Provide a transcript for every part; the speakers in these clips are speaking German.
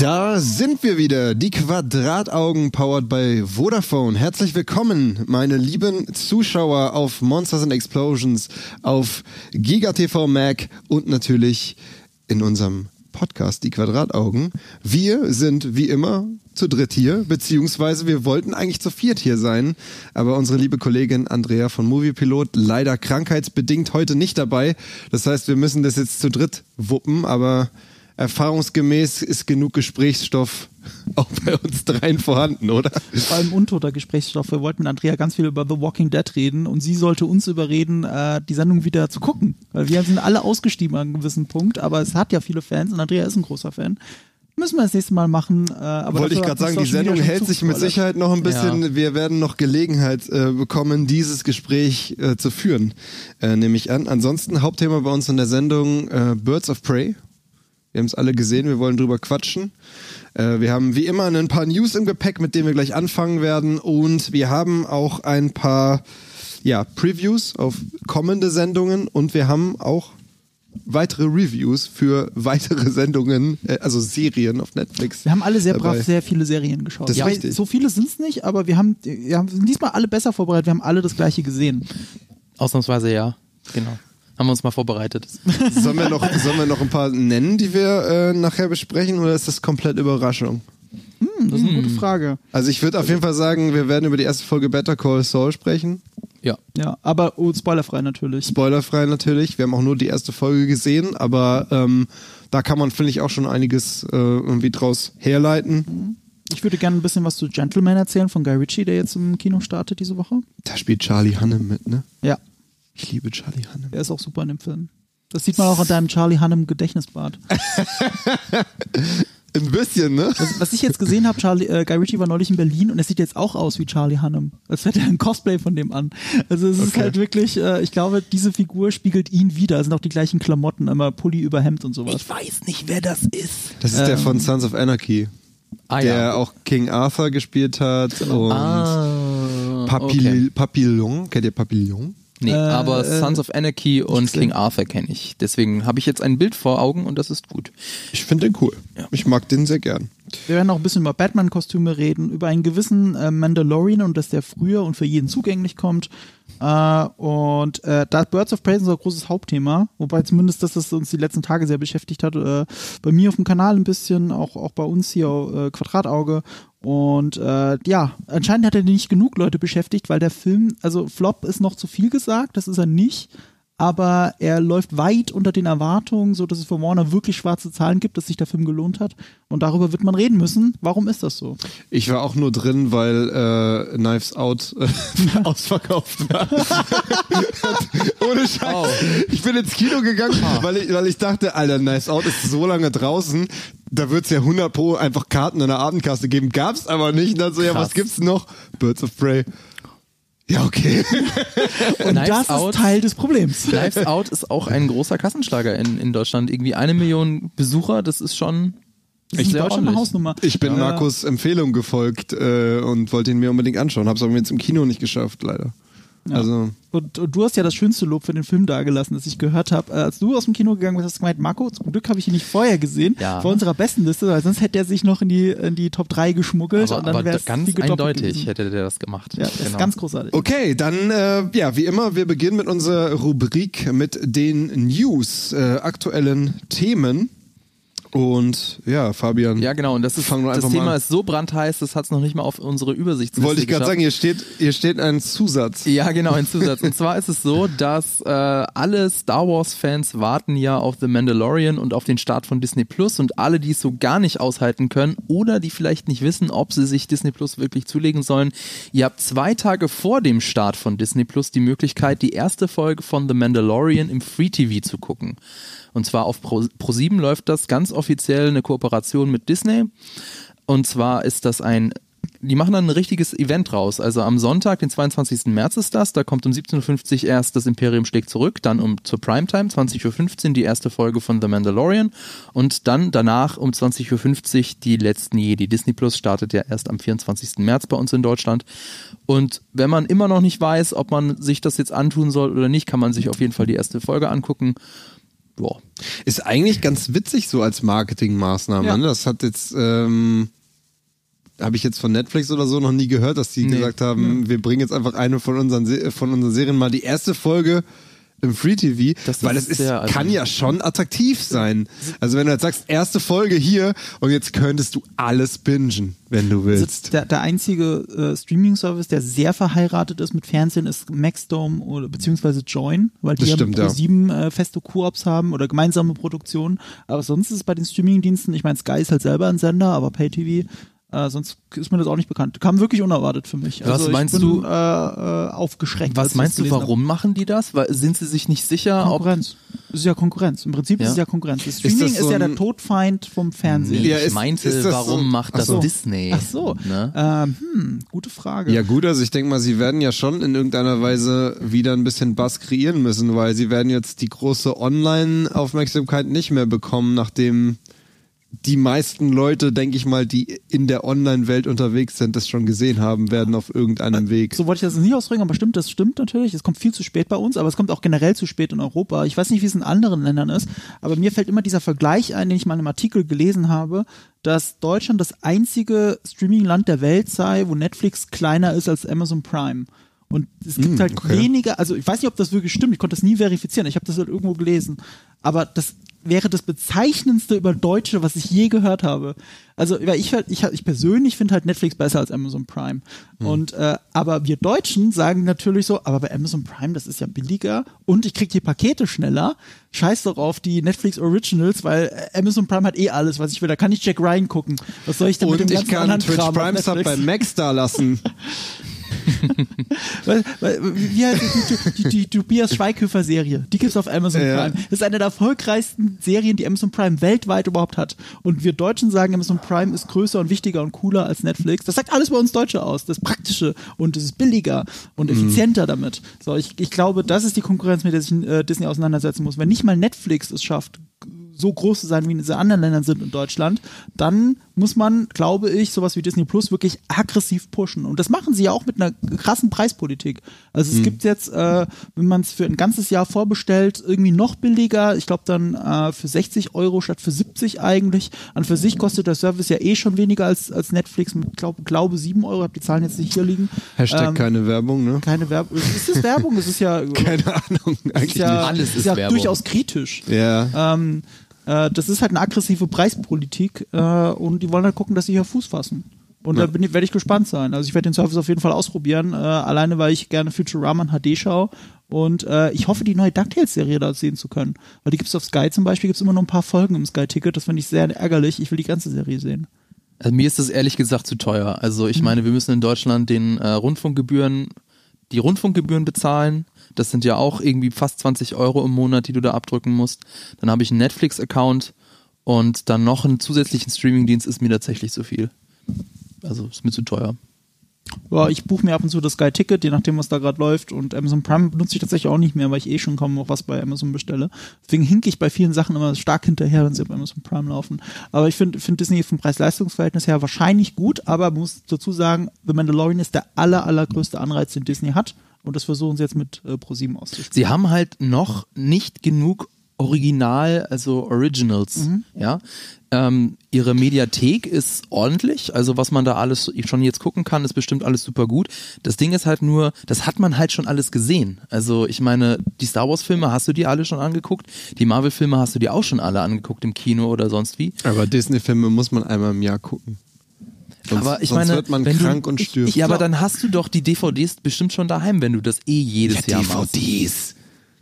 Da sind wir wieder, die Quadrataugen powered by Vodafone. Herzlich willkommen, meine lieben Zuschauer auf Monsters and Explosions, auf GigaTV Mac und natürlich in unserem Podcast Die Quadrataugen. Wir sind wie immer zu dritt hier, beziehungsweise wir wollten eigentlich zu viert hier sein, aber unsere liebe Kollegin Andrea von Moviepilot leider krankheitsbedingt heute nicht dabei. Das heißt, wir müssen das jetzt zu dritt wuppen, aber erfahrungsgemäß ist genug Gesprächsstoff auch bei uns dreien vorhanden, oder? Vor allem untoter Gesprächsstoff. Wir wollten mit Andrea ganz viel über The Walking Dead reden und sie sollte uns überreden, äh, die Sendung wieder zu gucken. Weil wir sind alle ausgestiegen an einem gewissen Punkt, aber es hat ja viele Fans und Andrea ist ein großer Fan. Müssen wir das nächste Mal machen. Äh, aber Wollte ich gerade sagen, die Sendung hält sich mit. Sicherheit noch ein bisschen. Ja. Wir werden noch Gelegenheit äh, bekommen, dieses Gespräch äh, zu führen, äh, nehme ich an. Ansonsten Hauptthema bei uns in der Sendung äh, Birds of Prey. Wir haben es alle gesehen, wir wollen drüber quatschen. Äh, wir haben wie immer ein paar News im Gepäck, mit denen wir gleich anfangen werden. Und wir haben auch ein paar ja, Previews auf kommende Sendungen und wir haben auch weitere Reviews für weitere Sendungen, äh, also Serien auf Netflix. Wir haben alle sehr brav dabei. sehr viele Serien geschaut. Das ist ja, richtig. So viele sind es nicht, aber wir haben, wir haben sind diesmal alle besser vorbereitet. Wir haben alle das gleiche gesehen. Ausnahmsweise ja. Genau. Haben wir uns mal vorbereitet. Sollen wir noch, sollen wir noch ein paar nennen, die wir äh, nachher besprechen, oder ist das komplett Überraschung? Hm, das ist eine gute Frage. Also ich würde auf jeden Fall sagen, wir werden über die erste Folge Better Call Saul sprechen. Ja. Ja, aber oh, spoilerfrei natürlich. Spoilerfrei natürlich. Wir haben auch nur die erste Folge gesehen, aber ähm, da kann man, finde ich, auch schon einiges äh, irgendwie draus herleiten. Ich würde gerne ein bisschen was zu Gentleman erzählen von Guy Ritchie, der jetzt im Kino startet diese Woche. Da spielt Charlie Hannem mit, ne? Ja, Ich liebe Charlie Hannem. er ist auch super in dem Film. Das sieht man auch an deinem Charlie Hannem Gedächtnisbad. Ein bisschen, ne? Was, was ich jetzt gesehen habe, Charlie, äh, Guy Ritchie war neulich in Berlin und er sieht jetzt auch aus wie Charlie Hannem. Als hätte er ein Cosplay von dem an. Also es ist Okay. halt wirklich, äh, ich glaube, diese Figur spiegelt ihn wieder. Es sind auch die gleichen Klamotten, immer Pulli über Hemd und sowas. weiß nicht, wer das ist. Das ist der von Sons of Anarchy, Ah der auch King Arthur gespielt hat und Ah, okay. Papillon. Kennt ihr Papillon? Nee, Äh, aber äh, Sons of Anarchy und. King Arthur kenne ich. Deswegen habe ich jetzt ein Bild vor Augen und das ist gut. Ich finde den cool. Ja. Ich mag den sehr gern. Wir werden auch ein bisschen über Batman-Kostüme reden, über einen gewissen äh, Mandalorian und dass der früher und für jeden zugänglich kommt. Äh, und äh, da Birds of Prey ist unser großes Hauptthema, wobei zumindest das, das uns die letzten Tage sehr beschäftigt hat. Äh, bei mir auf dem Kanal ein bisschen, auch, auch bei uns hier äh, Quadratauge. Und äh, ja, anscheinend hat er nicht genug Leute beschäftigt, weil der Film, also Flop ist noch zu viel gesagt, das ist er nicht. Aber er läuft weit unter den Erwartungen, so dass es für Warner wirklich schwarze Zahlen gibt, dass sich der Film gelohnt hat. Und darüber wird man reden müssen. Warum ist das so? Ich war auch nur drin, weil äh, Knives Out äh, ausverkauft war. Ohne Scheiß. Oh. Ich bin ins Kino gegangen, weil, ich, weil ich dachte, Alter, Knives Out ist so lange draußen, da wird's ja 100 pro einfach Karten in der Abendkasse geben. Gab's aber nicht. Und dann so, ja, Krass. was gibt's noch? Birds of Prey. Ja, okay. Und Knives das Out- ist Teil des Problems. Knives Out ist auch ein großer Kassenschlager in, in Deutschland. Irgendwie eine Million Besucher, das ist schon Das. Hausnummer. Ich bin Ja. Markus Empfehlung gefolgt äh, und wollte ihn mir unbedingt anschauen. Hab's aber jetzt im Kino nicht geschafft, leider. Also, Und, und du hast ja das schönste Lob für den Film dagelassen, das ich gehört habe. Äh, als du aus dem Kino gegangen bist, hast du gemeint, Marco, zum Glück habe ich ihn nicht vorher gesehen, Ja. vor unserer besten Liste, weil sonst hätte er sich noch in die, in die Top 3 geschmuggelt Aber, und dann aber wäre es ganz eindeutig gewesen. hätte der das gemacht. Ja, das ist Genau. ganz großartig. Okay, dann äh, ja, wie immer, wir beginnen mit unserer Rubrik mit den News, äh, aktuellen Themen. Und ja, Fabian, Ja, genau. Und das, ist, das Thema ist so brandheiß, das hat es noch nicht mal auf unsere Übersichtsliste wollte ich gerade sagen, hier steht, hier steht ein Zusatz. Ja, genau, ein Zusatz. Und zwar ist es so, dass äh, alle Star Wars-Fans warten ja auf The Mandalorian und auf den Start von Disney Plus und alle, die es so gar nicht aushalten können oder die vielleicht nicht wissen, ob sie sich Disney Plus wirklich zulegen sollen. Ihr habt zwei Tage vor dem Start von Disney Plus die Möglichkeit, die erste Folge von The Mandalorian im Free TV zu gucken. Und zwar auf Pro, Pro7 läuft das ganz offiziell eine Kooperation mit Disney. Und zwar ist das ein die machen dann ein richtiges Event raus. Also am Sonntag, den 22. März ist das. Da kommt um 17.50 Uhr erst das Imperium schlägt zurück. Dann um zur Primetime, 20.15 Uhr die erste Folge von The Mandalorian. Und dann danach um 20.50 Uhr die letzten Jedi. Disney Plus startet ja erst am 24. März bei uns in Deutschland. Und wenn man immer noch nicht weiß, ob man sich das jetzt antun soll oder nicht, kann man sich auf jeden Fall die erste Folge angucken ja. Ist eigentlich ganz witzig so als Marketingmaßnahme. Ja. Ne? Das hat jetzt, ähm, habe ich jetzt von Netflix oder so noch nie gehört, dass die Nee. gesagt haben, wir bringen jetzt einfach eine von unseren, Se von unseren Serien mal die erste Folge im Free TV, Das weil es ist, sehr- also- kann ja schon attraktiv sein. Also wenn du jetzt sagst, erste Folge hier und jetzt könntest du alles bingen, wenn du Also willst. der, der einzige äh, Streaming-Service, der sehr verheiratet ist mit Fernsehen, ist Maxdome oder beziehungsweise Join, weil die Das stimmt, ja. sieben äh, feste Koops haben oder gemeinsame Produktionen. Aber sonst ist es bei den Streaming-Diensten, ich meine, Sky ist halt selber ein Sender, aber Pay-TV, äh, sonst ist mir das auch nicht bekannt. Kam wirklich unerwartet für mich. Was also meinst ich bin, du- Äh, äh, aufgeschreckt. Was ich meinst du, das warum machen die das? Weil, sind sie sich nicht sicher, Konkurrenz. Es ist ja Konkurrenz. Im Prinzip ist Ja. es ja Konkurrenz. Das Streaming das ist, so ja der ein- Todfeind vom Fernsehen. Ja, ich ist- meinte, ist das warum so- macht das Ach so. Disney? Ach so. Ne? Ähm, hm, gute Frage. Ja gut, also ich denke mal, sie werden ja schon in irgendeiner Weise wieder ein bisschen Buzz kreieren müssen, weil sie werden jetzt die große Online-Aufmerksamkeit nicht mehr bekommen, nachdem die meisten Leute, denke ich mal, die in der Online-Welt unterwegs sind, das schon gesehen haben werden auf irgendeinem Weg. So wollte ich das nicht ausdrücken, aber stimmt, das stimmt natürlich. Es kommt viel zu spät bei uns, aber es kommt auch generell zu spät in Europa. Ich weiß nicht, wie es in anderen Ländern ist, aber mir fällt immer dieser Vergleich ein, den ich mal in einem Artikel gelesen habe, dass Deutschland das einzige Streaming-Land der Welt sei, wo Netflix kleiner ist als Amazon Prime. Und es gibt Mm, halt okay. weniger, also ich weiß nicht, ob das wirklich stimmt, ich konnte das nie verifizieren, ich habe das halt irgendwo gelesen. Aber das wäre das bezeichnendste über Deutsche, was ich je gehört habe. Also, weil ich, ich, ich persönlich finde halt Netflix besser als Amazon Prime. Und äh, aber wir Deutschen sagen natürlich so, aber bei Amazon Prime, das ist ja billiger und ich krieg die Pakete schneller. Scheiß doch auf die Netflix Originals, weil äh, Amazon Prime hat eh alles, was ich will. Da kann ich Jack Ryan gucken. Was soll ich denn mit dem Und ich ganzen kann anderen Twitch Kram Prime Sub bei Max da lassen. Wie heißt die, die, die, die Tobias Schweighöfer Serie? Die gibt's auf Amazon Ja. Prime. Das ist eine der erfolgreichsten Serien, die Amazon Prime weltweit überhaupt hat. Und wir Deutschen sagen, Amazon Prime ist größer und wichtiger und cooler als Netflix. Das sagt alles bei uns Deutsche aus. Das Praktische und es ist billiger und effizienter damit. So, ich, ich glaube, das ist die Konkurrenz, mit der sich äh, Disney auseinandersetzen muss. Wenn nicht mal Netflix es schafft, so groß zu sein, wie in anderen Ländern sind in Deutschland, dann muss man, glaube ich, sowas wie Disney Plus wirklich aggressiv pushen. Und das machen sie ja auch mit einer krassen Preispolitik. Also es gibt jetzt, äh, wenn man es für ein ganzes Jahr vorbestellt, irgendwie noch billiger. Ich glaube dann äh, für 60 Euro statt für 70 eigentlich. An für sich kostet der Service ja eh schon weniger als, als Netflix. Ich glaube, glaube 7 Euro. Ich habe die Zahlen jetzt nicht hier liegen. Hashtag Ähm, keine Werbung, ne? keine Werbung. Ist es Werbung? Es ist ja, Keine Ahnung, ist eigentlich ja, Alles ist ja Werbung. durchaus kritisch. Ja. Ähm, äh, das ist halt eine aggressive Preispolitik äh, und die wollen halt gucken, dass sie hier Fuß fassen. Und Ja. da werde ich gespannt sein. Also ich werde den Service auf jeden Fall ausprobieren, äh, alleine weil ich gerne Futurama in HD schaue. Und äh, ich hoffe, die neue DuckTales-Serie da sehen zu können. Weil die gibt's auf Sky zum Beispiel, gibt's immer nur ein paar Folgen im Sky-Ticket. Das finde ich sehr ärgerlich. Ich will die ganze Serie sehen. Also mir ist das ehrlich gesagt zu teuer. Also Mhm. ich meine, wir müssen in Deutschland den äh, Rundfunkgebühren, die Rundfunkgebühren bezahlen. Das sind ja auch irgendwie fast 20 Euro im Monat, die du da abdrücken musst. Dann habe ich einen Netflix-Account und dann noch einen zusätzlichen Streamingdienst ist mir tatsächlich zu viel. Also ist mir zu teuer. Ja, ich buche mir ab und zu das Sky-Ticket, je nachdem, was da gerade läuft. Und Amazon Prime benutze ich tatsächlich auch nicht mehr, weil ich eh schon kaum noch was bei Amazon bestelle. Deswegen hinke ich bei vielen Sachen immer stark hinterher, wenn sie auf Amazon Prime laufen. Aber ich finde find Disney vom Preis-Leistungs-Verhältnis her wahrscheinlich gut, aber muss dazu sagen, The Mandalorian ist der aller, allergrößte Anreiz, den Disney hat. Und das versuchen sie jetzt mit äh, ProSieben auszuspielen. Sie haben halt noch nicht genug Original, also Originals, ja. Ähm, ihre Mediathek ist ordentlich, also was man da alles schon jetzt gucken kann, ist bestimmt alles super gut. Das Ding ist halt nur, das hat man halt schon alles gesehen. Also ich meine, die Star Wars Filme hast du dir alle schon angeguckt, die Marvel Filme hast du dir auch schon alle angeguckt im Kino oder sonst wie. Aber Disney-Filme muss man einmal im Jahr gucken. Sonst, aber ich sonst meine, wird man wenn krank du, und ich, stirbt. ich, ja, aber dann hast du doch die DVDs bestimmt schon daheim, wenn du das eh jedes Jahr machst. DVDs.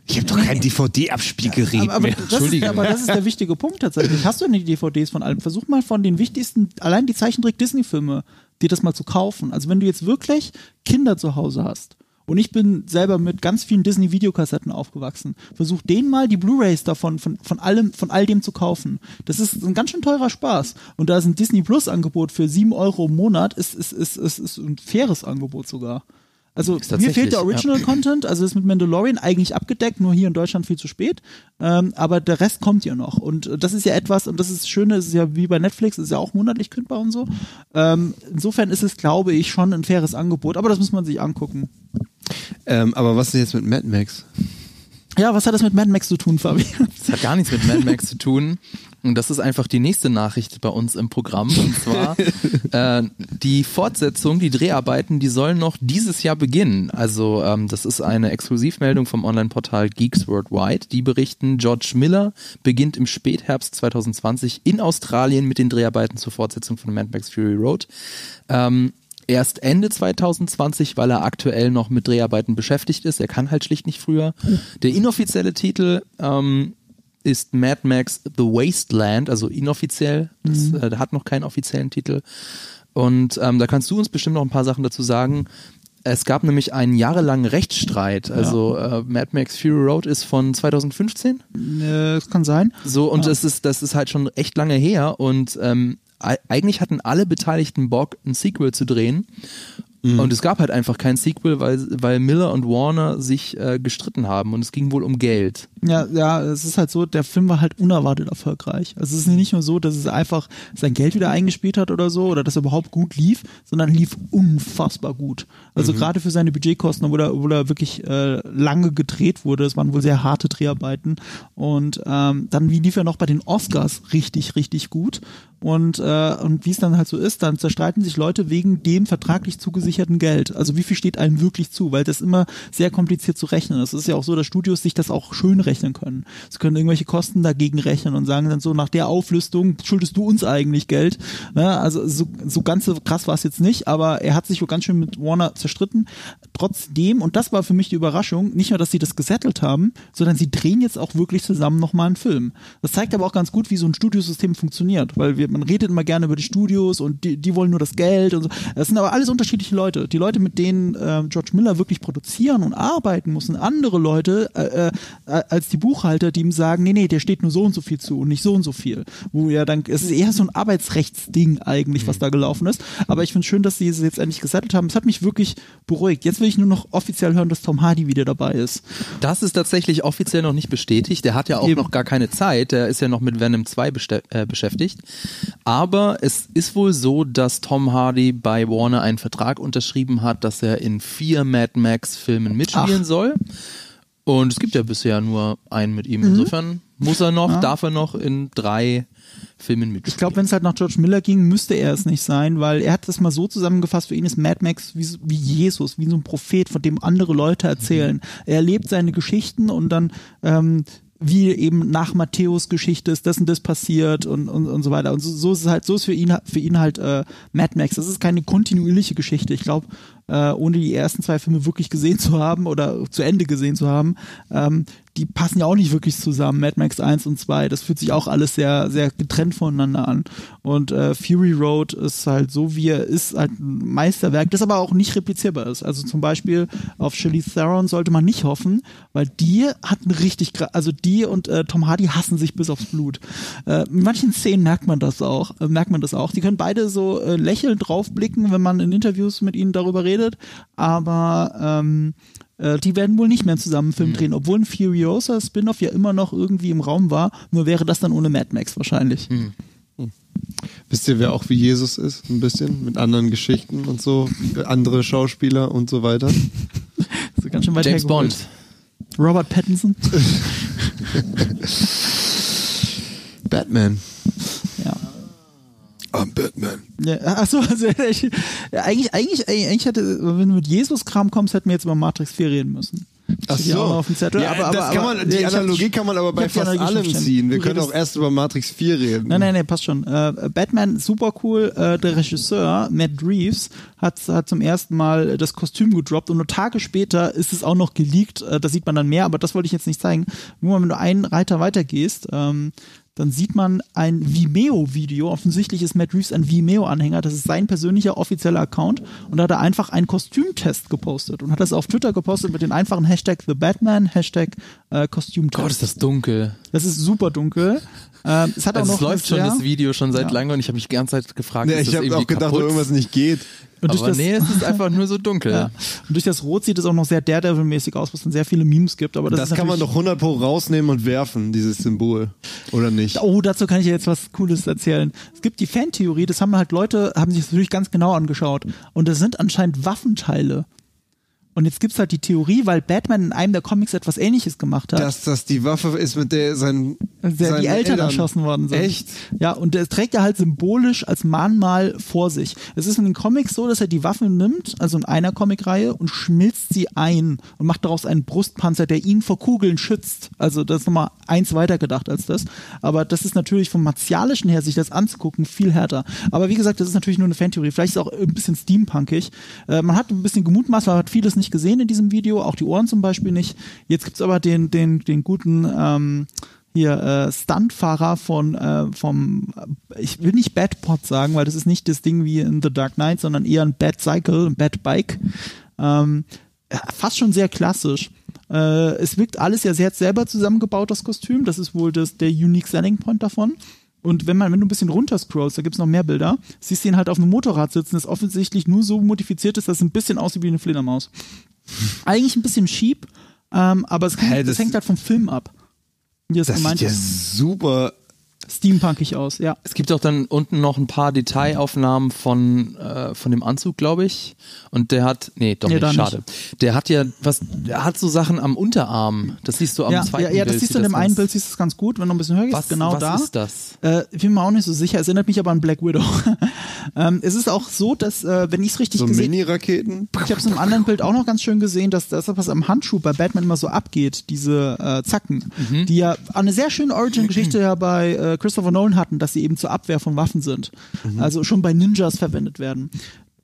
Ich habe doch kein DVD-Abspielgerät Aber, aber, mehr. das ist, Entschuldige. aber das ist der wichtige Punkt tatsächlich. Hast du denn die DVDs von allem? Versuch mal von den wichtigsten, allein die Zeichentrick-Disney-Filme, dir das mal zu kaufen. Also wenn du jetzt wirklich Kinder zu Hause hast, und ich bin selber mit ganz vielen Disney-Videokassetten aufgewachsen. Versuch denen mal die Blu-Rays davon, von, von allem, von all dem zu kaufen. Das ist ein ganz schön teurer Spaß. Und da ist ein Disney Plus-Angebot für 7 Euro im Monat, ist, ist, ist, ist, ist ein faires Angebot sogar. Also mir fehlt der ja. Original Content, also das ist mit Mandalorian eigentlich abgedeckt, nur hier in Deutschland viel zu spät. Ähm, aber der Rest kommt ja noch. Und das ist ja etwas, und das ist das Schöne, es ist ja wie bei Netflix, es ist ja auch monatlich kündbar und so. Ähm, insofern ist es, glaube ich, schon ein faires Angebot, aber das muss man sich angucken. ähm, aber was ist jetzt mit Mad Max? Ja, was hat das mit Mad Max zu tun, Fabi? Das hat gar nichts mit Mad Max zu tun. Und das ist einfach die nächste Nachricht bei uns im Programm. Und zwar äh, die Fortsetzung, die Dreharbeiten, die sollen noch dieses Jahr beginnen. Also ähm, das ist eine Exklusivmeldung vom Online-Portal Geeks Worldwide. Die berichten, George Miller beginnt im Spätherbst 2020 in Australien mit den Dreharbeiten zur Fortsetzung von Mad Max Fury Road. Ähm, erst Ende 2020, weil er aktuell noch mit Dreharbeiten beschäftigt ist. Er kann halt schlicht nicht früher. Der inoffizielle Titel ähm, ist Mad Max The Wasteland, also inoffiziell. Das äh, hat noch keinen offiziellen Titel. Und ähm, da kannst du uns bestimmt noch ein paar Sachen dazu sagen. Es gab nämlich einen jahrelangen Rechtsstreit. Also äh, Mad Max Fury Road ist von 2015. Äh, Das kann sein. So, und Ja. das ist, das ist halt schon echt lange her und ähm, eigentlich hatten alle Beteiligten Bock, ein Sequel zu drehen. Und es gab halt einfach kein Sequel, weil, weil Miller und Warner sich äh, gestritten haben und es ging wohl um Geld. Ja, ja, es ist halt so, der Film war halt unerwartet erfolgreich. Also es ist nicht nur so, dass es einfach sein Geld wieder eingespielt hat oder so, oder dass er überhaupt gut lief, sondern lief unfassbar gut. Also gerade für seine Budgetkosten, obwohl er, obwohl er wirklich äh, lange gedreht wurde, es waren wohl sehr harte Dreharbeiten. Und ähm, dann wie lief er noch bei den Oscars richtig, richtig gut. Und, äh, und wie es dann halt so ist, dann zerstreiten sich Leute wegen dem vertraglich zugesicherten Geld. Also wie viel steht einem wirklich zu, weil das immer sehr kompliziert zu rechnen ist. Es ist ja auch so, dass Studios sich das auch schön rechnen können. Sie können irgendwelche Kosten dagegen rechnen und sagen dann so, nach der Auflistung schuldest du uns eigentlich Geld. Ja, also so, so ganz krass war es jetzt nicht, aber er hat sich wohl ganz schön mit Warner zerstritten. Trotzdem, und das war für mich die Überraschung, nicht nur, dass sie das gesettelt haben, sondern sie drehen jetzt auch wirklich zusammen nochmal einen Film. Das zeigt aber auch ganz gut, wie so ein Studiosystem funktioniert, weil wir, man redet immer gerne über die Studios und die, die wollen nur das Geld und so. Das sind aber alles unterschiedliche Leute. Die Leute, mit denen äh, George Miller wirklich produzieren und arbeiten muss, sind andere Leute äh, äh, als die Buchhalter, die ihm sagen, nee, nee, der steht nur so und so viel zu und nicht so und so viel. Wo ja dann, es ist eher so ein Arbeitsrechtsding eigentlich, was da gelaufen ist. Aber ich finde schön, dass sie es jetzt endlich gesettelt haben. Es hat mich wirklich beruhigt. Jetzt will ich nur noch offiziell hören, dass Tom Hardy wieder dabei ist. Das ist tatsächlich offiziell noch nicht bestätigt. Der hat ja auch Eben. noch gar keine Zeit. Der ist ja noch mit Venom 2 beste- äh, beschäftigt. Aber es ist wohl so, dass Tom Hardy bei Warner einen Vertrag unterschrieben hat, dass er in vier Mad Max Filmen mitspielen Ach. soll. Und es gibt ja bisher nur einen mit ihm. Insofern muss er noch, Mhm. Ja. darf er noch in drei Filmen mitspielen. Ich glaube, wenn es halt nach George Miller ging, müsste er es nicht sein, weil er hat das mal so zusammengefasst, für ihn ist Mad Max wie, wie Jesus, wie so ein Prophet, von dem andere Leute erzählen. Er erlebt seine Geschichten und dann ähm, wie eben nach Matthäus Geschichte ist das und das passiert und, und, und so weiter. Und so, so ist es halt, so ist für ihn für ihn halt äh, Mad Max. Das ist keine kontinuierliche Geschichte. Ich glaube, äh, ohne die ersten zwei Filme wirklich gesehen zu haben oder zu Ende gesehen zu haben, ähm, die passen ja auch nicht wirklich zusammen, Mad Max 1 und 2. Das fühlt sich auch alles sehr, sehr getrennt voneinander an. Und äh, Fury Road ist halt so, wie er ist, halt ein Meisterwerk, das aber auch nicht replizierbar ist. Also zum Beispiel auf Charlize Theron sollte man nicht hoffen, weil die hat ein richtig, also die und äh, Tom Hardy hassen sich bis aufs Blut. Äh, in manchen Szenen merkt man das auch, äh, merkt man das auch. Die können beide so äh, lächelnd draufblicken, wenn man in Interviews mit ihnen darüber redet, aber ähm, äh, die werden wohl nicht mehr zusammen einen Film drehen, obwohl ein Furiosa Spin-off ja immer noch irgendwie im Raum war, nur wäre das dann ohne Mad Max wahrscheinlich. Wisst ihr, wer auch wie Jesus ist? Ein bisschen mit anderen Geschichten und so, andere Schauspieler und so weiter. So ganz schön weit James hergeholt. Bond. Robert Pattinson. Batman. I'm Batman. Ja, achso, also ich, eigentlich, eigentlich, eigentlich hätte, wenn du mit Jesus-Kram kommst, hätten wir jetzt über Matrix 4 reden müssen. Auch noch auf dem Zettel. Ja, aber, aber, das kann aber, die hab- Analogie kann man aber bei fast allem ziehen. Wir können auch erst über Matrix 4 reden. Nein, nein, nein, passt schon. Äh, Batman, super cool. Äh, der Regisseur, Matt Reeves, hat, hat zum ersten Mal das Kostüm gedroppt und nur Tage später ist es auch noch geleakt. Äh, da sieht man dann mehr, aber das wollte ich jetzt nicht zeigen. Nur wenn du einen Reiter weitergehst, ähm, dann sieht man ein Vimeo-Video. Offensichtlich ist Matt Reeves ein Vimeo-Anhänger. Das ist sein persönlicher offizieller Account. Und da hat er einfach einen Kostümtest gepostet und hat das auf Twitter gepostet mit den einfachen Hashtag The Batman, Hashtag äh, Kostümtest. Gott, ist das dunkel. Das ist super dunkel. Ähm, es hat Also auch es läuft schon sehr- das Video schon seit Ja. langem und ich habe mich die ganze Zeit gefragt, Ja, ist ich das habe irgendwie auch gedacht, kaputt? irgendwas nicht geht. Und durch Aber das, nee, es ist einfach nur so dunkel. ja. Und durch das Rot sieht es auch noch sehr Daredevil-mäßig aus, was dann sehr viele Memes gibt. Aber das, Das, ist kann man doch 100 pro rausnehmen und werfen, dieses Symbol. Oder nicht? Oh, dazu kann ich dir jetzt was Cooles erzählen. Es gibt die Fantheorie, das haben halt Leute, haben sich das natürlich ganz genau angeschaut. Und das sind anscheinend Waffenteile. Und jetzt gibt's halt die Theorie, weil Batman in einem der Comics etwas ähnliches gemacht hat. Dass das die Waffe ist, mit der sein, die Eltern, erschossen worden sind. Echt? Ja, und das trägt er halt symbolisch als Mahnmal vor sich. Es ist in den Comics so, dass er die Waffe nimmt, also in einer Comicreihe, und schmilzt sie ein und macht daraus einen Brustpanzer, der ihn vor Kugeln schützt. Also das ist nochmal eins weiter gedacht als das. Aber das ist natürlich vom Martialischen her, sich das anzugucken, viel härter. Aber wie gesagt, das ist natürlich nur eine Fantheorie. Vielleicht ist es auch ein bisschen steampunkig. Äh, man hat ein bisschen gemutmaßt, man hat vieles nicht gesehen in diesem Video, auch die Ohren zum Beispiel nicht. Jetzt gibt's aber den, den, den guten ähm, hier äh, Stuntfahrer von äh, vom äh, ich will nicht Bad Pod sagen, weil das ist nicht das Ding wie in The Dark Knight, sondern eher ein Bad Cycle, ein Bad Bike. Ähm, fast schon sehr klassisch. Äh, es wirkt alles ja sehr selber zusammengebaut, das Kostüm. Das ist wohl das, der Unique Selling Point davon. Und wenn man, wenn du ein bisschen runterscrollst, da gibt's noch mehr Bilder, siehst du ihn halt auf einem Motorrad sitzen, das offensichtlich nur so modifiziert ist, dass es ein bisschen aussieht wie eine Fledermaus. Eigentlich ein bisschen cheap, ähm, aber es hängt, Hä, das das- hängt halt vom Film ab. Wie das, Das sieht ja ist. super. Steampunkig aus, ja. Es gibt auch dann unten noch ein paar Detailaufnahmen von, äh, von dem Anzug, glaube ich. Und der hat, nee, doch Nee, nicht, schade. Der hat ja was, der hat so Sachen am Unterarm. Das siehst du am Ja, zweiten ja, ja, das Bild. siehst du in dem einen Bild, siehst du es ganz gut, wenn du ein bisschen höher gehst, Was, genau was da. ist das? Äh, ich bin mir auch nicht so sicher, es erinnert mich aber an Black Widow. ähm, es ist auch so, dass, äh, wenn ich es richtig So gesehen Mini-Raketen. ich habe es im anderen Bild auch noch ganz schön gesehen, dass das, was am Handschuh bei Batman immer so abgeht, diese äh, Zacken, Mhm. die ja eine sehr schöne Origin-Geschichte ja bei äh, Christopher Nolan hatten, dass sie eben zur Abwehr von Waffen sind. Mhm. Also schon bei Ninjas verwendet werden.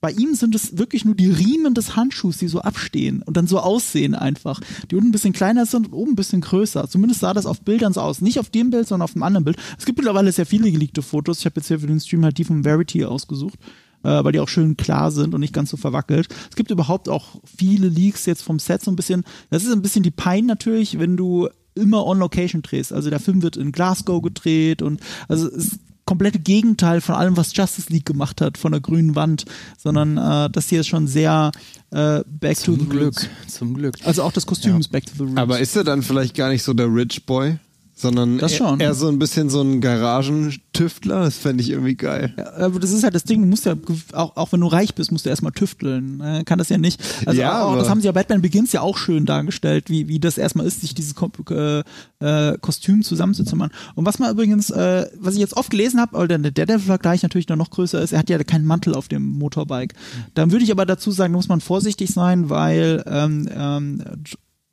Bei ihm sind es wirklich nur die Riemen des Handschuhs, die so abstehen und dann so aussehen einfach. Die unten ein bisschen kleiner sind und oben ein bisschen größer. Zumindest sah das auf Bildern so aus. Nicht auf dem Bild, sondern auf dem anderen Bild. Es gibt mittlerweile sehr viele geleakte Fotos. Ich habe jetzt hier für den Stream halt die vom Verity ausgesucht äh, weil die auch schön klar sind und nicht ganz so verwackelt. Es gibt überhaupt auch viele Leaks jetzt vom Set so ein bisschen. Das ist ein bisschen die Pein natürlich, wenn du immer on Location drehst. Also der Film wird in Glasgow gedreht und also es ist komplette Gegenteil von allem, was Justice League gemacht hat, von der grünen Wand, sondern äh, das hier ist schon sehr äh, back to the Zum Glück, roots. zum Glück. Also auch das Kostüm ist back to the roots. Aber ist er dann vielleicht gar nicht so der Rich Boy? Sondern schon. eher so ein bisschen so ein Garagentüftler? Das fände ich irgendwie geil. Ja, aber das ist halt das Ding, du musst ja, auch, auch wenn du reich bist, musst du erstmal tüfteln. Äh, kann das ja nicht. Also Ja, auch, das haben sie ja Batman Begins ja auch schön dargestellt, wie, wie das erstmal ist, sich dieses Kom äh, äh, Kostüm zusammenzuzimmern. Und was man übrigens, äh, was ich jetzt oft gelesen habe, oder der Daredevil-Vergleich natürlich noch größer ist, er hat ja keinen Mantel auf dem Motorbike. Dann würde ich aber dazu sagen, da muss man vorsichtig sein, weil ähm, ähm,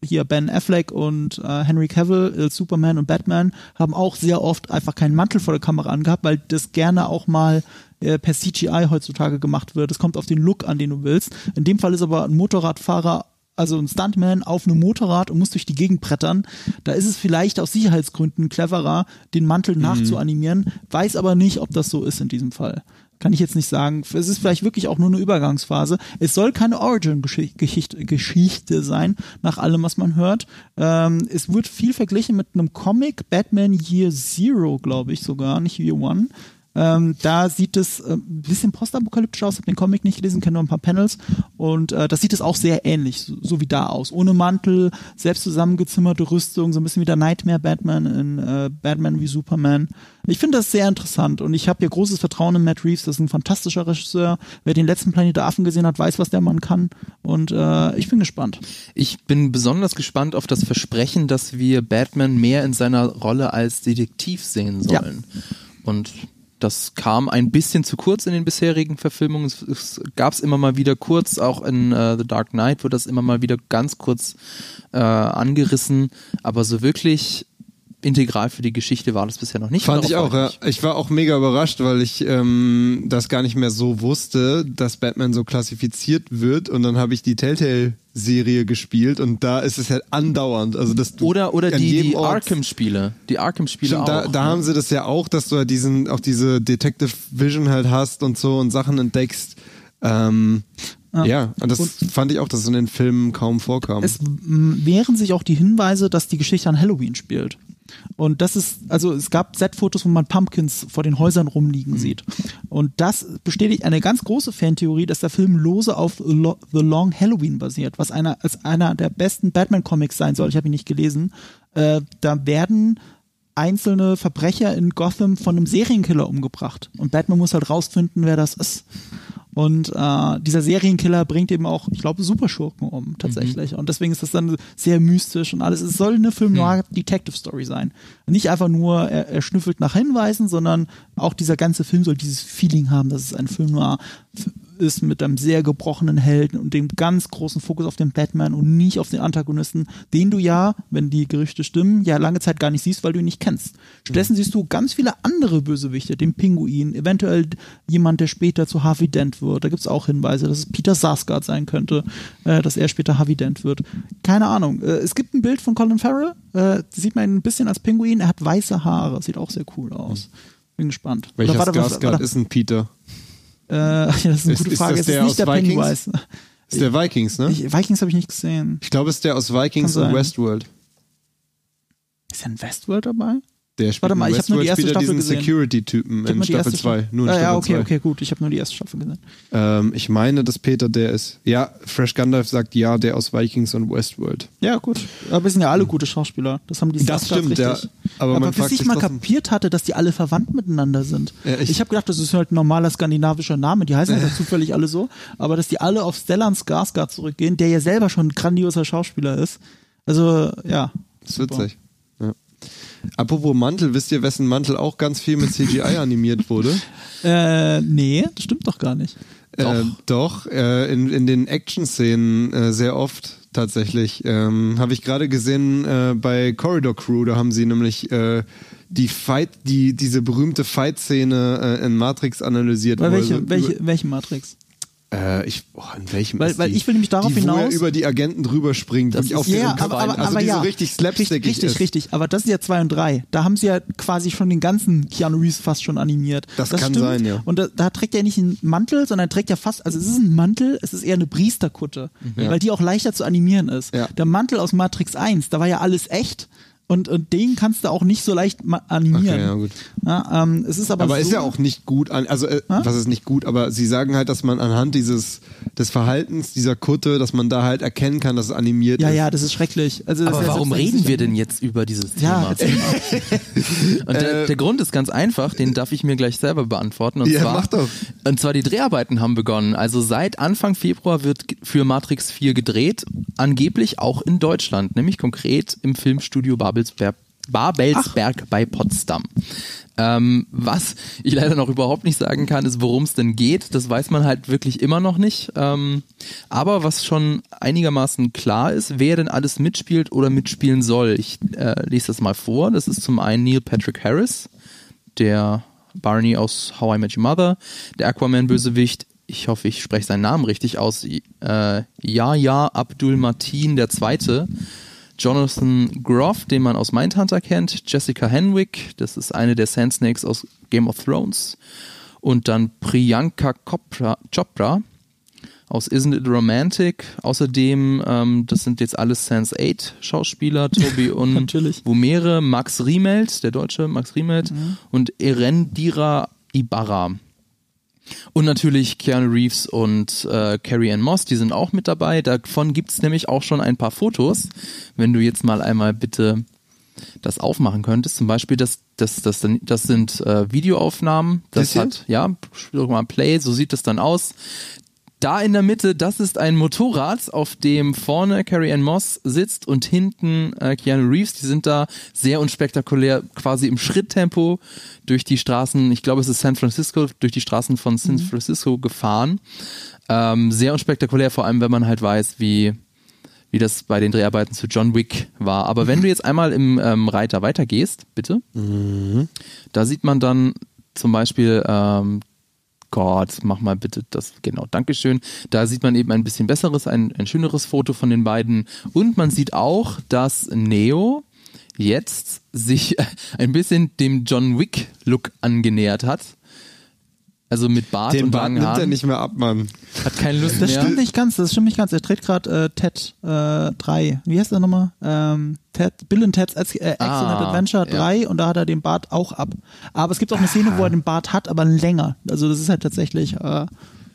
hier Ben Affleck und äh, Henry Cavill, äh, Superman und Batman haben auch sehr oft einfach keinen Mantel vor der Kamera angehabt, weil das gerne auch mal äh, per CGI heutzutage gemacht wird. Es kommt auf den Look an, den du willst. In dem Fall ist aber ein Motorradfahrer also ein Stuntman auf einem Motorrad und muss durch die Gegend brettern. Da ist es vielleicht aus Sicherheitsgründen cleverer, den Mantel nachzuanimieren, weiß aber nicht, ob das so ist in diesem Fall. Kann ich jetzt nicht sagen. Es ist vielleicht wirklich auch nur eine Übergangsphase. Es soll keine Origin-Geschichte Geschichte sein, nach allem, was man hört. Ähm, es wird viel verglichen mit einem Comic, Batman Year Zero, glaube ich sogar, nicht Year One. Ähm, da sieht es äh, ein bisschen postapokalyptisch aus, habe den Comic nicht gelesen, kenne nur ein paar Panels und äh, das sieht es auch sehr ähnlich, so, so wie da aus. Ohne Mantel, selbst zusammengezimmerte Rüstung, so ein bisschen wie der Nightmare Batman in äh, Batman wie Superman. Ich finde das sehr interessant und ich habe hier großes Vertrauen in Matt Reeves, das ist ein fantastischer Regisseur. Wer den letzten Planet der Affen gesehen hat, weiß, was der Mann kann und äh, ich bin gespannt. Ich bin besonders gespannt auf das Versprechen, dass wir Batman mehr in seiner Rolle als Detektiv sehen Ja. sollen. Und das kam ein bisschen zu kurz in den bisherigen Verfilmungen. Es, es gab es immer mal wieder kurz, auch in äh, The Dark Knight wird das immer mal wieder ganz kurz äh, angerissen. Aber so wirklich integral für die Geschichte war das bisher noch nicht. Fand ich auch, ja. Ich war auch mega überrascht, weil ich ähm, das gar nicht mehr so wusste, dass Batman so klassifiziert wird. Und dann habe ich die Telltale-Serie gespielt und da ist es halt andauernd. Also dass Oder, oder die, die Arkham-Spiele. Die Arkham-Spiele Stimmt, auch. da, da ne? haben sie das ja auch, dass du halt diesen, auch diese Detective Vision halt hast und so und Sachen entdeckst. Ähm, ja. und das fand ich auch, dass es in den Filmen kaum vorkam. Es wehren sich auch die Hinweise, dass die Geschichte an Halloween spielt. Und das ist, also es gab Set-Fotos, wo man Pumpkins vor den Häusern rumliegen sieht. Und das bestätigt eine ganz große Fantheorie, dass der Film lose auf The Long Halloween basiert, was einer als einer der besten Batman-Comics sein soll. Ich habe ihn nicht gelesen. Äh, da werden einzelne Verbrecher in Gotham von einem Serienkiller umgebracht. Und Batman muss halt rausfinden, wer das ist. Und äh, dieser Serienkiller bringt eben auch, ich glaube, Superschurken um tatsächlich. Und deswegen ist das dann sehr mystisch und alles. Es soll eine Film Noir Detective Story sein. Nicht einfach nur, er, er schnüffelt nach Hinweisen, sondern auch dieser ganze Film soll dieses Feeling haben, dass es ein Film Noir ist mit einem sehr gebrochenen Helden und dem ganz großen Fokus auf den Batman und nicht auf den Antagonisten, den du ja, wenn die Gerüchte stimmen, ja lange Zeit gar nicht siehst, weil du ihn nicht kennst. Stattdessen siehst du ganz viele andere Bösewichte, den Pinguin, eventuell jemand, der später zu Harvey Dent wird. Da gibt's auch Hinweise, dass es Peter Sarsgaard sein könnte, äh, dass er später Harvey Dent wird. Keine Ahnung. Äh, es gibt ein Bild von Colin Farrell, äh, sieht man ihn ein bisschen als Pinguin, er hat weiße Haare, sieht auch sehr cool aus. Bin gespannt. Welcher warte. ist ein Peter? Äh, das ist eine Ist- gute ist Frage. das es der ist nicht der Vikings? Pennywise. Ist der Vikings, ne? Ich, Vikings habe ich nicht gesehen. Ich glaube, es ist der aus Vikings und. Westworld. Ist ein Westworld dabei? Der spielt Warte mal, ich hab nur die erste er Staffel gesehen. Security-Typen in Staffel erste 2. Nur in ah, Staffel ja, okay, 2. okay, gut. Ich habe nur die erste Staffel gesehen. Ähm, ich meine, dass Peter der ist. Ja, Fresh Gandalf sagt ja, der aus Vikings und Westworld. Ja, gut. Aber wir sind ja alle gute Schauspieler. Das haben die Das Sarsgaards stimmt, ja. Aber Aber, bis ich mal kapiert hatte, dass die alle verwandt miteinander sind. Ja, ich- ich habe gedacht, das ist halt ein normaler skandinavischer Name. Die heißen halt zufällig alle so. Aber dass die alle auf Stellan Skarsgård zurückgehen, der ja selber schon ein grandioser Schauspieler ist. Also, ja. Das ist witzig. Apropos Mantel, wisst ihr, wessen Mantel auch ganz viel mit CGI animiert wurde? Äh, nee, das stimmt doch gar nicht. Äh, doch, äh, in, in den Action-Szenen äh, sehr oft tatsächlich. Ähm, Habe ich gerade gesehen äh, bei Corridor Crew, da haben sie nämlich äh, die Fight, die, diese berühmte Fight-Szene äh, in Matrix analysiert. Wo welche, also welche, welche Matrix? Äh, ich, oh, in welchem Weil- weil die? ich will nämlich darauf die, hinaus- über die Agenten drüber springt. Das auf ist- deren Ja, aber, aber, also aber die ja. so richtig slapstickig Richtig, ist. richtig. Aber das ist ja 2 und 3. Da haben sie ja quasi schon den ganzen Keanu Reeves fast schon animiert. Das kann sein, ja. Und da, da trägt er nicht einen Mantel, sondern trägt ja fast, also es ist ein Mantel, es ist eher eine Priesterkutte, weil die auch leichter zu animieren ist. Mhm. Ja. Der Mantel aus Matrix 1, da war ja alles echt. Und, und den kannst du auch nicht so leicht animieren. Okay, ja, gut. Ja, ähm, es ist aber, Aber so, ist ja auch nicht gut an, also äh, was ist nicht gut, aber sie sagen halt, dass man anhand dieses des Verhaltens dieser Kutte, dass man da halt erkennen kann, dass es animiert Ja, ist. ja, das ist schrecklich. Also, das Aber ist ja warum reden wir denn jetzt über dieses Ja, Thema? Und der, der Grund ist ganz einfach, den darf ich mir gleich selber beantworten. Und Ja, zwar, mach doch. Und zwar die Dreharbeiten haben begonnen. Also seit Anfang Februar wird für Matrix 4 gedreht, angeblich auch in Deutschland, nämlich konkret im Filmstudio Babelsberg, Babelsberg bei Potsdam. Ähm, was ich leider noch überhaupt nicht sagen kann, ist, worum es denn geht. Das weiß man halt wirklich immer noch nicht. Ähm, aber was schon einigermaßen klar ist, wer denn alles mitspielt oder mitspielen soll. Ich äh, lese das mal vor. Das ist zum einen Neil Patrick Harris, der Barney aus How I Met Your Mother, der Aquaman-Bösewicht, ich hoffe, ich spreche seinen Namen richtig aus, äh, Yahya Abdul Mateen der Zweite, Jonathan Groff, den man aus Mindhunter kennt, Jessica Henwick, das ist eine der Sand Snakes aus Game of Thrones, und dann Priyanka Chopra, Chopra aus Isn't It Romantic. Außerdem, ähm, das sind jetzt alles Sense 8 Schauspieler, Tobi und. Wumere, Max Riemelt, der deutsche Max Riemelt und Erendira Ibarra. Und natürlich Keanu Reeves und äh, Carrie Ann Moss, die sind auch mit dabei. Davon gibt's nämlich auch schon ein paar Fotos. Wenn du jetzt mal einmal bitte das aufmachen könntest. Zum Beispiel, das, das, das, das sind äh, Videoaufnahmen. Das, Das hat, ja, spiel doch mal Play, so sieht es dann aus. Da in der Mitte, das ist ein Motorrad, auf dem vorne Carrie Ann Moss sitzt und hinten äh, Keanu Reeves. Die sind da sehr unspektakulär, quasi im Schritttempo durch die Straßen, ich glaube es ist San Francisco, durch die Straßen von San Francisco gefahren. Ähm, sehr unspektakulär, vor allem wenn man halt weiß, wie, wie das bei den Dreharbeiten zu John Wick war. Aber wenn du jetzt einmal im ähm, Reiter weitergehst, bitte, da sieht man dann zum Beispiel ähm, Gott, mach mal bitte das, genau, Dankeschön. Da sieht man eben ein bisschen besseres, ein, ein schöneres Foto von den beiden. Und man sieht auch, dass Neo jetzt sich ein bisschen dem John Wick-Look angenähert hat. Also mit Bart Den und Bart langen nimmt er Haaren. nicht mehr ab, Mann. Hat keine Lust Das mehr. stimmt nicht ganz, das stimmt nicht ganz. Er dreht gerade äh, Ted äh, 3. Wie heißt der nochmal? Ähm, Ted, Bill and Ted's Ex- äh, Excellent Ah, Adventure ja. 3 und da hat er den Bart auch ab. Aber es gibt auch eine Szene, wo er den Bart hat, aber länger. Also das ist halt tatsächlich, äh, da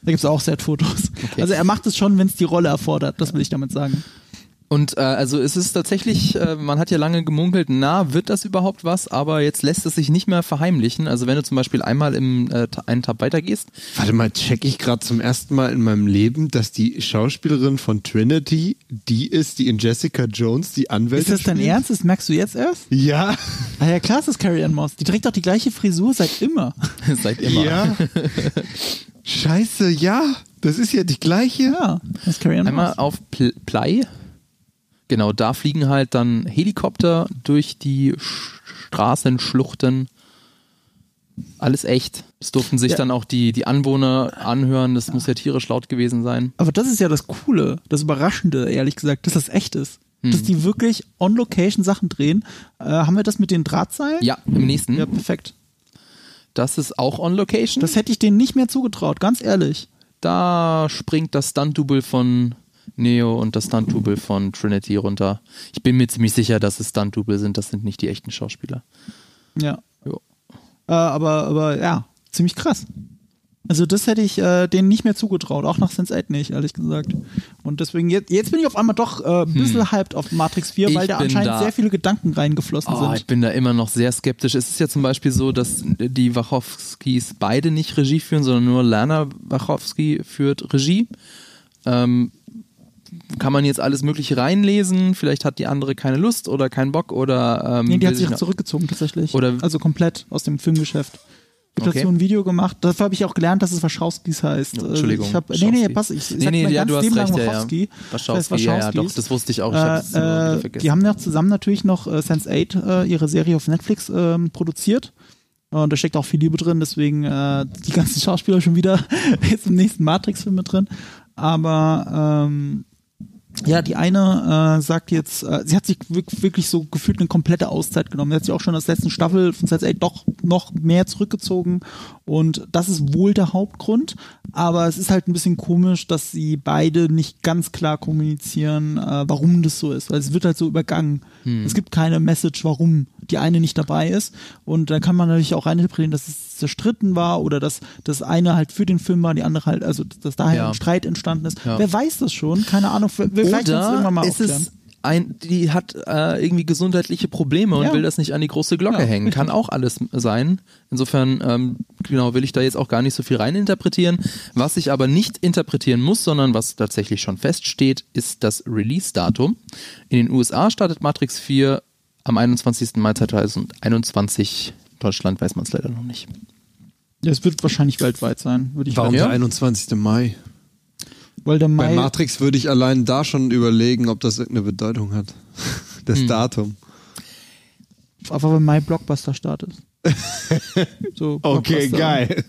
gibt es auch Set-Fotos. Also er macht es schon, wenn es die Rolle erfordert, das will ich damit sagen. Und äh, also es ist tatsächlich, äh, man hat ja lange gemunkelt, na, wird das überhaupt was? Aber jetzt lässt es sich nicht mehr verheimlichen. Also wenn du zum Beispiel einmal im äh, einen Tab weitergehst, Warte mal, check ich gerade zum ersten Mal in meinem Leben, dass die Schauspielerin von Trinity die ist, die in Jessica Jones die Anwältin Ist das dein spielt? Ernst? Das merkst du jetzt erst? Ja. Ah ja, klar, ist das Carrie Ann Moss. Die trägt doch die gleiche Frisur seit immer. seit immer. Ja. Scheiße, ja. Das ist ja die gleiche. Ja, das ist Carrie Ann Einmal Moss. auf Pl Play. Genau, da fliegen halt dann Helikopter durch die Sch Straßenschluchten. Alles echt. Das durften sich Ja. dann auch die, die Anwohner anhören. Das muss ja tierisch laut gewesen sein. Aber das ist ja das Coole, das Überraschende, ehrlich gesagt, dass das echt ist. Dass die wirklich on Location Sachen drehen. Äh, haben wir das mit den Drahtseilen? Ja, im nächsten. Ja, perfekt. Das ist auch on Location. Das hätte ich denen nicht mehr zugetraut, ganz ehrlich. da springt das Stunt-Double von Neo und das Stunt-Double von Trinity runter. Ich bin mir ziemlich sicher, dass es Stunt-Double sind. Das sind nicht die echten Schauspieler. Ja. Jo. Äh, aber, aber ja, ziemlich krass. Also das hätte ich äh, denen nicht mehr zugetraut, auch nach Sense8 nicht, ehrlich gesagt. Und deswegen, jetzt, jetzt bin ich auf einmal doch äh, ein bisschen hyped auf Matrix 4, Hm. Ich weil da anscheinend da- sehr viele Gedanken reingeflossen Oh, ich sind. bin da immer noch sehr skeptisch. Es ist ja zum Beispiel so, dass die Wachowskis beide nicht Regie führen, sondern nur Lana Wachowski führt Regie. Ähm, kann man jetzt alles Mögliche reinlesen? Vielleicht hat die andere keine Lust oder keinen Bock oder. Ähm, Nee, die hat sich auch zurückgezogen tatsächlich. Oder- also komplett aus dem Filmgeschäft. Ich habe Okay. dazu ein Video gemacht. Dafür habe ich auch gelernt, dass es Wachowskis heißt. Oh, Entschuldigung, Ich hab, nee, nee, pass, ich, ich Nee, sag nee, ja, du hast recht, ja, ja. Wachowski. Das heißt ja, ja, doch, das wusste ich auch. Ich hab's Äh, äh, vergessen. die haben ja zusammen natürlich noch äh, Sense8 äh, ihre Serie auf Netflix ähm, produziert. Und da steckt auch viel Liebe drin, deswegen äh, die ganzen Schauspieler schon wieder jetzt im nächsten Matrix-Film mit drin. Aber ähm, ja, die eine äh, sagt jetzt, äh, sie hat sich wirk- wirklich so gefühlt eine komplette Auszeit genommen. Sie hat sich auch schon aus der letzten Staffel von Sense8 doch noch mehr zurückgezogen und das ist wohl der Hauptgrund. Aber es ist halt ein bisschen komisch, dass sie beide nicht ganz klar kommunizieren, äh, warum das so ist, weil es wird halt so übergangen. Es gibt keine Message, warum die eine nicht dabei ist und dann kann man natürlich auch reininterpretieren, dass es zerstritten war oder dass das eine halt für den Film war, die andere halt, also dass daher Ja. ein Streit entstanden ist. Ja. Wer weiß das schon? Keine Ahnung. Vielleicht uns irgendwann Oder mal ist aufklären. es ein, die hat äh, irgendwie gesundheitliche Probleme und Ja. will das nicht an die große Glocke Ja, hängen. Kann auch alles sein. Insofern, ähm, genau, will ich da jetzt auch gar nicht so viel reininterpretieren. Was ich aber nicht interpretieren muss, sondern was tatsächlich schon feststeht, ist das Release-Datum. In den USA startet Matrix 4 am 21. Mai 2021. In Deutschland weiß man es leider noch nicht. Ja, es wird wahrscheinlich weltweit sein, würde ich Warum sagen. der 21. Mai? Weil der Bei Mai, Matrix würde ich allein da schon überlegen, ob das irgendeine Bedeutung hat. Das Hm. Datum. einfach weil Mai Blockbuster startet. so, Okay, geil.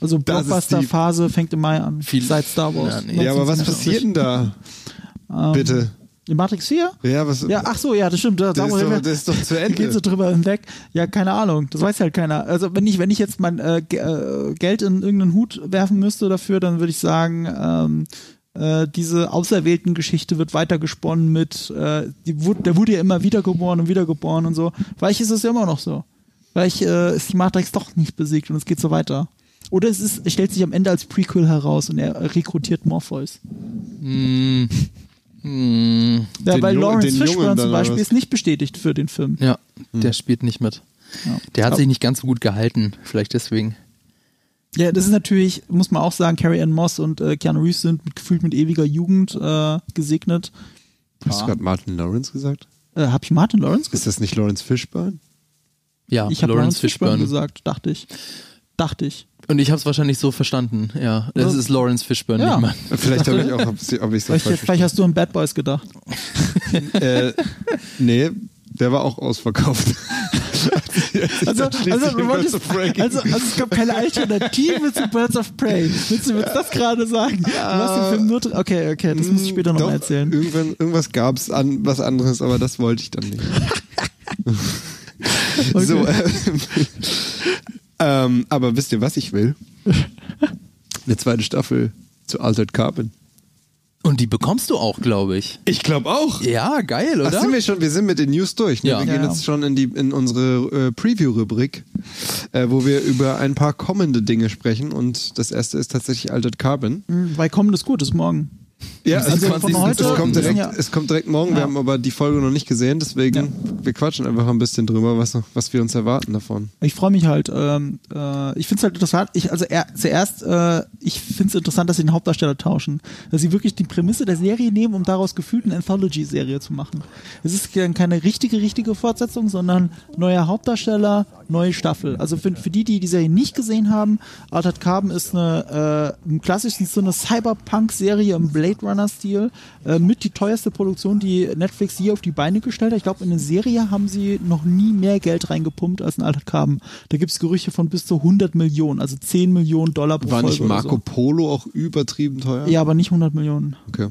Also Blockbuster-Phase fängt im Mai an. Viel- seit Star Wars. Ja, nee. Ja, aber was 1977. passiert denn da? Bitte. In Matrix 4? Ja, was? Ja, ach so, ja, das stimmt. Da, das, ist doch, das ist doch zu Da geht so Ende. drüber hinweg. Ja, keine Ahnung. Das weiß halt keiner. Also wenn ich, wenn ich jetzt mein äh, äh, Geld in irgendeinen Hut werfen müsste dafür, dann würde ich sagen, ähm, äh, diese auserwählten Geschichte wird weitergesponnen mit, äh, die, wurde- der wurde ja immer wiedergeboren und wiedergeboren und so. Vielleicht ist es ja immer noch so. Vielleicht äh, ist die Matrix doch nicht besiegt und es geht so weiter. Oder es, ist, es stellt sich am Ende als Prequel heraus und er rekrutiert Morpheus. Hm. Hm. Ja, weil Lawrence Fishburne zum Beispiel ist nicht bestätigt für den Film. Ja, der spielt nicht mit. Ja. Der hat Aber- sich nicht ganz so gut gehalten. Vielleicht deswegen. Ja, das ist natürlich, muss man auch sagen, Carrie Ann Moss und äh, Keanu Reeves sind mit, gefühlt mit ewiger Jugend äh, gesegnet. Hast du gerade Martin Lawrence gesagt? Äh, hab ich Martin Lawrence gesagt? Ist das nicht Lawrence Fishburne? Ja, Ich habe Lawrence Lawrence Fishburne Fishburne. gesagt, dachte ich. Dachte ich. Und ich habe es wahrscheinlich so verstanden. Ja, das ist Lawrence Fishburne, Ja. nicht mal. Vielleicht habe ich auch, ob ich es Vielleicht, falsch vielleicht hast du an Bad Boys gedacht. äh, Nee, der war auch ausverkauft. Also, also, du Birds wolltest, of Prey. also, also es gab keine Alternative zu Birds of Prey. Willst du mir das gerade sagen? Du hast den Film nur drin. Okay, okay, das muss ich später noch Doch, mal erzählen. Irgendwann, irgendwas gab es an was anderes, aber das wollte ich dann nicht. So, äh, ähm, aber wisst ihr, was ich will? Eine zweite Staffel zu Altered Carbon. Und die bekommst du auch, glaube ich. Ich glaube auch. Ja, geil, Ach, oder? sind wir schon? Wir sind mit den News durch. Ne? Ja. Wir gehen Ja. jetzt schon in die in unsere äh, Preview-Rubrik, äh, wo wir über ein paar kommende Dinge sprechen. Und das erste ist tatsächlich Altered Carbon. Hm, Weil kommendes Gut ist morgen. Ja, Also es, von kommt, heute- es, kommt wir direkt, ja- es kommt direkt morgen. Wir Ja. haben aber die Folge noch nicht gesehen, deswegen Ja. wir quatschen einfach ein bisschen drüber, was, was wir uns erwarten davon. Ich freue mich halt. Ähm, äh, ich finde es halt interessant. Ich, also er, zuerst, äh, ich finde es interessant, dass sie den Hauptdarsteller tauschen. Dass sie wirklich die Prämisse der Serie nehmen, um daraus gefühlt eine Anthology-Serie zu machen. Es ist ke- keine richtige, richtige Fortsetzung, sondern neuer Hauptdarsteller, neue Staffel. Also für, für die, die die Serie nicht gesehen haben, Altered Carbon ist eine äh, im klassischen Sinne Cyberpunk-Serie im Blade Runner-Stil äh, mit die teuerste Produktion, die Netflix je auf die Beine gestellt hat. Ich glaube, in eine Serie haben sie noch nie mehr Geld reingepumpt als in Carbon. Da gibt es Gerüche von bis zu 100 Millionen, also 10 Millionen Dollar pro War Folge nicht Marco so. Polo auch übertrieben teuer? Ja, aber nicht 100 Millionen. Okay.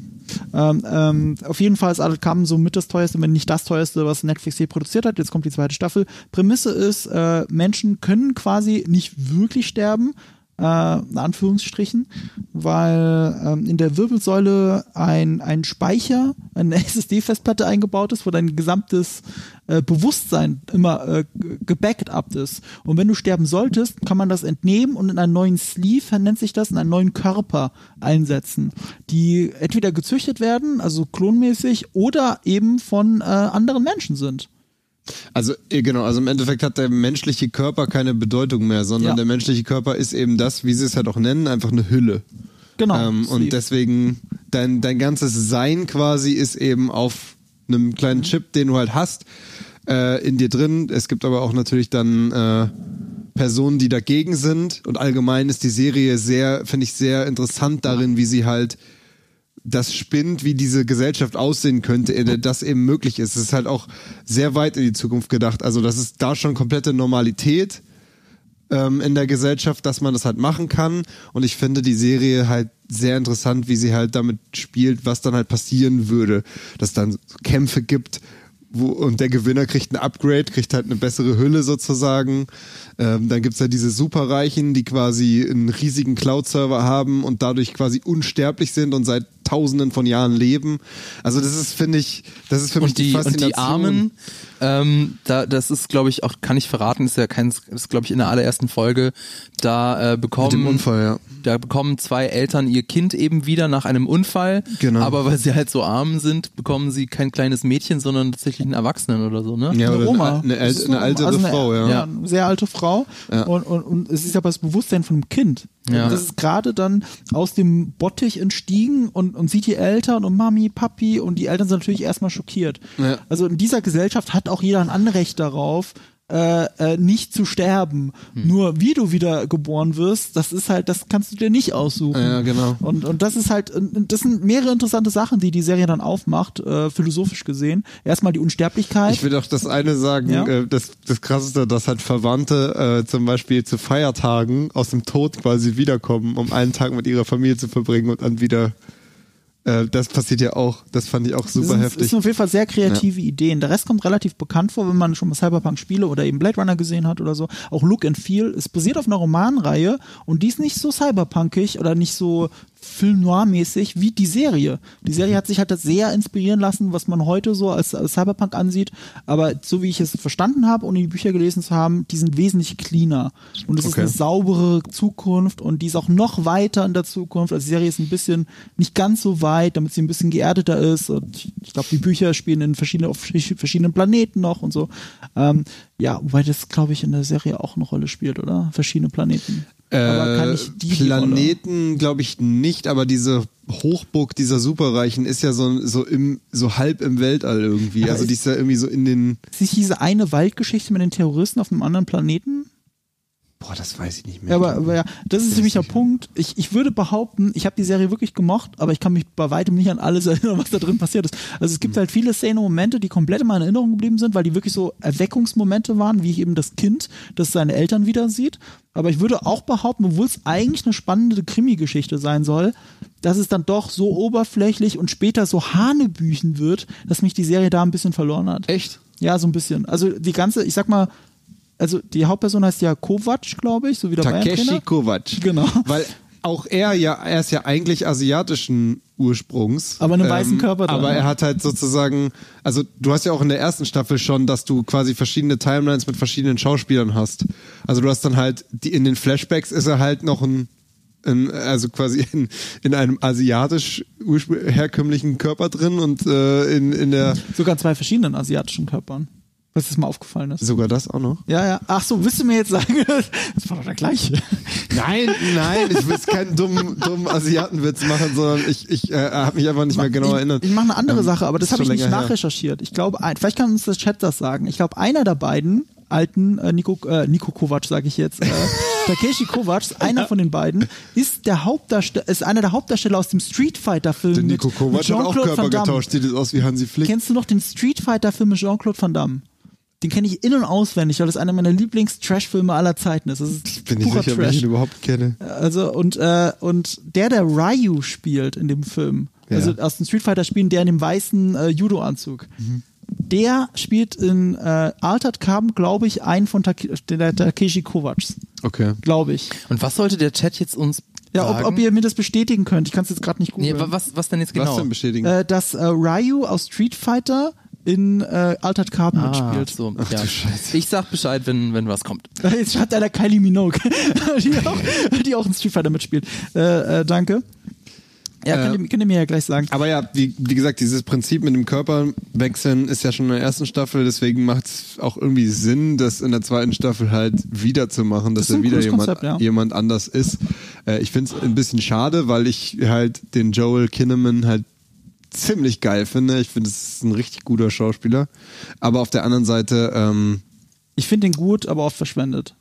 Ähm, ähm, auf jeden Fall ist Carbon so mit das teuerste, wenn nicht das teuerste, was Netflix je produziert hat. Jetzt kommt die zweite Staffel. Prämisse ist, äh, Menschen können quasi nicht wirklich sterben, äh, in Anführungsstrichen, weil ähm, in der Wirbelsäule ein, ein Speicher, eine SSD-Festplatte eingebaut ist, wo dein gesamtes äh, Bewusstsein immer äh, ge- gebackt ist. Und wenn du sterben solltest, kann man das entnehmen und in einen neuen Sleeve, nennt sich das, in einen neuen Körper einsetzen, die entweder gezüchtet werden, also klonmäßig, oder eben von äh, anderen Menschen sind. Also eh, genau, also im Endeffekt hat der menschliche Körper keine Bedeutung mehr, sondern Ja. der menschliche Körper ist eben das, wie sie es halt auch nennen, einfach eine Hülle. Genau. ähm, und deswegen dein, dein ganzes Sein quasi ist eben auf einem kleinen Chip, den du halt hast, äh, in dir drin. Es gibt aber auch natürlich dann äh, Personen, die dagegen sind. Und allgemein ist die Serie sehr, finde ich, sehr interessant darin, wie sie halt das spinnt, wie diese Gesellschaft aussehen könnte, äh, das eben möglich ist. Es ist halt auch sehr weit in die Zukunft gedacht. Also das ist da schon komplette Normalität ähm, in der Gesellschaft, dass man das halt machen kann. Und ich finde die Serie halt sehr interessant, wie sie halt damit spielt, was dann halt passieren würde. Dass dann Kämpfe gibt, wo, und der Gewinner kriegt ein Upgrade, kriegt halt eine bessere Hülle sozusagen. Ähm, dann gibt's ja diese Superreichen, die quasi einen riesigen Cloud-Server haben und dadurch quasi unsterblich sind und seit tausenden von Jahren leben. Also das ist, finde ich, das ist für mich und die, und Faszination. die Armen, ähm, da, das ist, glaube ich, auch, kann ich verraten, ist ja kein, ist, glaube ich, in der allerersten Folge, da äh, bekommen, Mit dem Unfall, ja. da bekommen zwei Eltern ihr Kind eben wieder nach einem Unfall, Genau. aber weil sie halt so arm sind, bekommen sie kein kleines Mädchen, sondern tatsächlich einen Erwachsenen oder so, ne? Ja, eine Oma. Eine, eine, eine ältere also eine- Frau, ja. Ja, eine sehr alte Frau. Ja. Und, und, und es ist aber das Bewusstsein von einem Kind. Ja. Und Das ist gerade dann aus dem Bottich entstiegen und, und sieht die Eltern und Mami, Papi und die Eltern sind natürlich erstmal schockiert. Ja. Also in dieser Gesellschaft hat auch jeder ein Anrecht darauf, äh, äh, nicht zu sterben. Hm. Nur wie du wieder geboren wirst, das ist halt, das kannst du dir nicht aussuchen. Ja, genau. Und, und das ist halt, das sind mehrere interessante Sachen, die die Serie dann aufmacht, äh, philosophisch gesehen. Erstmal die Unsterblichkeit. Ich will auch das eine sagen, Ja. äh, das, das krasseste, dass halt Verwandte äh, zum Beispiel zu Feiertagen aus dem Tod quasi wiederkommen, um einen Tag mit ihrer Familie zu verbringen und dann wieder. Äh, das passiert ja auch. Das fand ich auch super das sind, heftig. Das sind auf jeden Fall sehr kreative Ideen. Der Rest kommt relativ bekannt vor, wenn man schon mal Cyberpunk-Spiele oder eben Blade Runner gesehen hat oder so. Auch Look and Feel. Es basiert auf einer Romanreihe und die ist nicht so cyberpunkig oder nicht so Film Noir-mäßig wie die Serie. Die Serie hat sich halt das sehr inspirieren lassen, was man heute so als, als Cyberpunk ansieht. Aber so wie ich es verstanden habe, ohne die Bücher gelesen zu haben, die sind wesentlich cleaner. Und es ist Okay. eine saubere Zukunft und die ist auch noch weiter in der Zukunft. Also die Serie ist ein bisschen nicht ganz so weit, damit sie ein bisschen geerdeter ist. Und ich- ich glaube, die Bücher spielen in verschiedenen, auf verschiedenen Planeten noch und so. Ähm, ja, wobei das, glaube ich, in der Serie auch eine Rolle spielt, oder? Verschiedene Planeten. Aber kann Äh, ich Rolle? Planeten glaube ich nicht, aber diese Hochburg dieser Superreichen ist ja so, so im so halb im Weltall irgendwie. Aber also die ist ja irgendwie so in den. Ist nicht diese eine Waldgeschichte mit den Terroristen auf einem anderen Planeten? Boah, das weiß ich nicht mehr. Ja, aber, aber ja, das ist nämlich der Punkt. Ich, ich würde behaupten, ich habe die Serie wirklich gemocht, aber ich kann mich bei weitem nicht an alles erinnern, was da drin passiert ist. Also es gibt halt viele Szenen und Momente, die komplett in meiner Erinnerung geblieben sind, weil die wirklich so Erweckungsmomente waren, wie eben das Kind, das seine Eltern wieder sieht. Aber ich würde auch behaupten, obwohl es eigentlich eine spannende Krimi-Geschichte sein soll, dass es dann doch so oberflächlich und später so hanebüchen wird, dass mich die Serie da ein bisschen verloren hat. Echt? Ja, so ein bisschen. Also die ganze, ich sag mal, also die Hauptperson heißt ja Kovac, glaube ich, so wie der Takeshi. Kovac. Genau. Weil auch er ja, er ist ja eigentlich asiatischen Ursprungs. Aber einen weißen Körper dran, Aber er hat halt sozusagen, also du hast ja auch in der ersten Staffel schon, dass du quasi verschiedene Timelines mit verschiedenen Schauspielern hast. Also du hast dann halt, die, in den Flashbacks ist er halt noch ein in, also quasi in, in einem asiatisch herkömmlichen Körper drin und äh, in, in der Sogar zwei verschiedenen asiatischen Körpern. Was ist mal aufgefallen ist. sogar das auch noch. Ja, ja. Ach so, willst du mir jetzt sagen, das war doch der gleiche. Nein, nein, ich will jetzt keinen dummen, dummen Asiatenwitz machen, sondern ich, ich äh, habe mich einfach nicht mehr genau ich, erinnert. Ich mache eine andere Ähm, Sache, aber das habe ich nicht länger her. nachrecherchiert. Ich glaube, vielleicht kann uns das Chat das sagen. Ich glaube, einer der beiden alten äh, Nico, äh, Nico Kovac, sage ich jetzt, äh, Takeshi Kovac, einer von den beiden, ist der Hauptdarsteller, ist einer der Hauptdarsteller aus dem Street Fighter Film Der Nico Kovac mit hat auch Körper getauscht, sieht jetzt aus wie Hansi Flick. Kennst du noch den Street Fighter Film mit Jean-Claude Van Damme? Den kenne ich in- und auswendig, weil das einer meiner Lieblings-Trash-Filme aller Zeiten ist. Das ist Bin ich purer sicher, ob ich Trash. ihn überhaupt kenne. Also und äh, und der, der Ryu spielt in dem Film, Ja. also aus den Street Fighter Spielen, der in dem weißen äh, Judo-Anzug, der spielt in äh, Altered Carbon, glaube ich, einen von Take der Takeshi Kovacs, Okay. glaube ich. Und was sollte der Chat jetzt uns Ja, sagen? ob, ob ihr mir das bestätigen könnt. Ich kann es jetzt gerade nicht nee, googeln. wa- was, was denn jetzt Was genau? denn bestätigen? äh, dass äh, Ryu aus Street Fighter in äh, Altered Carbon Ah, mitspielt. so, Ach ja. Ich sag Bescheid, wenn, wenn was kommt. Jetzt schreibt einer Kylie Minogue, die, auch, die auch in Street Fighter mitspielt. Äh, äh, danke. Ja, Äh, könnt, ihr, könnt ihr mir ja gleich sagen. Aber ja, wie, wie gesagt, dieses Prinzip mit dem Körper wechseln ist ja schon in der ersten Staffel, deswegen macht es auch irgendwie Sinn, das in der zweiten Staffel halt wiederzumachen, dass Das er wieder jemand, Konzept, ja. jemand anders ist. Äh, ich finde es ein bisschen schade, weil ich halt den Joel Kinnaman halt ziemlich geil finde. Ich finde, es ist ein richtig guter Schauspieler. Aber auf der anderen Seite, ähm, Ich finde den gut, aber oft verschwendet.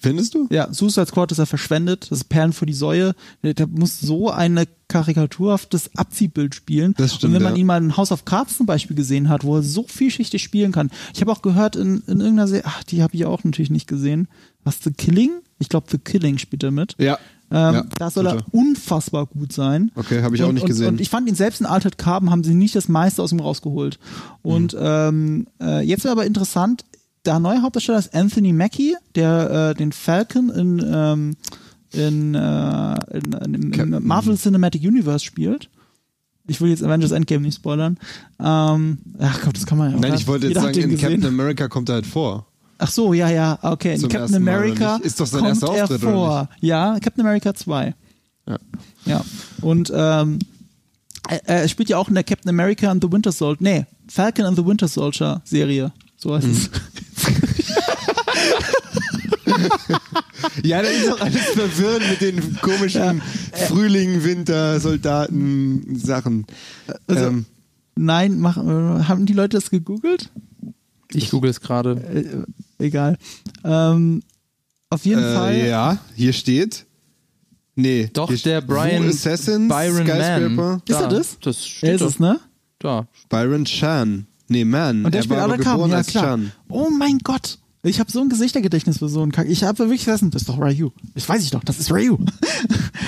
findest du? Ja, Suicide Squad ist er verschwendet. Das ist Perlen für die Säue. Der, der muss so eine karikaturhaftes Abziehbild spielen. Das stimmt, Und wenn man ja. ihn mal in House of Cards zum Beispiel gesehen hat, wo er so vielschichtig spielen kann. Ich habe auch gehört in, in irgendeiner Serie, ach, die habe ich auch natürlich nicht gesehen. Was, The Killing? Ich glaube, The Killing spielt er mit. Ja. Ähm, Ja, da soll er unfassbar gut sein. Okay, habe ich auch und, nicht und, gesehen. Und ich fand ihn selbst in Altered Carbon haben sie nicht das meiste aus ihm rausgeholt. Und Mhm. ähm, äh, jetzt wäre aber interessant, der neue Hauptdarsteller ist Anthony Mackie, der äh, den Falcon in, ähm, in, äh, in, in, im- Marvel Cinematic Universe spielt. Ich will jetzt Avengers Endgame nicht spoilern. Ähm, ach Gott, das kann man ja auch. Nein, ich wollte jetzt sagen, in gesehen. Captain America kommt er halt vor. Ach so, ja, ja, okay. In Zum Captain America? Ist doch sein kommt erster er Auftritt, oder vor. Ja, Captain America 2. Ja. Ja. Und ähm, er, er spielt ja auch in der Captain America and the Winter Soldier. Nee, Falcon and the Winter Soldier Serie. So heißt es. Ja, das ist doch alles verwirrend mit den komischen Frühling, Winter, Soldaten, Sachen. Also, ähm, Nein, mach, äh, haben die Leute das gegoogelt? Ich google es gerade. Egal. Ähm, auf jeden Fall. äh, ja, hier steht. Nee. Doch, hier der Brian Assassins, Byron. Mann. Ist er das? Das Er steht ist doch es, ne? da. Byron Chan. Nee, Man. Und der er spielt war geboren ja als klar. Chan. Oh mein Gott. Ich habe so ein Gesichtergedächtnis für so einen Kack. Ich habe wirklich vergessen, das ist doch Ryu. Das weiß ich doch, das ist Ryu.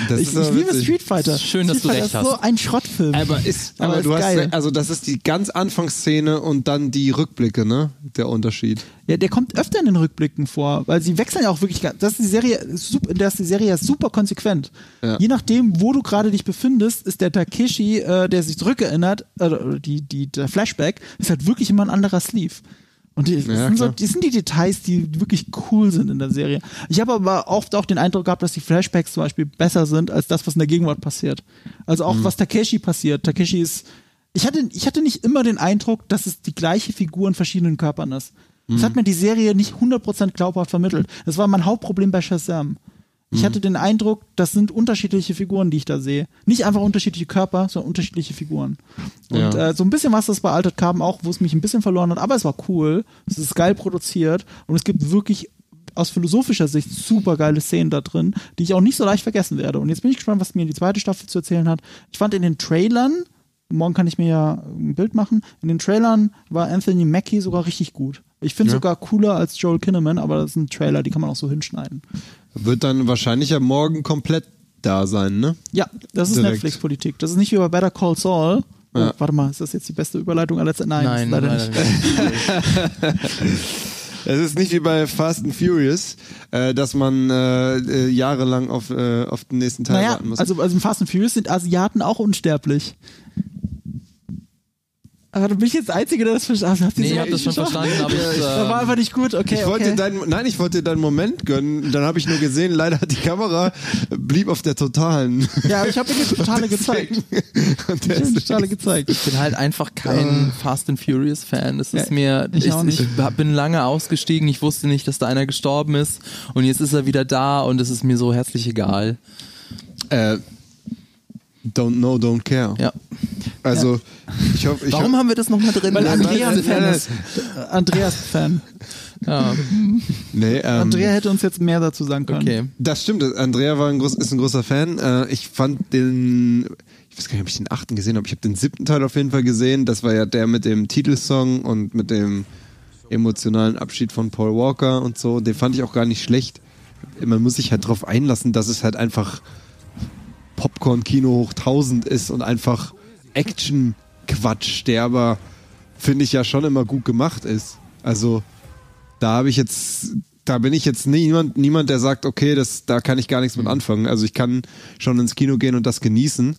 Das ich ist ich liebe. Street Fighter. Schön, dass Street du Fighter recht ist hast. so ein Schrottfilm. Aber ist, Aber aber, ist du hast, geil. recht, also das ist die ganz Anfangsszene und dann die Rückblicke, ne? Der Unterschied. Ja, der kommt öfter in den Rückblicken vor, weil sie wechseln ja auch wirklich. Das ist die Serie, das ist die Serie ja super konsequent. Ja. Je nachdem, wo du gerade dich befindest, ist der Takeshi, äh, der sich zurückerinnert, äh, oder die, die, der Flashback, ist halt wirklich immer ein anderer Sleeve. Und die, das, Ja, sind so, das sind die Details, die wirklich cool sind in der Serie. Ich habe aber oft auch den Eindruck gehabt, dass die Flashbacks zum Beispiel besser sind als das, was in der Gegenwart passiert. Also Mhm. auch was Takeshi passiert. Takeshi ist. Ich hatte, ich hatte nicht immer den Eindruck, dass es die gleiche Figur in verschiedenen Körpern ist. Mhm. Das hat mir die Serie nicht 100% glaubhaft vermittelt. Das war mein Hauptproblem bei Shazam. Ich Mhm. hatte den Eindruck, das sind unterschiedliche Figuren, die ich da sehe. Nicht einfach unterschiedliche Körper, sondern unterschiedliche Figuren. Und Ja. äh, so ein bisschen was das bei Altered Carbon auch, wo es mich ein bisschen verloren hat, aber es war cool. Es ist geil produziert und es gibt wirklich aus philosophischer Sicht super geile Szenen da drin, die ich auch nicht so leicht vergessen werde. Und jetzt bin ich gespannt, was mir die zweite Staffel zu erzählen hat. Ich fand in den Trailern, morgen kann ich mir ja ein Bild machen, in den Trailern war Anthony Mackie sogar richtig gut. Ich finde Ja. sogar cooler als Joel Kinnaman, aber das sind Trailer, die kann man auch so hinschneiden. Wird dann wahrscheinlich ja morgen komplett da sein, ne? Ja, das ist. Netflix-Politik. Das ist nicht wie bei Better Call Saul. Oh, Ja. Warte mal, ist das jetzt die beste Überleitung aller Zeiten? Nein, Nein, leider leider nicht. Es ist nicht wie bei Fast and Furious, äh, dass man äh, äh, jahrelang auf, äh, auf den nächsten Teil Naja, warten muss. also, also in Fast and Furious sind Asiaten auch unsterblich. Aber du bist jetzt der Einzige, der das verstanden hat. Nee, ich hab das schon verstanden, aber ich, Das war ähm, einfach nicht gut, okay. Ich wollte okay. deinen, nein, ich wollte dir deinen Moment gönnen. Dann habe ich nur gesehen, leider hat die Kamera blieb auf der totalen. Ja, ich habe dir die Totale gezeigt. Und Ich hab dir die Totale gezeigt. Ich bin halt einfach kein Fast and Furious Fan. Das ist Ja, mir, ich ich, auch nicht. ich bin lange ausgestiegen. Ich wusste nicht, dass da einer gestorben ist. Und jetzt ist er wieder da und es ist mir so herzlich egal. äh, don't know, don't care. Ja. Also ich hoffe, ich Warum hoffe, haben wir das nochmal drin? Weil Nein, Andrea nein, ein Fan ist. Andreas Fan. Ja, nee, ähm, Andrea hätte uns jetzt mehr dazu sagen können. okay. Das stimmt. Andrea war ein groß, ist ein großer Fan. Äh, ich fand den, ich weiß gar nicht, ob ich den achten gesehen habe. Ich habe den siebten Teil auf jeden Fall gesehen. Das war ja der mit dem Titelsong und mit dem emotionalen Abschied von Paul Walker und so. Den fand ich auch gar nicht schlecht. Man muss sich halt darauf einlassen, dass es halt einfach Popcorn-Kino hoch 1000 ist und einfach Action-Quatsch, der aber, finde ich, ja schon immer gut gemacht ist. Also, da habe ich jetzt, da bin ich jetzt niemand, niemand, der sagt, okay, das, da kann ich gar nichts mit anfangen. Also ich kann schon ins Kino gehen und das genießen,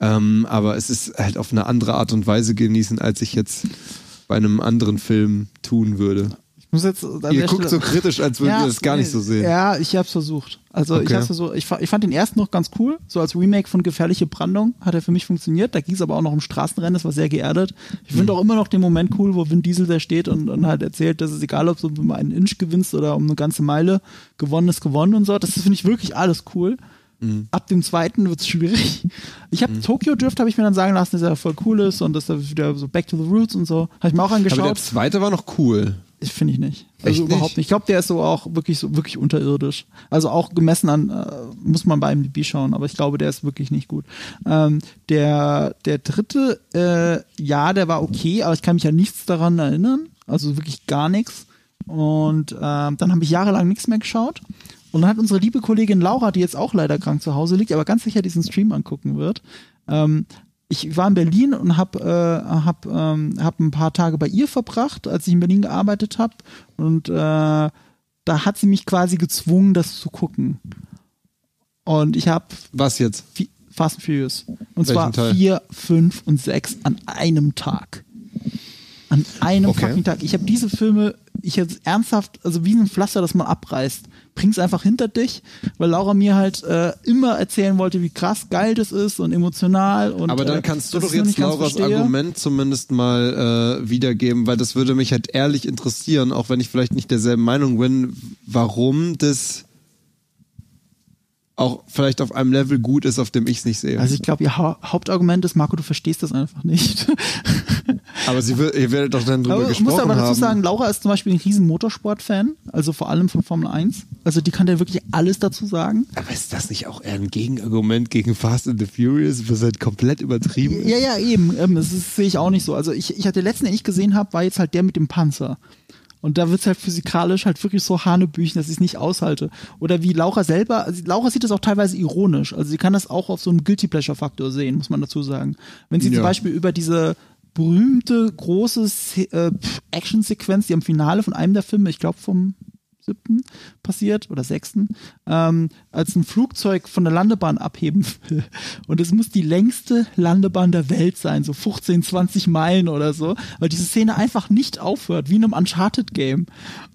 ähm, aber es ist halt auf eine andere Art und Weise genießen, als ich jetzt bei einem anderen Film tun würde. Ich muss jetzt Ihr guckt so Stelle- kritisch, als würdet ihr das gar nicht so sehen. Ja, ich hab's versucht. Also ich Okay. hab's versucht. Ich, ich fand den ersten noch ganz cool. So als Remake von Gefährliche Brandung hat er für mich funktioniert. Da ging es aber auch noch um Straßenrennen, das war sehr geerdet. Ich finde Mhm. auch immer noch den Moment cool, wo Vin Diesel da steht und, und halt erzählt, dass es egal, ob du um einen Inch gewinnst oder um eine ganze Meile, gewonnen ist gewonnen und so. Das finde ich wirklich alles cool. Mhm. Ab dem zweiten wird's schwierig. Ich habe Tokyo Drift, habe ich mir dann sagen lassen, dass er voll cool ist und dass er wieder so Back to the Roots und so. Habe ich mir auch aber der angeschaut. zweite war noch cool. Ich finde ich nicht. Also Echt überhaupt nicht? Ich glaube, der ist so auch wirklich so wirklich unterirdisch. Also auch gemessen an äh, muss man bei IMDb schauen, aber ich glaube, der ist wirklich nicht gut. Ähm, der der dritte, äh, ja, der war okay, aber ich kann mich an nichts daran erinnern. Also wirklich gar nichts. Und ähm, dann habe ich jahrelang nichts mehr geschaut. Und dann hat unsere liebe Kollegin Laura, die jetzt auch leider krank zu Hause liegt, aber ganz sicher diesen Stream angucken wird, ähm, ich war in Berlin und habe äh, hab, ähm, hab ein paar Tage bei ihr verbracht, als ich in Berlin gearbeitet habe. Und äh, da hat sie mich quasi gezwungen, das zu gucken. Und ich habe Was jetzt? Fast and Furious. Und Welchen zwar Teil? vier, fünf und sechs an einem Tag. An einem Okay. fucking Tag. Ich habe diese Filme, ich jetzt ernsthaft, also wie ein Pflaster, das man abreißt, bring's einfach hinter dich, weil Laura mir halt äh, immer erzählen wollte, wie krass geil das ist und emotional und Aber dann äh, kannst du dass doch jetzt Lauras verstehe. Argument zumindest mal äh, wiedergeben, weil das würde mich halt ehrlich interessieren, auch wenn ich vielleicht nicht derselben Meinung bin, warum das auch vielleicht auf einem Level gut ist, auf dem ich es nicht sehe. Also ich glaube, ihr ha Hauptargument ist, Marco, du verstehst das einfach nicht. aber sie wird, ihr werdet doch dann drüber Aber ich gesprochen muss aber dazu haben. sagen, Laura ist zum Beispiel ein riesen Motorsport-Fan, also vor allem von Formel 1. Also die kann dir wirklich alles dazu sagen. aber ist das nicht auch eher ein Gegenargument gegen Fast and the Furious, was halt komplett übertrieben ist? Ja, ja, eben. Ähm, Das ist- sehe ich auch nicht so. Also ich, ich hatte den letzten, den ich gesehen habe, war jetzt halt der mit dem Panzer. Und da wird's halt physikalisch halt wirklich so Hanebüchen, dass ich es nicht aushalte. Oder wie Laura selber, also Laura sieht das auch teilweise ironisch. Also sie kann das auch auf so einem Guilty Pleasure Faktor sehen, muss man dazu sagen. Wenn sie Ja. zum Beispiel über diese berühmte große äh, Action-Sequenz, die am Finale von einem der Filme, ich glaube vom siebten passiert oder sechsten, ähm, als ein Flugzeug von der Landebahn abheben will. Und es muss die längste Landebahn der Welt sein, so 15, 20 Meilen oder so, weil diese Szene einfach nicht aufhört, wie in einem Uncharted-Game.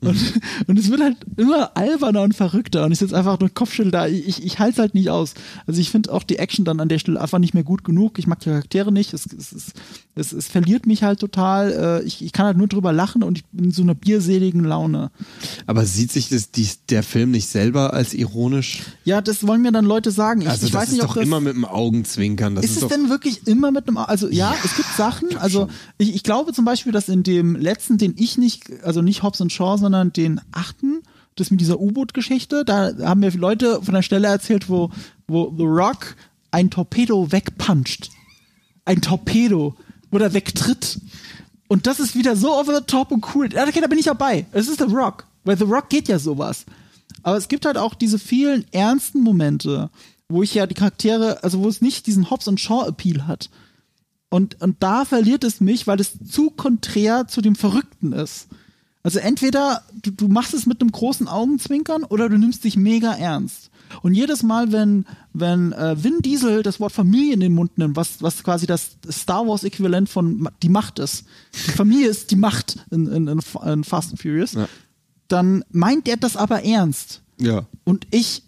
Und, und es wird halt immer alberner und verrückter und ich sitze einfach nur Kopfschüttel da. Ich, ich, ich halte es halt nicht aus. Also ich finde auch die Action dann an der Stelle einfach nicht mehr gut genug. Ich mag die Charaktere nicht. Es, es, es, es, es verliert mich halt total. Äh, Ich, ich kann halt nur drüber lachen und ich bin in so einer bierseligen Laune. Aber sieht sich das, die, der Film nicht selber als ironisch? Ja, das wollen mir dann Leute sagen. Ich, Also ich das weiß ist nicht, doch immer mit dem Augenzwinkern. Das ist ist, es denn wirklich immer mit einem, also ja, es gibt Sachen, also ich, ich glaube zum Beispiel, dass in dem letzten, den ich nicht, also nicht Hobbs und Shaw, sondern den achten, das mit dieser U-Boot-Geschichte, da haben mir Leute von der Stelle erzählt, wo, wo The Rock ein Torpedo wegpuncht. Ein Torpedo, wo der wegtritt. Und das ist wieder so over the top und cool. Ja, Okay, da bin ich dabei. Es ist The Rock. Weil The Rock geht ja sowas. Aber es gibt halt auch diese vielen ernsten Momente, wo ich ja die Charaktere, also wo es nicht diesen Hobbs und Shaw Appeal hat. Und, und da verliert es mich, weil es zu konträr zu dem Verrückten ist. Also entweder du, du machst es mit einem großen Augenzwinkern oder du nimmst dich mega ernst. Und jedes Mal, wenn, wenn äh, Vin Diesel das Wort Familie in den Mund nimmt, was, was quasi das Star Wars-Äquivalent von die Macht ist, die Familie ist die Macht in, in, in, in Fast and Furious, Ja. Dann meint er das aber ernst. Ja. Und ich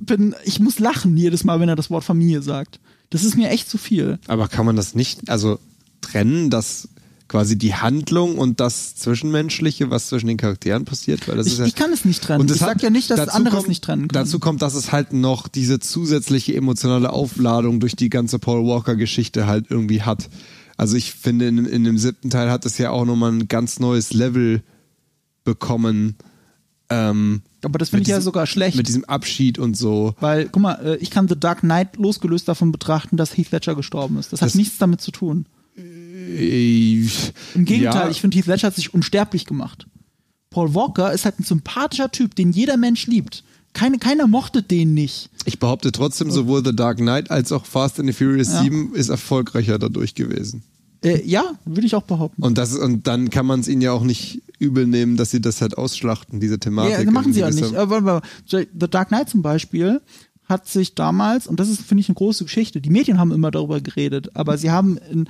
bin, ich muss lachen jedes Mal, wenn er das Wort Familie sagt. Das ist mir echt zu viel. Aber kann man das nicht, also trennen, dass quasi die Handlung und das Zwischenmenschliche, was zwischen den Charakteren passiert? Weil das Ich, ist ja, ich kann es nicht trennen. Und ich es sag hat- ja nicht, dass anderes kommt, nicht trennen kann. Dazu kommt, dass es halt noch diese zusätzliche emotionale Aufladung durch die ganze Paul Walker-Geschichte halt irgendwie hat. Also ich finde, in, in dem siebten Teil hat es ja auch nochmal ein ganz neues Level bekommen. Ähm, aber das finde ich ja sogar schlecht. mit diesem Abschied und so. Weil, guck mal, äh, ich kann The Dark Knight losgelöst davon betrachten, dass Heath Ledger gestorben ist. Das, Das- hat nichts damit zu tun. Äh, Im Gegenteil, ja, ich finde, Heath Ledger hat sich unsterblich gemacht. Paul Walker ist halt ein sympathischer Typ, den jeder Mensch liebt. Keine, keiner mochte den nicht. ich behaupte trotzdem, sowohl The Dark Knight als auch Fast and the Furious Ja. 7 ist erfolgreicher dadurch gewesen. Äh, ja, würde ich auch behaupten. Und, das, und dann kann man es ihnen ja auch nicht übel nehmen, dass sie das halt ausschlachten, diese Thematik. Ja, machen sie ja nicht. Aber, The Dark Knight zum Beispiel hat sich damals, und das ist, finde ich, eine große Geschichte, die Medien haben immer darüber geredet, aber sie haben in,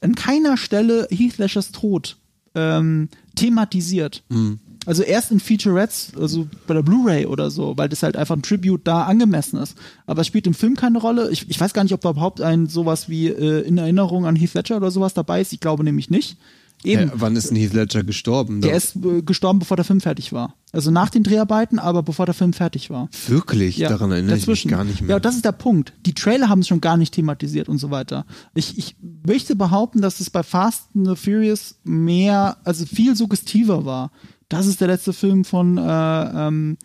an keiner Stelle Heath Ledgers Tod ähm, thematisiert. Mhm. Also erst in Featurettes, also bei der Blu-ray oder so, weil das halt einfach ein Tribute da angemessen ist. Aber es spielt im Film keine Rolle. Ich, ich weiß gar nicht, ob da überhaupt ein sowas wie äh, in Erinnerung an Heath Ledger oder sowas dabei ist. Ich glaube nämlich nicht. Eben. Hä, wann ist denn Heath Ledger gestorben? Der Da- ist äh, gestorben, bevor der Film fertig war. Also nach den Dreharbeiten, aber bevor der Film fertig war. Wirklich? Ja, Daran erinnere dazwischen. ich mich gar nicht mehr. Ja, das ist der Punkt. Die Trailer haben es schon gar nicht thematisiert und so weiter. Ich, ich möchte behaupten, dass es bei Fast and the Furious mehr, also viel suggestiver war. Das ist der letzte Film von äh, ähm,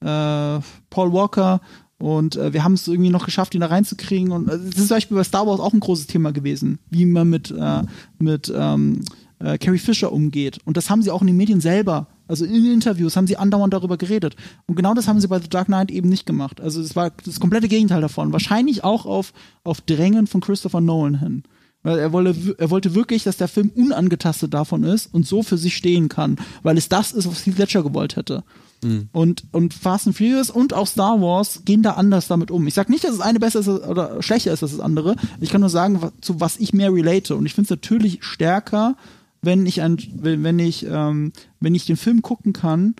äh, Paul Walker und äh, wir haben es irgendwie noch geschafft, ihn da reinzukriegen. Und äh, das ist zum Beispiel bei Star Wars auch ein großes Thema gewesen, wie man mit, äh, mit ähm, äh, Carrie Fisher umgeht. Und das haben sie auch in den Medien selber, also in Interviews, haben sie andauernd darüber geredet. Und genau das haben sie bei The Dark Knight eben nicht gemacht. Also es war das komplette Gegenteil davon. Wahrscheinlich auch auf, auf Drängen von Christopher Nolan hin. Weil er wollte, er wollte wirklich, dass der Film unangetastet davon ist und so für sich stehen kann, weil es das ist, was Heath Ledger gewollt hätte. Und, und Fast and Furious und auch Star Wars gehen da anders damit um. Ich sag nicht, dass das eine besser ist oder schlechter ist als das andere. Ich kann nur sagen, zu was ich mehr relate. Und ich finde es natürlich stärker, wenn ich ein, wenn, ich, ähm, wenn ich den Film gucken kann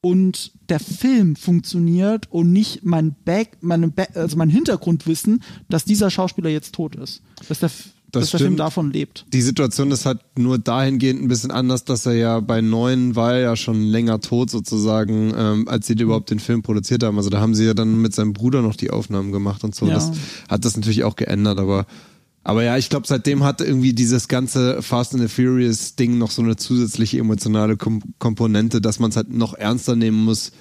und der Film funktioniert und nicht mein Back, meine Back, also mein Hintergrundwissen, dass dieser Schauspieler jetzt tot ist. Dass der, Das dass der Film davon lebt. Die Situation ist halt nur dahingehend ein bisschen anders, dass er ja bei neun war ja schon länger tot sozusagen, ähm, als sie überhaupt den Film produziert haben. Also da haben sie ja dann mit seinem Bruder noch die Aufnahmen gemacht und so. Ja. Das hat das natürlich auch geändert, aber aber ja, ich glaube, seitdem hat irgendwie dieses ganze Fast and the Furious Ding noch so eine zusätzliche emotionale Kom Komponente, dass man es halt noch ernster nehmen muss,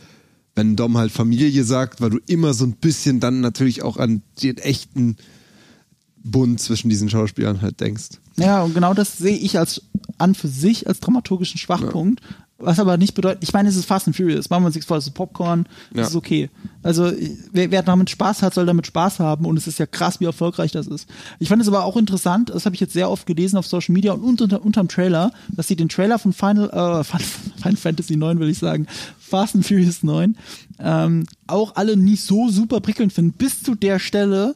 wenn Dom halt Familie sagt, weil du immer so ein bisschen dann natürlich auch an den echten Bund zwischen diesen Schauspielern halt denkst. Ja, und genau das sehe ich als an für sich als dramaturgischen Schwachpunkt. Was aber nicht bedeutet, ich meine, es ist Fast and Furious, machen wir uns nichts vor, es ist Popcorn, das Ja. ist okay. Also, wer, wer damit Spaß hat, soll damit Spaß haben und es ist ja krass, wie erfolgreich das ist. Ich fand es aber auch interessant, das habe ich jetzt sehr oft gelesen auf Social Media und unter, unterm Trailer, dass sie den Trailer von Final, äh, Final, Fantasy 9, will ich sagen, Fast and Furious 9, ähm, auch alle nicht so super prickelnd finden, bis zu der Stelle,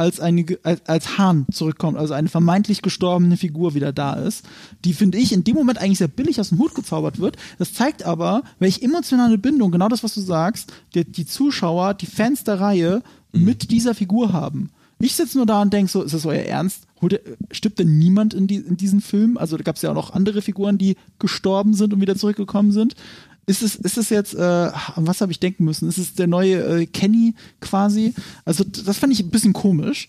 als, eine, als, als Hahn zurückkommt, also eine vermeintlich gestorbene Figur wieder da ist, die, finde ich, in dem Moment eigentlich sehr billig aus dem Hut gezaubert wird. Das zeigt aber, welche emotionale Bindung, genau das, was du sagst, die, die Zuschauer, die Fans der Reihe mit dieser Figur haben. Ich sitze nur da und denke so, ist das euer Ernst? Holt ihr- Stirbt denn niemand in, die, in diesem Film? Also da gab es ja auch noch andere Figuren, die gestorben sind und wieder zurückgekommen sind. Ist es, ist es jetzt, äh, an was habe ich denken müssen? Ist es der neue äh, Kenny quasi? Also das fand ich ein bisschen komisch.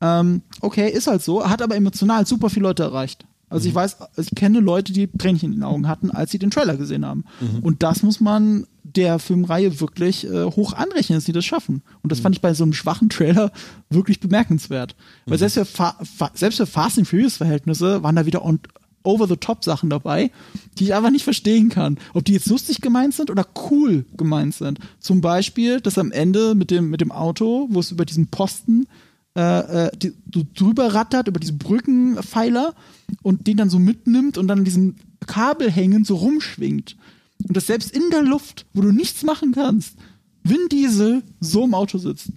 Ähm, okay, ist halt so, hat aber emotional super viele Leute erreicht. Also ich weiß, ich kenne Leute, die Tränchen in den Augen hatten, als sie den Trailer gesehen haben. Und das muss man der Filmreihe wirklich äh, hoch anrechnen, dass sie das schaffen. Und das fand ich bei so einem schwachen Trailer wirklich bemerkenswert. Weil selbst für, Fa Fa selbst für Fast and Furious Verhältnisse waren da wieder on over-the-top-Sachen dabei, die ich einfach nicht verstehen kann. Ob die jetzt lustig gemeint sind oder cool gemeint sind. Zum Beispiel, dass am Ende mit dem, mit dem Auto, wo es über diesen Posten äh, äh, die, so drüber rattert, über diese Brückenpfeiler und den dann so mitnimmt und dann diesen Kabel hängend so rumschwingt. Und dass selbst in der Luft, wo du nichts machen kannst, Vin Diesel so im Auto sitzt.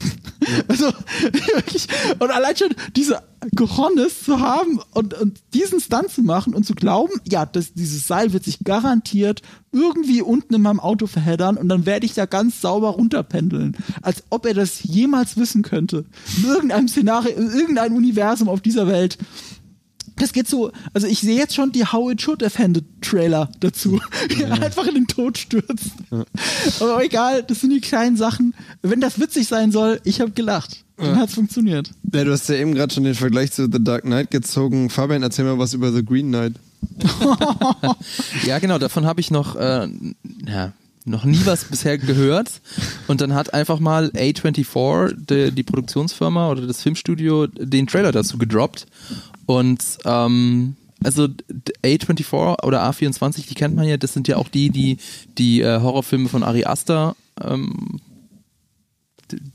Also wirklich, und allein schon diese Cojones zu haben und, und diesen Stunt zu machen und zu glauben, ja, das, dieses Seil wird sich garantiert irgendwie unten in meinem Auto verheddern und dann werde ich da ganz sauber runterpendeln. Als ob er das jemals wissen könnte. In irgendeinem Szenario, in irgendeinem Universum auf dieser Welt. Das geht so, also ich sehe jetzt schon die How It Should Have Trailer dazu, wie er einfach in den Tod stürzt. Aber egal, das sind die kleinen Sachen. Wenn das witzig sein soll, ich habe gelacht. Dann hat's funktioniert. Ja, du hast ja eben gerade schon den Vergleich zu The Dark Knight gezogen. Fabian, erzähl mal was über The Green Knight. Ja, genau, davon habe ich noch, äh, ja, noch nie was bisher gehört. Und dann hat einfach mal A24, die, die Produktionsfirma oder das Filmstudio, den Trailer dazu gedroppt. Und ähm, also A24 oder A24, die kennt man ja, das sind ja auch die, die die äh, Horrorfilme von Ari Aster ähm,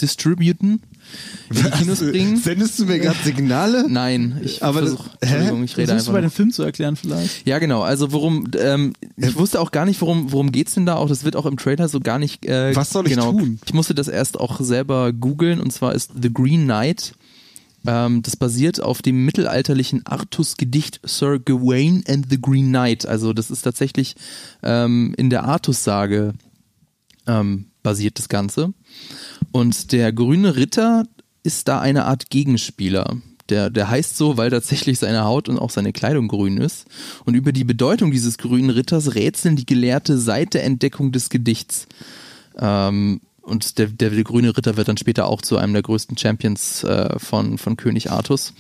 distributen, in die Kinos bringen. Sendest du mir gerade Signale? Nein, ich Aber das- versuche? Entschuldigung, ich rede du einfach bei noch. dem Film zu erklären vielleicht? Ja, genau. Also worum, ähm, ich wusste auch gar nicht, worum, worum geht's denn da auch. Das wird auch im Trailer so gar nicht. Äh, Was soll ich genau, tun? Ich musste das erst auch selber googeln und zwar ist The Green Knight. Ähm, das basiert auf dem mittelalterlichen Artus-Gedicht Sir Gawain and the Green Knight. Also das ist tatsächlich ähm, in der Artus-Sage ähm, basiert das Ganze. Und der grüne Ritter ist da eine Art Gegenspieler. Der, der heißt so, weil tatsächlich seine Haut und auch seine Kleidung grün ist. Und über die Bedeutung dieses grünen Ritters rätseln die Gelehrte seit der Entdeckung des Gedichts. Ähm, und der, der, grüne Ritter wird dann später auch zu einem der größten Champions äh, von, von König Artus.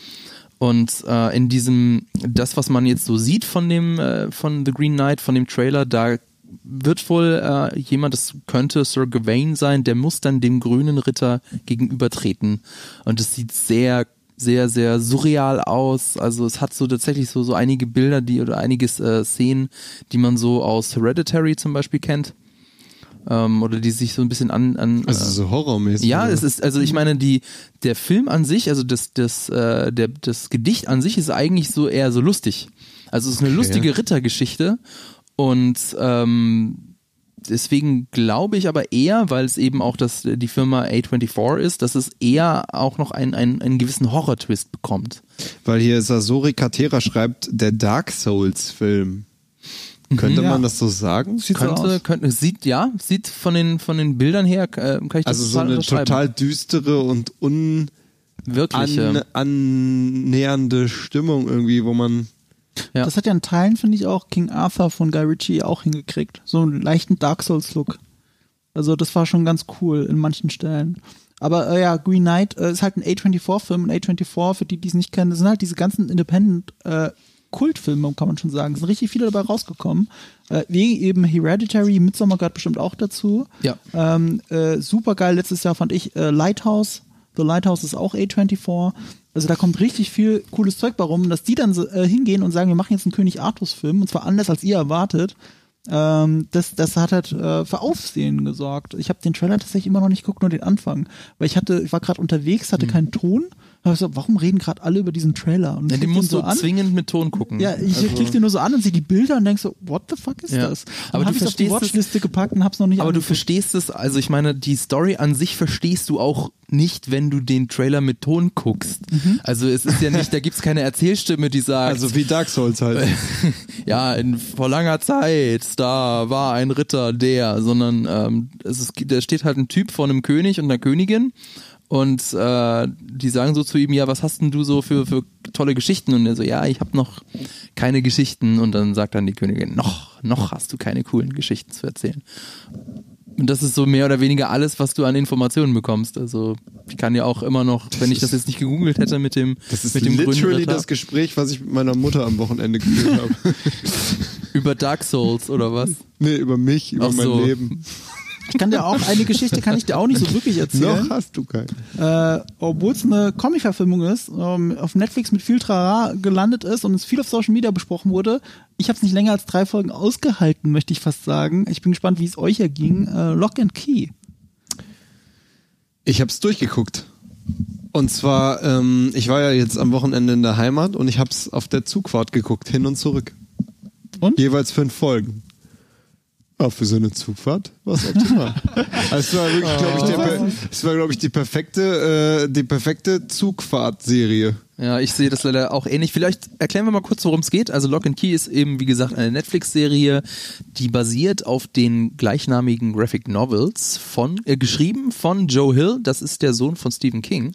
Und äh, in diesem, das, was man jetzt so sieht von dem, äh, von The Green Knight, von dem Trailer, da wird wohl äh, jemand, das könnte Sir Gawain sein, der muss dann dem grünen Ritter gegenübertreten. Und es sieht sehr, sehr, sehr surreal aus. Also es hat so tatsächlich so, so einige Bilder, die oder einiges äh, Szenen, die man so aus Hereditary zum Beispiel kennt. Ähm, oder die sich so ein bisschen an, an Also so horrormäßig. ja, oder? es ist, also ich meine, die, der Film an sich, also das, das, äh, der, das Gedicht an sich ist eigentlich so eher so lustig. Also es ist eine Okay. lustige Rittergeschichte und ähm, deswegen glaube ich aber eher, weil es eben auch das, die Firma A24 ist, dass es eher auch noch einen, einen, einen gewissen Horror-Twist bekommt. Weil hier Sasori Katera schreibt, der Dark Souls-Film. Könnte Ja. man das so sagen? Sieht so könnte, aus. könnte, sieht, ja, sieht von den, von den Bildern her, äh, kann ich das Also so eine total düstere und Wirklich, un ähm, annähernde Stimmung irgendwie, wo man Ja. Das hat ja in Teilen, finde ich, auch King Arthur von Guy Ritchie auch hingekriegt. So einen leichten Dark Souls-Look. Also das war schon ganz cool in manchen Stellen. Aber äh, ja, Green Knight äh, ist halt ein A24-Film und A24, für die, die es nicht kennen, das sind halt diese ganzen Independent äh, Kultfilme, kann man schon sagen. Es sind richtig viele dabei rausgekommen. Äh, wie eben Hereditary, Midsommar gehört bestimmt auch dazu. Ja. Ähm, äh, super geil, letztes Jahr fand ich äh, Lighthouse. The Lighthouse ist auch A24. Also da kommt richtig viel cooles Zeug bei rum, dass die dann äh, hingehen und sagen, wir machen jetzt einen König Artus-Film und zwar anders als ihr erwartet. Ähm, das, das hat halt äh, für Aufsehen gesorgt. Ich habe den Trailer tatsächlich immer noch nicht geguckt, nur den Anfang. Weil ich hatte, ich war gerade unterwegs, hatte keinen Ton. Hab ich so, warum reden gerade alle über diesen Trailer? Und ja, den musst so du an. zwingend mit Ton gucken. Ja, ich Also- klick den nur so an und sehe die Bilder und denk so, what the fuck ist Ja. das? Aber Dann du hab ich's auf die verstehst es- Watchliste gepackt und hab's noch nicht Aber du angeguckt. verstehst es, also ich meine, die Story an sich verstehst du auch nicht, wenn du den Trailer mit Ton guckst. Mhm. Also es ist ja nicht, da gibt's keine Erzählstimme, die sagt, Also wie Dark Souls halt. ja, in, vor langer Zeit, da war ein Ritter der, sondern ähm, es ist, da steht halt ein Typ vor einem König und einer Königin und äh, die sagen so zu ihm, ja, was hast denn du so für, für tolle Geschichten? Und er so, ja, ich habe noch keine Geschichten. Und dann sagt dann die Königin, noch, noch hast du keine coolen Geschichten zu erzählen. Und das ist so mehr oder weniger alles, was du an Informationen bekommst. Also ich kann ja auch immer noch, wenn ich das jetzt nicht gegoogelt hätte mit dem, Das ist mit dem literally das Gespräch, was ich mit meiner Mutter am Wochenende geführt habe. über Dark Souls oder was? nee, über mich, über Ach mein so. Leben. Ich kann dir auch eine Geschichte, kann ich dir auch nicht so wirklich erzählen. Noch hast du keinen. äh, obwohl es eine Comic-Verfilmung ist, ähm, auf Netflix mit viel Trara gelandet ist und es viel auf Social Media besprochen wurde. Ich habe es nicht länger als drei Folgen ausgehalten, möchte ich fast sagen. Ich bin gespannt, wie es euch erging. Äh, Lock and Key. Ich habe es durchgeguckt. Und zwar, ähm, ich war ja jetzt am Wochenende in der Heimat und ich habe es auf der Zugfahrt geguckt, hin und zurück. Und? Jeweils fünf Folgen. Ah, für so eine Zugfahrt war es optimal. Also es war wirklich, glaube ich, der, per- es war, glaube ich, die perfekte, äh, die perfekte Zugfahrtserie. Ja, ich sehe das leider auch ähnlich. Vielleicht erklären wir mal kurz, worum es geht. Also Lock and Key ist eben, wie gesagt, eine Netflix-Serie, die basiert auf den gleichnamigen Graphic Novels von, äh, geschrieben von Joe Hill. Das ist der Sohn von Stephen King.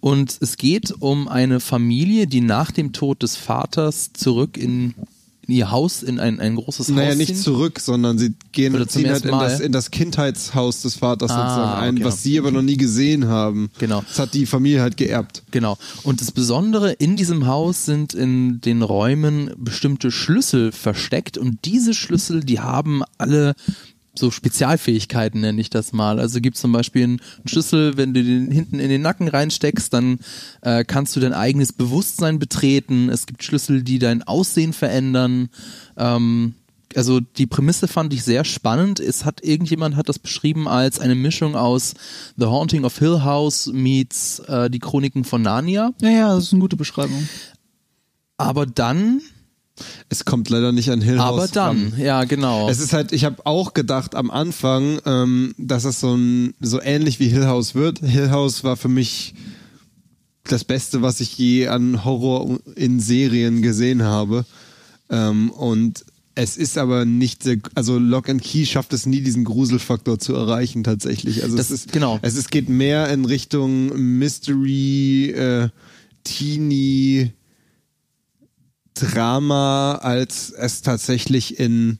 Und es geht um eine Familie, die nach dem Tod des Vaters zurück in, in ihr Haus, in ein, ein großes Haus Naja, nicht ziehen. zurück, sondern sie gehen Oder ziehen halt in das, in das Kindheitshaus des Vaters Ah, sozusagen ein, okay. was sie aber noch nie gesehen haben. Genau. Das hat die Familie halt geerbt. Genau. Und das Besondere in diesem Haus sind in den Räumen bestimmte Schlüssel versteckt und diese Schlüssel, die haben alle so Spezialfähigkeiten, nenne ich das mal. Also gibt zum Beispiel einen Schlüssel, wenn du den hinten in den Nacken reinsteckst, dann äh, kannst du dein eigenes Bewusstsein betreten. Es gibt Schlüssel, die dein Aussehen verändern. Ähm, also die Prämisse fand ich sehr spannend. Es hat irgendjemand hat das beschrieben als eine Mischung aus The Haunting of Hill House meets äh, die Chroniken von Narnia. Ja, ja, das ist eine gute Beschreibung. Aber dann, Es kommt leider nicht an Hill House aber dann, ran. ja genau. Es ist halt, ich habe auch gedacht am Anfang, ähm, dass es so ein so ähnlich wie Hill House wird. Hill House war für mich das Beste, was ich je an Horror in Serien gesehen habe. Ähm, und es ist aber nicht also Lock and Key schafft es nie, diesen Gruselfaktor zu erreichen tatsächlich. Also Das- es ist genau. Es ist, geht mehr in Richtung Mystery, äh, Teenie, Drama, als es tatsächlich in,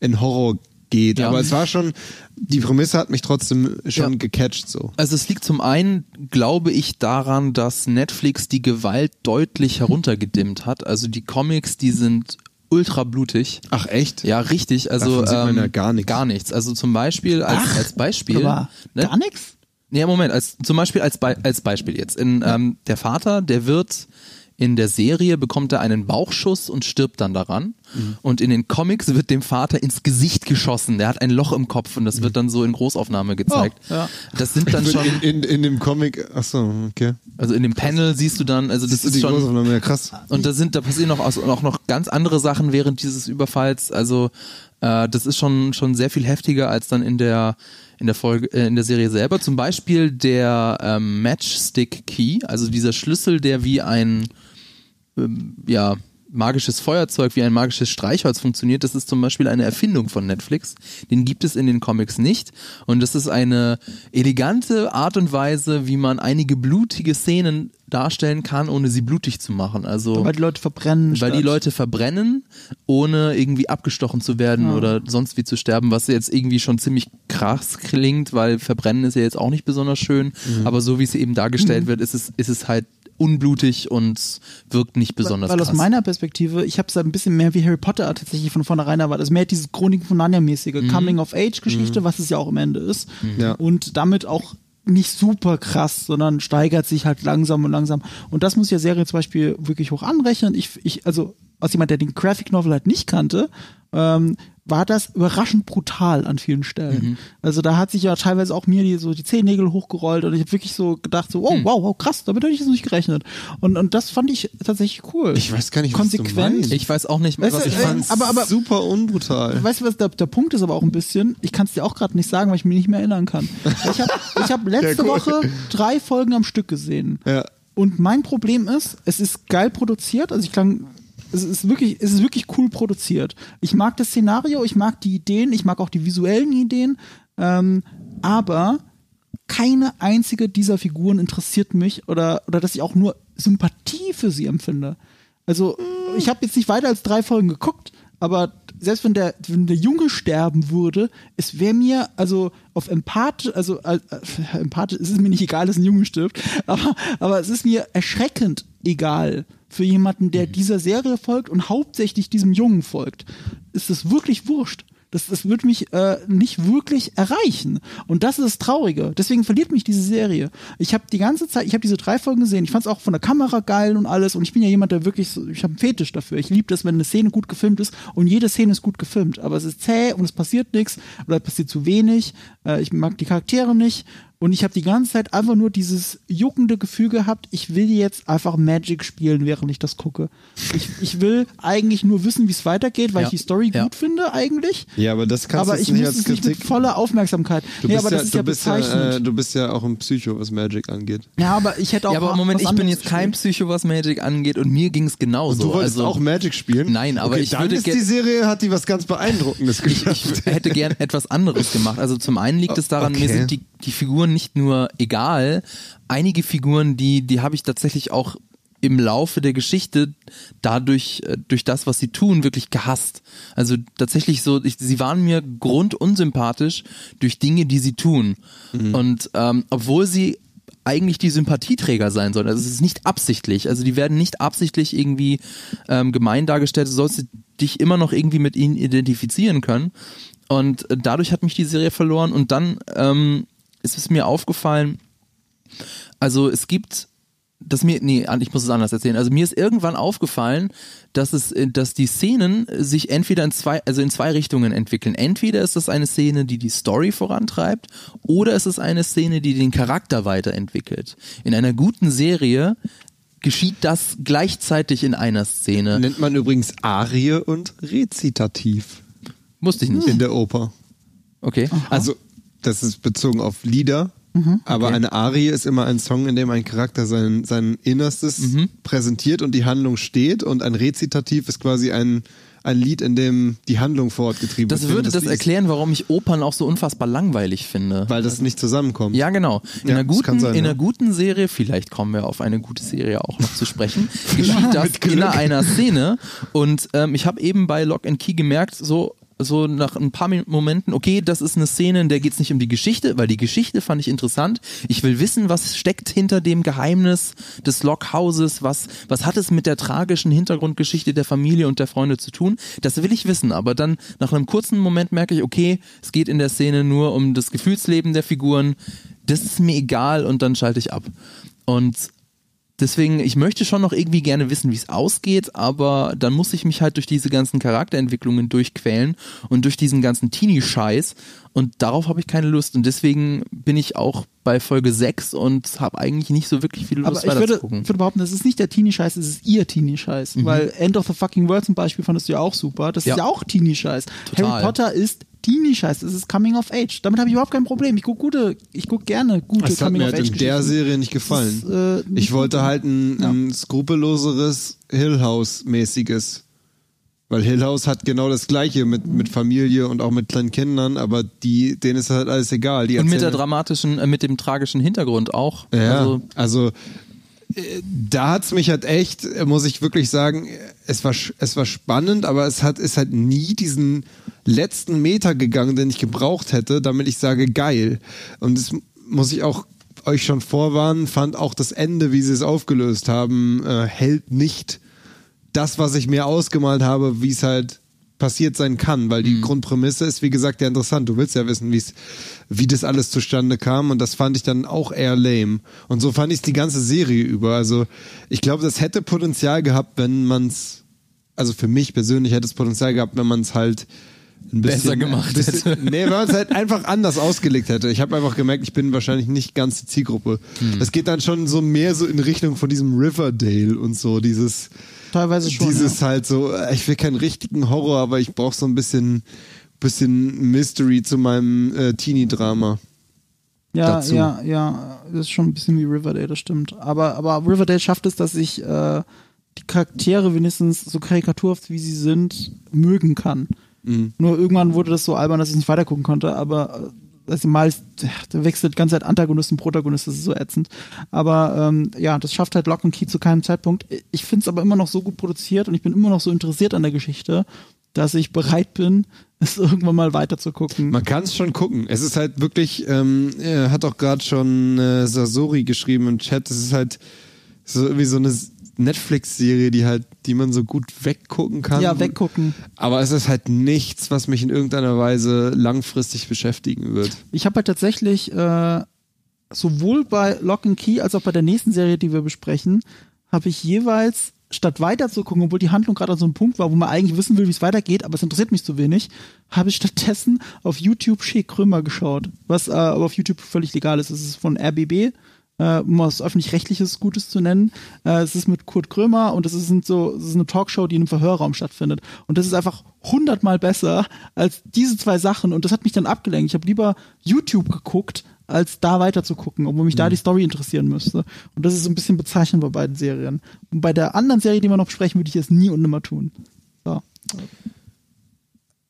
in Horror geht. Ja. Aber es war schon, die Prämisse hat mich trotzdem schon Ja. gecatcht so. Also es liegt zum einen, glaube ich, daran, dass Netflix die Gewalt deutlich heruntergedimmt hat. Also die Comics, die sind ultra blutig. Ach echt? Ja, richtig. Also Davon sieht man ähm, ja gar nichts. Gar nichts. Also zum Beispiel als, Ach, als Beispiel. Aber ne? gar nichts? Nee, Moment, als, zum Beispiel als, Be als Beispiel jetzt. In, ähm, der Vater, der wird in der Serie bekommt er einen Bauchschuss und stirbt dann daran. Mhm. Und in den Comics wird dem Vater ins Gesicht geschossen. Der hat ein Loch im Kopf und das Mhm. wird dann so in Großaufnahme gezeigt. Oh, ja. Das sind dann schon, In, in, in dem Comic, ach so, okay. also in dem Panel siehst du dann, also das Das ist die schon, Großaufnahme, ja krass. und da sind, da passieren auch, auch noch ganz andere Sachen während dieses Überfalls. Also äh, das ist schon schon sehr viel heftiger als dann in der in der Folge äh, in der Serie selber. Zum Beispiel der ähm, Matchstick Key, also dieser Schlüssel, der wie ein ähm, ja magisches Feuerzeug wie ein magisches Streichholz funktioniert, das ist zum Beispiel eine Erfindung von Netflix. Den gibt es in den Comics nicht. Und das ist eine elegante Art und Weise, wie man einige blutige Szenen darstellen kann, ohne sie blutig zu machen. Also Weil die Leute verbrennen. weil die statt- Leute verbrennen, ohne irgendwie abgestochen zu werden oder sonst wie zu sterben, was jetzt irgendwie schon ziemlich krass klingt, weil verbrennen ist ja jetzt auch nicht besonders schön, Mhm. aber so wie es eben dargestellt wird, ist es, ist es halt unblutig und wirkt nicht besonders Weil aus krass. meiner Perspektive, ich habe es ein bisschen mehr wie Harry Potter tatsächlich von vornherein erwartet. Also mehr dieses Chroniken von Narnia-mäßige Mhm. Coming-of-Age-Geschichte, was es ja auch am Ende ist. Ja. Und damit auch nicht super krass, sondern steigert sich halt langsam und langsam. Und das muss ja Serie zum Beispiel wirklich hoch anrechnen. Ich, ich, also als jemand, der den Graphic Novel halt nicht kannte, ähm, war das überraschend brutal an vielen Stellen. Mhm. Also da hat sich ja teilweise auch mir die, so die Zehennägel hochgerollt und ich habe wirklich so gedacht, so, oh, Mhm. wow, wow, krass, damit hätte ich jetzt nicht gerechnet. Und, und das fand ich tatsächlich cool. Ich weiß gar nicht, was du Konsequent. meinst. ich weiß auch nicht, Weißt was du, ich fand. aber- aber- super unbrutal. Weißt du, was der, der Punkt ist aber auch ein bisschen, ich kann es dir auch gerade nicht sagen, weil ich mich nicht mehr erinnern kann. Ich habe ich hab letzte cool. Woche drei Folgen am Stück gesehen. Ja. Und mein Problem ist, es ist geil produziert, also ich klang, es ist wirklich, es ist wirklich cool produziert. Ich mag das Szenario, ich mag die Ideen, ich mag auch die visuellen Ideen, ähm, aber keine einzige dieser Figuren interessiert mich oder, oder dass ich auch nur Sympathie für sie empfinde. Also, ich habe jetzt nicht weiter als drei Folgen geguckt, aber selbst wenn der, wenn der Junge sterben würde, es wäre mir, also auf Empath, also äh, äh, Empath, es ist mir nicht egal, dass ein Junge stirbt, aber, aber es ist mir erschreckend egal für jemanden, der dieser Serie folgt und hauptsächlich diesem Jungen folgt. Ist es wirklich wurscht. Das, das wird mich äh, nicht wirklich erreichen. Und das ist das Traurige. Deswegen verliert mich diese Serie. Ich habe die ganze Zeit, ich habe diese drei Folgen gesehen. Ich fand es auch von der Kamera geil und alles. Und ich bin ja jemand, der wirklich, so, ich habe einen Fetisch dafür. Ich liebe das, wenn eine Szene gut gefilmt ist. Und jede Szene ist gut gefilmt. Aber es ist zäh und es passiert nichts oder es passiert zu wenig. Äh, ich mag die Charaktere nicht. Und ich habe die ganze Zeit einfach nur dieses juckende Gefühl gehabt, ich will jetzt einfach Magic spielen, während ich das gucke. Ich, ich will eigentlich nur wissen, wie es weitergeht, weil Ja. ich die Story Ja. gut finde eigentlich. Ja, aber das kannst aber du ich nicht muss als es nicht mit Kritik. voller Aufmerksamkeit. Du nee, bist, aber ja, das ist du, ja bist äh, du bist ja auch ein Psycho, was Magic angeht. ja, aber ich hätte auch Ja, aber Moment, was ich bin jetzt kein. Psycho, was Magic angeht und mir ging es genauso. du wolltest also, auch Magic spielen? Nein, aber okay, ich dann würde ist die Serie, hat die was ganz Beeindruckendes ich, geschafft. ich hätte gern etwas anderes gemacht. Also zum einen liegt es daran, mir Okay. sind die, die Figuren nicht nur egal. Einige Figuren, die, die habe ich tatsächlich auch im Laufe der Geschichte dadurch, äh, durch das, was sie tun, wirklich gehasst. Also tatsächlich so, ich, sie waren mir grundunsympathisch durch Dinge, die sie tun. Und ähm, obwohl sie eigentlich die Sympathieträger sein sollen. Also es ist nicht absichtlich. Also die werden nicht absichtlich irgendwie ähm, gemein dargestellt. Du sollst dich immer noch irgendwie mit ihnen identifizieren können. Und äh, dadurch hat mich die Serie verloren. Und dann ähm, ist es mir aufgefallen, also es gibt das mir, nee, ich muss es anders erzählen. Also mir ist irgendwann aufgefallen, dass es, äh, dass die Szenen sich entweder in zwei, also in zwei Richtungen entwickeln. Entweder ist das eine Szene, die die Story vorantreibt, oder es ist eine Szene, die den Charakter weiterentwickelt. In einer guten Serie geschieht das gleichzeitig in einer Szene. Nennt man übrigens Arie und Rezitativ Musste ich nicht. in der Oper. Okay. Also, das ist bezogen auf Lieder. Aber eine Arie ist immer ein Song, in dem ein Charakter sein, sein Innerstes präsentiert und die Handlung steht. Und ein Rezitativ ist quasi ein, ein Lied, in dem die Handlung fortgetrieben Das wird. wenn würde das liest. erklären, warum ich Opern auch so unfassbar langweilig finde. Weil das nicht zusammenkommt. Ja, genau. In, Ja, einer, das guten, kann sein, in ja. einer guten Serie, vielleicht kommen wir auf eine gute Serie auch noch zu sprechen, geschieht das in einer Szene. Und ähm, ich habe eben bei Lock and Key gemerkt, so so nach ein paar Momenten, okay, das ist eine Szene, in der geht's nicht um die Geschichte, weil die Geschichte fand ich interessant. Ich will wissen, was steckt hinter dem Geheimnis des Lockhauses, was, was hat es mit der tragischen Hintergrundgeschichte der Familie und der Freunde zu tun. Das will ich wissen, aber dann nach einem kurzen Moment merke ich, okay, es geht in der Szene nur um das Gefühlsleben der Figuren. Das ist mir egal und dann schalte ich ab. Und Deswegen, ich möchte schon noch irgendwie gerne wissen, wie es ausgeht, aber dann muss ich mich halt durch diese ganzen Charakterentwicklungen durchquälen und durch diesen ganzen Teenie-Scheiß und darauf habe ich keine Lust und deswegen bin ich auch bei Folge 6 und habe eigentlich nicht so wirklich viel Lust Aber ich würde, weiterzugucken. würde behaupten, das ist nicht der Teenie-Scheiß, es ist ihr Teenie-Scheiß. Weil End of the Fucking World zum Beispiel fandest du ja auch super. Das Ja. ist ja auch Teenie-Scheiß. Harry Potter ist Teenie-Scheiß, es ist Coming of Age. Damit habe ich überhaupt kein Problem. Ich gucke gute, ich gucke gerne gute Das hat Coming mir of halt Age in der. Serie nicht gefallen. Das ist, äh, nicht ich wollte halt ein, Ja. ein skrupelloseres Hill House-mäßiges. Weil Hill House hat genau das Gleiche mit, mit Familie und auch mit kleinen Kindern, aber die, denen ist halt alles egal. Die und mit der dramatischen, äh, mit dem tragischen Hintergrund auch. Ja, Also, also, da hat's mich halt echt, muss ich wirklich sagen, es war, es war spannend, aber es hat, ist halt nie diesen letzten Meter gegangen, den ich gebraucht hätte, damit ich sage, geil. Und das muss ich auch euch schon vorwarnen, fand auch das Ende, wie sie es aufgelöst haben, äh, hält nicht das, was ich mir ausgemalt habe, wie es halt passiert sein kann, weil die Grundprämisse ist, wie gesagt, ja interessant. Du willst ja wissen, wie es, wie das alles zustande kam und das fand ich dann auch eher lame. Und so fand ich es die ganze Serie über. Also ich glaube, das hätte Potenzial gehabt, wenn man es, also für mich persönlich hätte es Potenzial gehabt, wenn man es halt ein bisschen Besser gemacht bisschen, hätte. Nee, wenn man es halt einfach anders ausgelegt hätte. Ich habe einfach gemerkt, ich bin wahrscheinlich nicht ganz die Zielgruppe. Es geht dann schon so mehr so in Richtung von diesem Riverdale und so, dieses Teilweise schon. dieses ja. halt so, äh, ich will keinen richtigen Horror, aber ich brauche so ein bisschen, bisschen Mystery zu meinem äh, Teenie-Drama. Ja, dazu. ja, ja, das ist schon ein bisschen wie Riverdale, das stimmt. Aber, aber Riverdale schafft es, dass ich äh, die Charaktere wenigstens so karikaturhaft wie sie sind, mögen kann. Mhm. Nur irgendwann wurde das so albern, dass ich nicht weitergucken konnte, aber äh, also mal, da wechselt die ganze Zeit Antagonist und Protagonist, das ist so ätzend. Aber ähm, ja, das schafft halt Lock and Key zu keinem Zeitpunkt. Ich finde es aber immer noch so gut produziert und ich bin immer noch so interessiert an der Geschichte, dass ich bereit bin, es irgendwann mal weiter zu gucken. Man kann es schon gucken. Es ist halt wirklich, ähm, hat auch gerade schon äh, Sasori geschrieben im Chat, es ist halt so wie so eine Netflix-Serie, die halt, die man so gut weggucken kann. ja, weggucken. Aber es ist halt nichts, was mich in irgendeiner Weise langfristig beschäftigen wird. Ich habe halt tatsächlich äh, sowohl bei Lock and Key als auch bei der nächsten Serie, die wir besprechen, habe ich jeweils statt weiter zu gucken, obwohl die Handlung gerade an so einem Punkt war, wo man eigentlich wissen will, wie es weitergeht, aber es interessiert mich zu wenig, habe ich stattdessen auf YouTube Shea Krömer geschaut, was äh, aber auf YouTube völlig legal ist. Es ist von RBB, äh, um was öffentlich-rechtliches Gutes zu nennen. Äh, es ist mit Kurt Krömer und es ist, so, es ist eine Talkshow, die in einem Verhörraum stattfindet. Und das ist einfach hundertmal besser als diese zwei Sachen. Und das hat mich dann abgelenkt. Ich habe lieber YouTube geguckt, als da weiter zu gucken, obwohl mich da die Story interessieren müsste. Und das ist so ein bisschen bezeichnend bei beiden Serien. Und bei der anderen Serie, die wir noch besprechen, würde ich es nie und nimmer tun. So.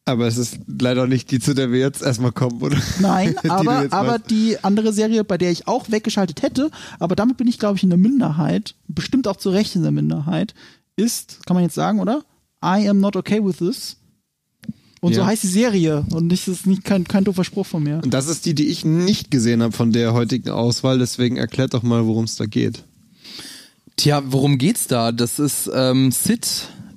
Aber es ist leider nicht die, zu der wir jetzt erstmal kommen, oder? Nein, Die aber, aber meinst. die andere Serie, bei der ich auch weggeschaltet hätte, aber damit bin ich, glaube ich, in der Minderheit, bestimmt auch zu Recht in der Minderheit, ist, kann man jetzt sagen, oder? I am not okay with this. Und so Ja. heißt die Serie. Und das ist nicht kein, kein doofer Spruch von mir. Und das ist die, die ich nicht gesehen habe von der heutigen Auswahl, deswegen erklärt doch mal, worum es da geht. Tja, worum geht's da? Das ist ähm, Sid,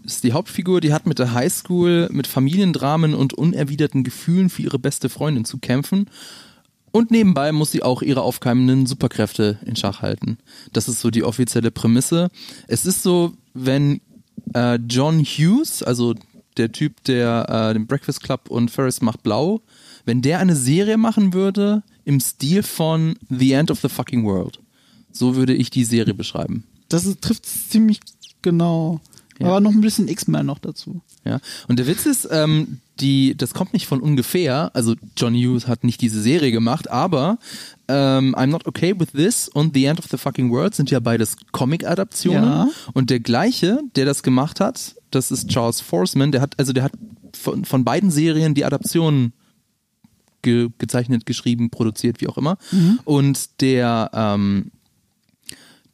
ist die Hauptfigur, die hat mit der Highschool, mit Familiendramen und unerwiderten Gefühlen für ihre beste Freundin zu kämpfen. Und nebenbei muss sie auch ihre aufkeimenden Superkräfte in Schach halten. Das ist so die offizielle Prämisse. Es ist so, wenn äh, John Hughes, also der Typ, der äh, den Breakfast Club und Ferris macht blau, wenn der eine Serie machen würde im Stil von The End of the Fucking World. So würde ich die Serie beschreiben. Das trifft ziemlich genau. Ja. Aber noch ein bisschen X-Men noch dazu. Ja. Und der Witz ist, ähm, die, das kommt nicht von ungefähr. Also John Hughes hat nicht diese Serie gemacht, aber ähm, I'm Not Okay With This und The End of the Fucking World sind ja beides Comic-Adaptionen. Ja. Und der gleiche, der das gemacht hat, das ist Charles Forsman, der hat, also der hat von, von beiden Serien die Adaptionen ge gezeichnet, geschrieben, produziert, wie auch immer. Und der, ähm,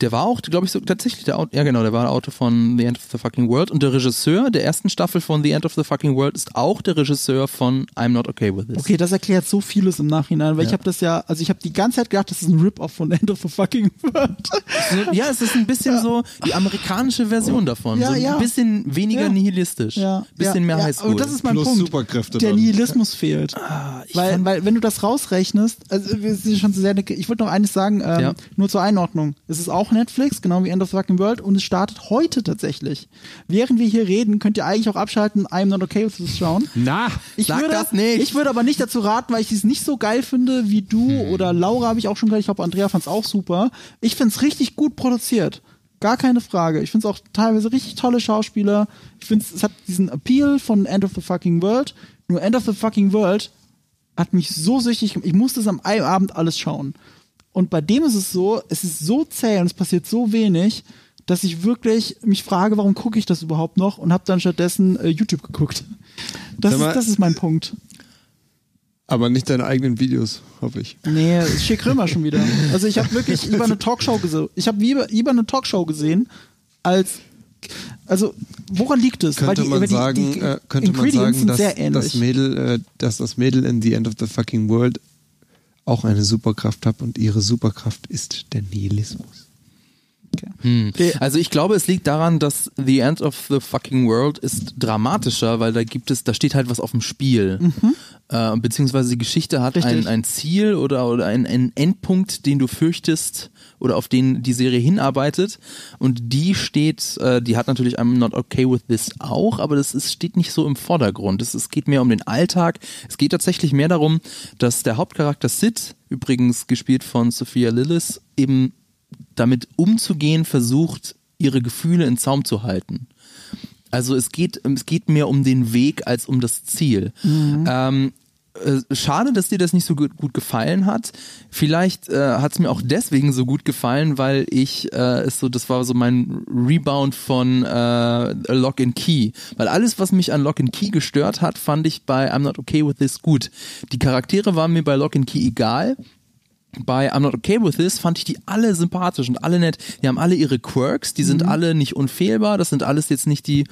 der war auch, glaube ich, so tatsächlich der Autor, ja genau, der war der Autor von The End of the Fucking World und der Regisseur der ersten Staffel von The End of the Fucking World ist auch der Regisseur von I'm Not Okay With This. Okay, das erklärt so vieles im Nachhinein, weil ich Ja. habe das ja, also ich habe die ganze Zeit gedacht, das ist ein Rip-Off von End of the Fucking World. Ja, es ist ein bisschen so die amerikanische Version davon. Ja, so ein ja. bisschen weniger Ja. nihilistisch. Ja, Bisschen ja, mehr ja, Highschool. Und das ist mein Plus Punkt. Superkräfte Der dann. Nihilismus fehlt. Ah, ich weil, weil, wenn du das rausrechnest, also wir sind schon zu sehr, ich wollte noch eines sagen, ähm, Ja. nur zur Einordnung. Es ist auch Netflix, genau wie End of the Fucking World, und es startet heute tatsächlich. Während wir hier reden, könnt ihr eigentlich auch abschalten, I'm not okay with this schauen. Na, Ich Sag würde, das nicht. Ich würde aber nicht dazu raten, weil ich es nicht so geil finde wie du Hm. oder Laura habe ich auch schon gehört. Ich glaube, Andrea fand es auch super. Ich finde es richtig gut produziert. Gar keine Frage. Ich finde es auch teilweise richtig tolle Schauspieler. Ich finde es hat diesen Appeal von End of the Fucking World. Nur End of the Fucking World hat mich so süchtig gemacht. Ich musste es am Abend alles schauen. Und bei dem ist es so, es ist so zäh und es passiert so wenig, dass ich wirklich mich frage, warum gucke ich das überhaupt noch und habe dann stattdessen äh, YouTube geguckt. Das mal, ist, das ist mein Punkt. aber nicht deine eigenen Videos, hoffe ich. Nee, ist schick Römer schon wieder. Also ich habe wirklich lieber eine Talkshow gesehen. Ich habe lieber, lieber eine Talkshow gesehen als also woran liegt es? Könnte die- man die- sagen, die äh, könnte man Ingredients sagen, sind dass sehr ähnlich. das Mädel, äh, dass das Mädel in The End of the Fucking World auch eine Superkraft hat und ihre Superkraft ist der Nihilismus. Hm. Okay. Also ich glaube, es liegt daran, dass The End of the Fucking World ist dramatischer, weil da gibt es, da steht halt was auf dem Spiel. Äh, beziehungsweise die Geschichte hat Richtig. ein, ein Ziel oder, oder ein, ein Endpunkt, den du fürchtest oder auf den die Serie hinarbeitet. Und die steht, äh, die hat natürlich I'm not okay with this auch, aber das ist, steht nicht so im Vordergrund. Es, es geht mehr um den Alltag. Es geht tatsächlich mehr darum, dass der Hauptcharakter Sid, übrigens gespielt von Sophia Lillis, eben damit umzugehen versucht, ihre Gefühle in Zaum zu halten. Also es geht, es geht mehr um den Weg als um das Ziel. Ähm, äh, schade, dass dir das nicht so gut, gut gefallen hat. Vielleicht äh, hat es mir auch deswegen so gut gefallen, weil ich äh, es so, das war so mein Rebound von äh, Lock and Key. Weil alles, was mich an Lock and Key gestört hat, fand ich bei I'm Not Okay With This gut. Die Charaktere waren mir bei Lock and Key egal bei I'm Not Okay With This fand ich die alle sympathisch und alle nett. Die haben alle ihre Quirks, die sind alle nicht unfehlbar. Das sind alles jetzt nicht die,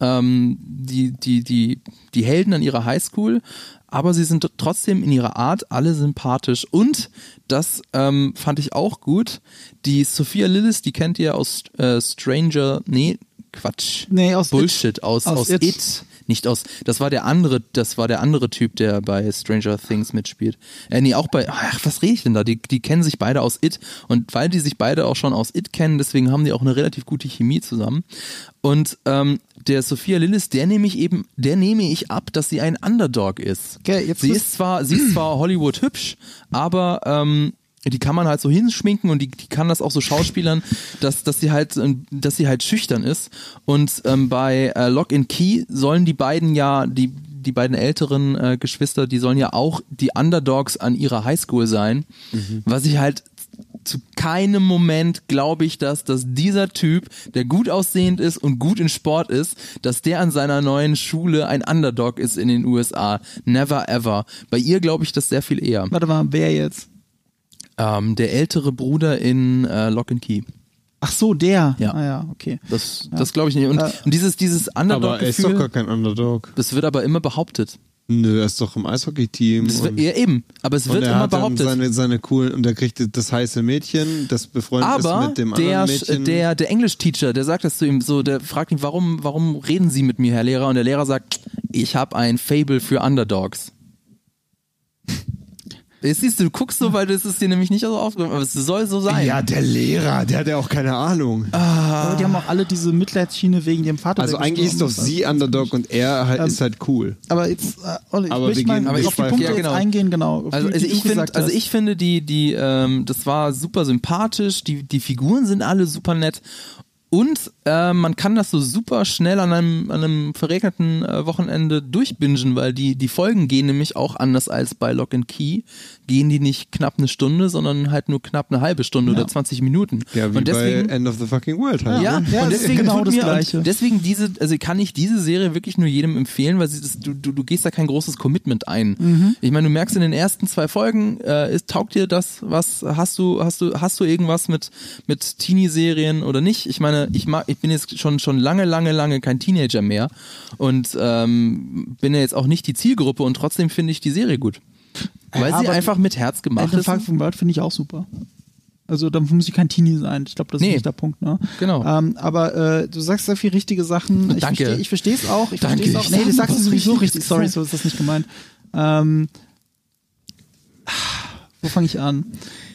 ähm, die, die, die, die Helden an ihrer Highschool, aber sie sind trotzdem in ihrer Art alle sympathisch. Und das ähm, fand ich auch gut. Die Sophia Lillis, die kennt ihr aus äh, Stranger, nee, Quatsch. Nee, aus Bullshit, aus, Aus aus, It. It. Nicht aus, das war der andere, das war der andere Typ, der bei Stranger Things mitspielt. Äh, nee, auch bei, ach, was rede ich denn da? Die, die kennen sich beide aus It und weil die sich beide auch schon aus It kennen, deswegen haben die auch eine relativ gute Chemie zusammen. Und ähm, der Sophia Lillis, der nehme ich eben, der nehme ich ab, dass sie ein Underdog ist. Okay, jetzt sie ist zwar, sie ist zwar Hollywood hübsch, aber ähm, die kann man halt so hinschminken und die, die kann das auch so schauspielern, dass, dass sie halt, ähm, dass sie halt schüchtern ist. Und ähm, bei äh, Lock and Key sollen die beiden ja, die, die beiden älteren äh, Geschwister, die sollen ja auch die Underdogs an ihrer Highschool sein, was ich halt zu keinem Moment glaube ich, dass, dass dieser Typ, der gut aussehend ist und gut in Sport ist, dass der an seiner neuen Schule ein Underdog ist in den USA. Never ever. Bei ihr glaube ich das sehr viel eher. Warte mal, wer jetzt? Ähm, der ältere Bruder in äh, Lock and Key. Ach so, der. Ja. Ah ja, okay. Das, das glaube ich nicht. Und, Äh, und dieses, dieses Aber er ist doch gar kein Underdog. das wird aber immer behauptet. Nö, er ist doch im Eishockey-Team. Ja, eben. Aber es und wird er immer hat dann behauptet. seine, seine coolen, und er kriegt das heiße Mädchen, das befreundet ist Aber mit dem der, anderen Mädchen. der, der Englisch-Teacher, der sagt das zu ihm so, der fragt ihn, warum, warum reden Sie mit mir, Herr Lehrer? Und der Lehrer sagt, ich habe ein Fable für Underdogs. Jetzt siehst du, du guckst so, weil das ist dir nämlich nicht so aufgekommen, aber es soll so sein. ja, der Lehrer, der hat ja auch keine Ahnung. Aber die haben auch alle diese Mitleidsschiene wegen dem Vater. also eigentlich ist doch sie Underdog und er halt, Ähm, ist halt cool. Aber jetzt, äh, Olli, Aber ich möchte mal auf die Punkte ja, jetzt genau. eingehen, genau. Also, die, also ich gesagt also ich finde die, die, ähm, das war super sympathisch. Die, die Figuren sind alle super nett. Und äh, man kann das so super schnell an einem, an einem verregneten äh, Wochenende durchbingen, weil die, die Folgen gehen nämlich auch anders als bei Lock and Key. Gehen die nicht knapp eine Stunde, sondern halt nur knapp eine halbe Stunde oder 20 Minuten. Ja, wie und deswegen, bei End of the Fucking World halt. Ja, ja, und deswegen genau das Gleiche. Und deswegen diese, also kann ich diese Serie wirklich nur jedem empfehlen, weil das, du, du, du gehst da kein großes Commitment ein. Mhm. Ich meine, du merkst in den ersten zwei Folgen, äh, ist, taugt dir das, was hast du, hast du, hast du irgendwas mit mit Teenie-Serien oder nicht? Ich meine, ich mag, ich bin jetzt schon schon lange, lange, lange kein Teenager mehr und ähm, bin ja jetzt auch nicht die Zielgruppe und trotzdem finde ich die Serie gut. Weil Ja, sie einfach mit Herz gemacht ist. Fucking World finde ich auch super. Also da muss ich kein Teenie sein. Ich glaube, das ist Nee. nicht der Punkt. Ne? Genau. Ähm, aber äh, du sagst sehr viel richtige Sachen. Ich Danke. verstehe ich verstehe es auch. Ich Danke. es auch. Nee, das sagst du was sowieso richtig. Sorry, so ist das nicht gemeint. Ähm, wo fange ich an?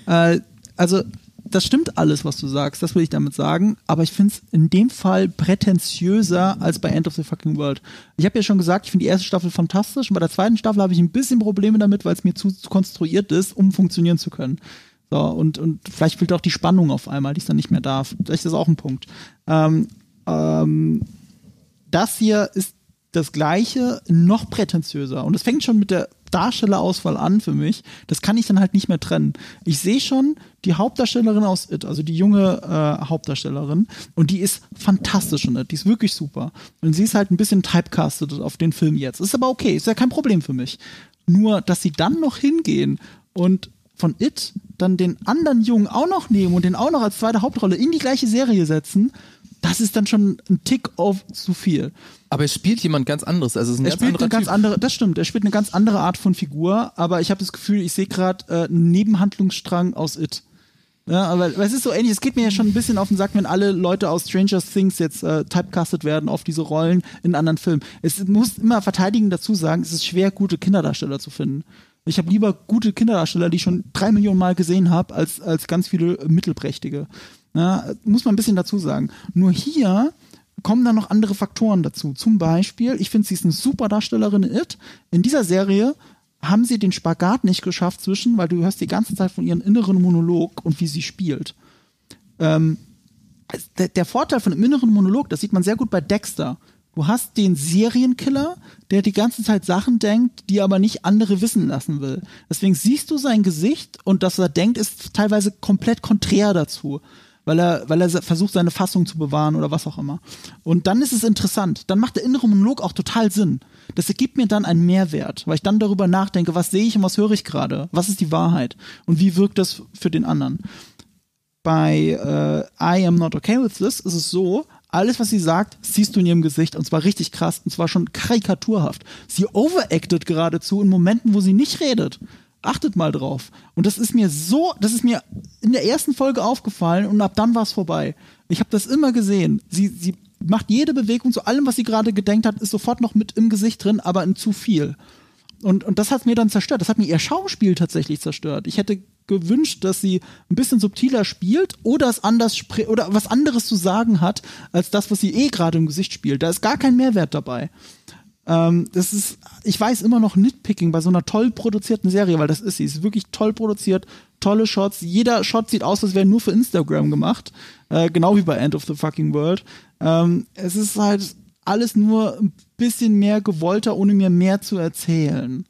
Äh, also das stimmt alles, was du sagst, das will ich damit sagen, aber ich finde es in dem Fall prätentiöser als bei End of the Fucking World. Ich habe ja schon gesagt, ich finde die erste Staffel fantastisch und bei der zweiten Staffel habe ich ein bisschen Probleme damit, weil es mir zu, zu konstruiert ist, um funktionieren zu können. So, und, und vielleicht fehlt auch die Spannung auf einmal, die es dann nicht mehr darf. Vielleicht ist das auch ein Punkt. Ähm, ähm, das hier ist das gleiche, noch prätentiöser. Und es fängt schon mit der Darstellerauswahl an für mich. Das kann ich dann halt nicht mehr trennen. Ich sehe schon die Hauptdarstellerin aus It, also die junge äh, Hauptdarstellerin, und die ist fantastisch in It. Die ist wirklich super. Und sie ist halt ein bisschen typecastet auf den Film jetzt. Ist aber okay, ist ja kein Problem für mich. Nur, dass sie dann noch hingehen und von It dann den anderen Jungen auch noch nehmen und den auch noch als zweite Hauptrolle in die gleiche Serie setzen, das ist dann schon ein Tick auf zu viel. Aber es spielt jemand ganz anderes. Also es ist ein Er ganz spielt eine ganz typ. andere, das stimmt, er spielt eine ganz andere Art von Figur, aber ich habe das Gefühl, ich sehe gerade äh, einen Nebenhandlungsstrang aus It. Ja, aber aber es ist so ähnlich, es geht mir ja schon ein bisschen auf den Sack, wenn alle Leute aus Stranger Things jetzt äh, typecastet werden auf diese Rollen in anderen Filmen. Es muss immer verteidigen dazu sagen, es ist schwer, gute Kinderdarsteller zu finden. Ich habe lieber gute Kinderdarsteller, die ich schon drei Millionen Mal gesehen habe, als, als ganz viele mittelprächtige. Ja, muss man ein bisschen dazu sagen. Nur hier kommen dann noch andere Faktoren dazu. Zum Beispiel, ich finde, sie ist eine super Darstellerin in It. In dieser Serie haben sie den Spagat nicht geschafft zwischen, weil du hörst die ganze Zeit von ihrem inneren Monolog und wie sie spielt. Ähm, der, der Vorteil von dem inneren Monolog, das sieht man sehr gut bei Dexter. Du hast den Serienkiller, der die ganze Zeit Sachen denkt, die er aber nicht andere wissen lassen will. Deswegen siehst du sein Gesicht und das, was er denkt, ist teilweise komplett konträr dazu. Weil er, weil er versucht, seine Fassung zu bewahren oder was auch immer. Und dann ist es interessant. Dann macht der innere Monolog auch total Sinn. Das ergibt mir dann einen Mehrwert, weil ich dann darüber nachdenke, was sehe ich und was höre ich gerade? Was ist die Wahrheit? Und wie wirkt das für den anderen? bei äh, I am not okay with this ist es so, alles, was sie sagt, siehst du in ihrem Gesicht und zwar richtig krass und zwar schon karikaturhaft. Sie overacted geradezu in Momenten, wo sie nicht redet. Achtet mal drauf. Und das ist mir so, das ist mir in der ersten Folge aufgefallen und ab dann war es vorbei. Ich habe das immer gesehen. Sie, sie macht jede Bewegung zu allem, was sie gerade gedenkt hat, ist sofort noch mit im Gesicht drin, aber in zu viel. Und, und das hat mir dann zerstört. Das hat mir ihr Schauspiel tatsächlich zerstört. Ich hätte gewünscht, dass sie ein bisschen subtiler spielt oder es anders oder was anderes zu sagen hat, als das, was sie eh gerade im Gesicht spielt. Da ist gar kein Mehrwert dabei. Ähm, das ist, ich weiß immer noch Nitpicking bei so einer toll produzierten Serie, weil das ist sie. Sie ist wirklich toll produziert, tolle Shots. Jeder Shot sieht aus, als wäre nur für Instagram gemacht. Äh, genau wie bei End of the Fucking World. Ähm, es ist halt alles nur ein bisschen mehr gewollter, ohne mir mehr zu erzählen.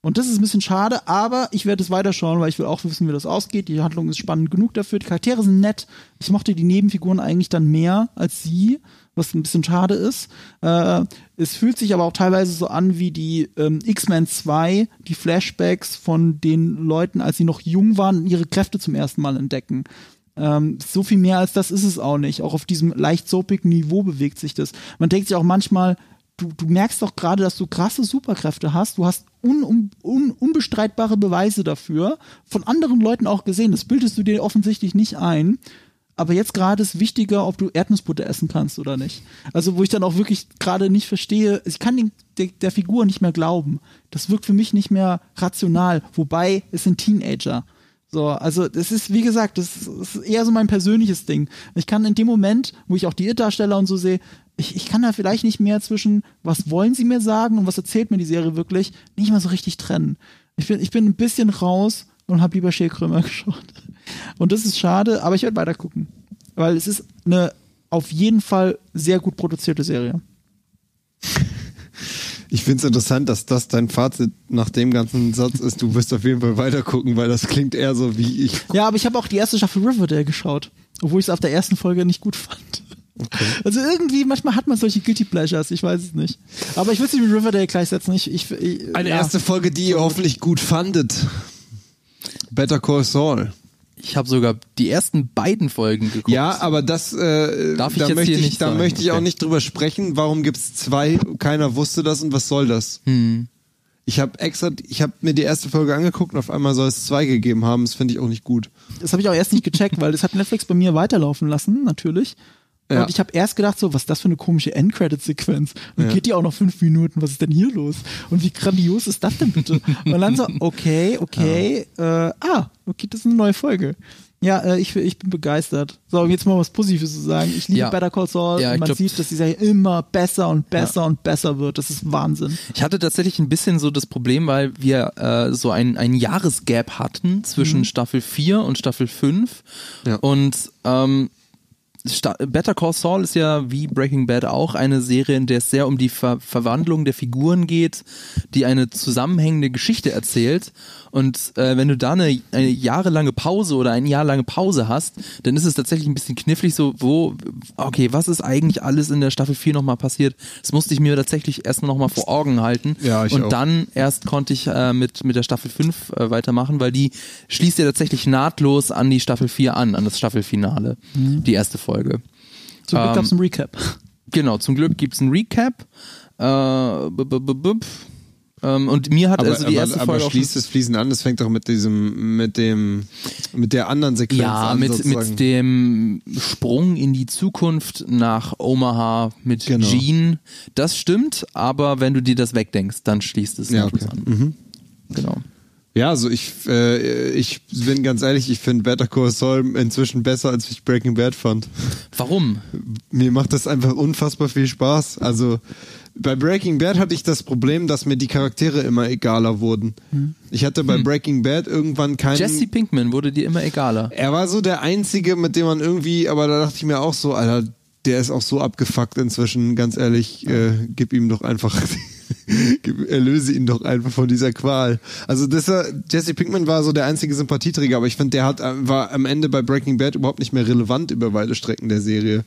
Und das ist ein bisschen schade, aber ich werde es weiterschauen, weil ich will auch wissen, wie das ausgeht. Die Handlung ist spannend genug dafür. Die Charaktere sind nett. Ich mochte die Nebenfiguren eigentlich dann mehr als sie, was ein bisschen schade ist. Äh, es fühlt sich aber auch teilweise so an wie die ähm, X-Men 2, die Flashbacks von den Leuten, als sie noch jung waren und ihre Kräfte zum ersten Mal entdecken. Ähm, so viel mehr als das ist es auch nicht. Auch auf diesem leicht soapigen Niveau bewegt sich das. Man denkt sich auch manchmal, du, du merkst doch gerade, dass du krasse Superkräfte hast. Du hast un, un, un, unbestreitbare Beweise dafür, von anderen Leuten auch gesehen. Das bildest du dir offensichtlich nicht ein. Aber jetzt gerade ist wichtiger, ob du Erdnussbutter essen kannst oder nicht. Also, wo ich dann auch wirklich gerade nicht verstehe, ich kann den, der, der Figur nicht mehr glauben. Das wirkt für mich nicht mehr rational. Wobei, es sind Teenager. So, also das ist, wie gesagt, das ist eher so mein persönliches Ding. Ich kann in dem Moment, wo ich auch die It-Darsteller und so sehe, ich, ich kann da vielleicht nicht mehr zwischen, was wollen sie mir sagen und was erzählt mir die Serie wirklich, nicht mehr so richtig trennen. Ich bin, ich bin ein bisschen raus und habe lieber Schälkrömer geschaut. Und das ist schade, aber ich werde weiter gucken. Weil es ist eine auf jeden Fall sehr gut produzierte Serie. Ich finde es interessant, dass das dein Fazit nach dem ganzen Satz ist. Du wirst auf jeden Fall weiter gucken, weil das klingt eher so wie ich. Ja, aber ich habe auch die erste Staffel Riverdale geschaut, obwohl ich es auf der ersten Folge nicht gut fand. Also irgendwie, manchmal hat man solche Guilty Pleasures, ich weiß es nicht. Aber ich es nicht mit Riverdale gleichsetzen. Ich, ich, ich, Eine ja. erste Folge, die ihr hoffentlich gut fandet. Better Call Saul. Ich habe sogar die ersten beiden Folgen geguckt. Ja, aber das äh, Darf ich da jetzt möchte hier ich, nicht da sagen, möchte ich auch nicht drüber sprechen. Warum gibt's zwei? Keiner wusste das und was soll das? Hm. Ich habe extra, ich habe mir die erste Folge angeguckt und auf einmal soll es zwei gegeben haben. Das finde ich auch nicht gut. Das habe ich auch erst nicht gecheckt, weil das hat Netflix bei mir weiterlaufen lassen, natürlich. Ja. Und ich habe erst gedacht, so, was ist das für eine komische Endcredit-Sequenz? Und Ja. geht die auch noch fünf Minuten? Was ist denn hier los? Und wie grandios ist das denn bitte? Und dann so, okay, okay, äh, ah, okay, das ist eine neue Folge. Ja, äh, ich, ich bin begeistert. So, jetzt mal was Positives zu sagen. Ich liebe Ja. Better Call Saul. Ja, man glaub- sieht, dass die Serie immer besser und besser und besser wird. Das ist Wahnsinn. Ich hatte tatsächlich ein bisschen so das Problem, weil wir äh, so ein, ein Jahresgap hatten zwischen Staffel 4 und Staffel 5. Ja. Und ähm, Better Call Saul ist ja wie Breaking Bad auch eine Serie, in der es sehr um die Ver Verwandlung der Figuren geht, die eine zusammenhängende Geschichte erzählt. Und äh, wenn du da eine, eine jahrelange Pause oder ein Jahr lange Pause hast, dann ist es tatsächlich ein bisschen knifflig so, wo, okay, was ist eigentlich alles in der Staffel 4 nochmal passiert? Das musste ich mir tatsächlich erstmal nochmal vor Augen halten. Ja, ich Und auch. dann erst konnte ich äh, mit, mit der Staffel 5 äh, weitermachen, weil die schließt ja tatsächlich nahtlos an die Staffel 4 an, an das Staffelfinale, die erste Folge. Zum Glück Ähm, gab's ein Recap. Genau, zum Glück gibt's ein Recap. Äh, -b -b -b ähm, und mir hat Aber, also die aber, erste aber Folge auch schließt es fließend an. Das fängt doch mit diesem, mit dem, mit der anderen Sequenz ja, an. mit, sozusagen. mit dem Sprung in die Zukunft nach Omaha mit Genau. Gene. Das stimmt, aber wenn du dir das wegdenkst, dann schließt es Ja, okay. Mhm. an. Genau. Ja, also ich, äh, ich bin ganz ehrlich, ich finde Better Call Saul inzwischen besser, als ich Breaking Bad fand. Warum? Mir macht das einfach unfassbar viel Spaß. Also bei Breaking Bad hatte ich das Problem, dass mir die Charaktere immer egaler wurden. Ich hatte bei Breaking Bad irgendwann keinen. Jesse Pinkman wurde dir immer egaler. Er war so der Einzige, mit dem man irgendwie, aber da dachte ich mir auch so, Alter, der ist auch so abgefuckt inzwischen, ganz ehrlich, äh, gib ihm doch einfach, erlöse ihn doch einfach von dieser Qual. Also das, war- Jesse Pinkman war so der einzige Sympathieträger, aber ich finde, der hat, äh, war am Ende bei Breaking Bad überhaupt nicht mehr relevant über weite Strecken der Serie.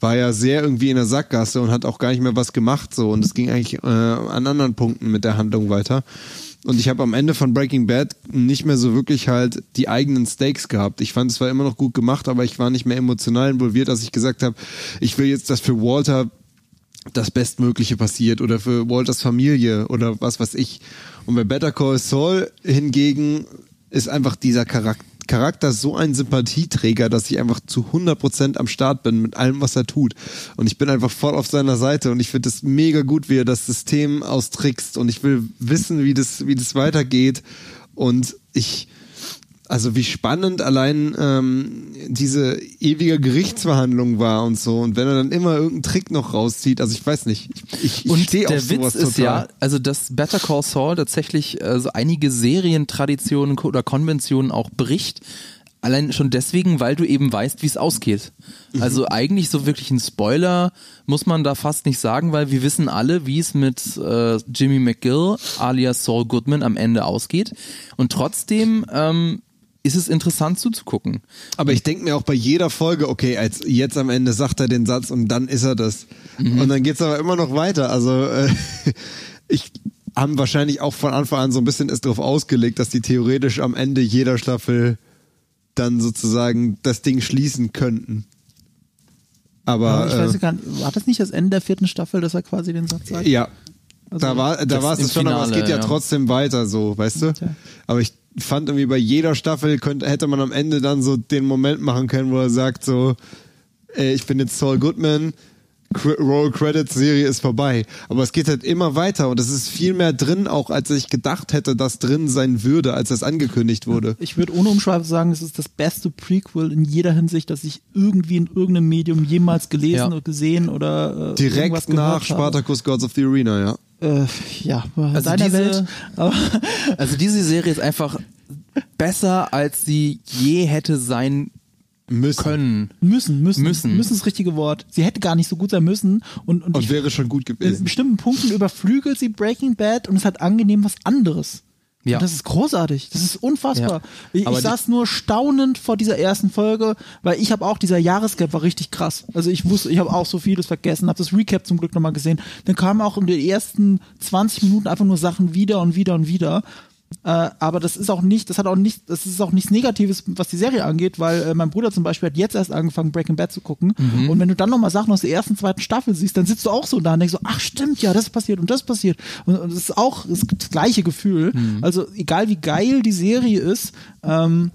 War ja sehr irgendwie in der Sackgasse und hat auch gar nicht mehr was gemacht so und es ging eigentlich äh, an anderen Punkten mit der Handlung weiter. Und ich habe am Ende von Breaking Bad nicht mehr so wirklich halt die eigenen Stakes gehabt. Ich fand es zwar immer noch gut gemacht, aber ich war nicht mehr emotional involviert, als ich gesagt habe, ich will jetzt, dass für Walter das Bestmögliche passiert oder für Walters Familie oder was weiß ich. Und bei Better Call Saul hingegen ist einfach dieser Charakter, Charakter so ein Sympathieträger, dass ich einfach zu 100% am Start bin mit allem, was er tut. Und ich bin einfach voll auf seiner Seite und ich finde es mega gut, wie er das System austrickst und ich will wissen, wie das, wie das weitergeht. Und ich, also wie spannend allein ähm, diese ewige Gerichtsverhandlung war und so. Und wenn er dann immer irgendeinen Trick noch rauszieht, also ich weiß nicht, ich, ich, ich Und stehe der auf Witz ist total. ja, also dass Better Call Saul tatsächlich äh, so einige Serientraditionen oder Konventionen auch bricht. Allein schon deswegen, weil du eben weißt, wie es ausgeht. Mhm. Also eigentlich so wirklich ein Spoiler muss man da fast nicht sagen, weil wir wissen alle, wie es mit äh, Jimmy McGill alias Saul Goodman am Ende ausgeht. Und trotzdem ähm, ist es interessant zuzugucken. Aber ich denke mir auch bei jeder Folge, okay, als jetzt am Ende sagt er den Satz und dann ist er das. Mhm. Und dann geht's aber immer noch weiter. Also äh, ich haben wahrscheinlich auch von Anfang an so ein bisschen ist darauf ausgelegt, dass die theoretisch am Ende jeder Staffel dann sozusagen das Ding schließen könnten. Aber Aber ich weiß äh, gar nicht, war das nicht das Ende der vierten Staffel, dass er quasi den Satz sagt? ja, Also, da war da war es schon, aber es Finale, geht ja, ja. trotzdem weiter so, weißt du? Aber ich fand irgendwie bei jeder Staffel könnte, hätte man am Ende dann so den Moment machen können, wo er sagt so, äh, ich bin jetzt Saul Goodman, Roll Credits Serie ist vorbei. Aber es geht halt immer weiter und es ist viel mehr drin, auch als ich gedacht hätte, dass drin sein würde, als es angekündigt wurde. Ich würde ohne Umschweife sagen, es ist das beste Prequel in jeder Hinsicht, das ich irgendwie in irgendeinem Medium jemals gelesen Ja. oder gesehen oder äh, Direkt gehört nach. Spartacus Gods of the Arena, ja. Äh, ja, in Also deiner diese- Welt. Aber Also diese Serie ist einfach besser, als sie je hätte sein Müssen. können. müssen, müssen, Müssen. müssen ist das richtige Wort. Sie hätte gar nicht so gut sein müssen und, und, Und ich, wäre schon gut in gewesen. bestimmten Punkten überflügelt sie Breaking Bad und es hat angenehm was anderes. Ja. Und das ist großartig. Das ist unfassbar. Ja. Ich, ich saß nur staunend vor dieser ersten Folge, weil ich habe auch dieser Jahrescap war richtig krass. Also ich wusste, ich habe auch so vieles vergessen, habe das Recap zum Glück nochmal gesehen. Dann kamen auch in den ersten 20 Minuten einfach nur Sachen wieder und wieder und wieder. Äh, aber das ist auch nicht, das hat auch nicht, das ist auch nichts Negatives, was die Serie angeht, weil äh, mein Bruder zum Beispiel hat jetzt erst angefangen, Breaking Bad zu gucken. Mhm. Und wenn du dann nochmal Sachen aus der ersten, zweiten Staffel siehst, dann sitzt du auch so da und denkst so, ach stimmt, ja, das passiert und das passiert. Und, und das ist auch das, das gleiche Gefühl. Mhm. Also egal wie geil die Serie ist, ähm,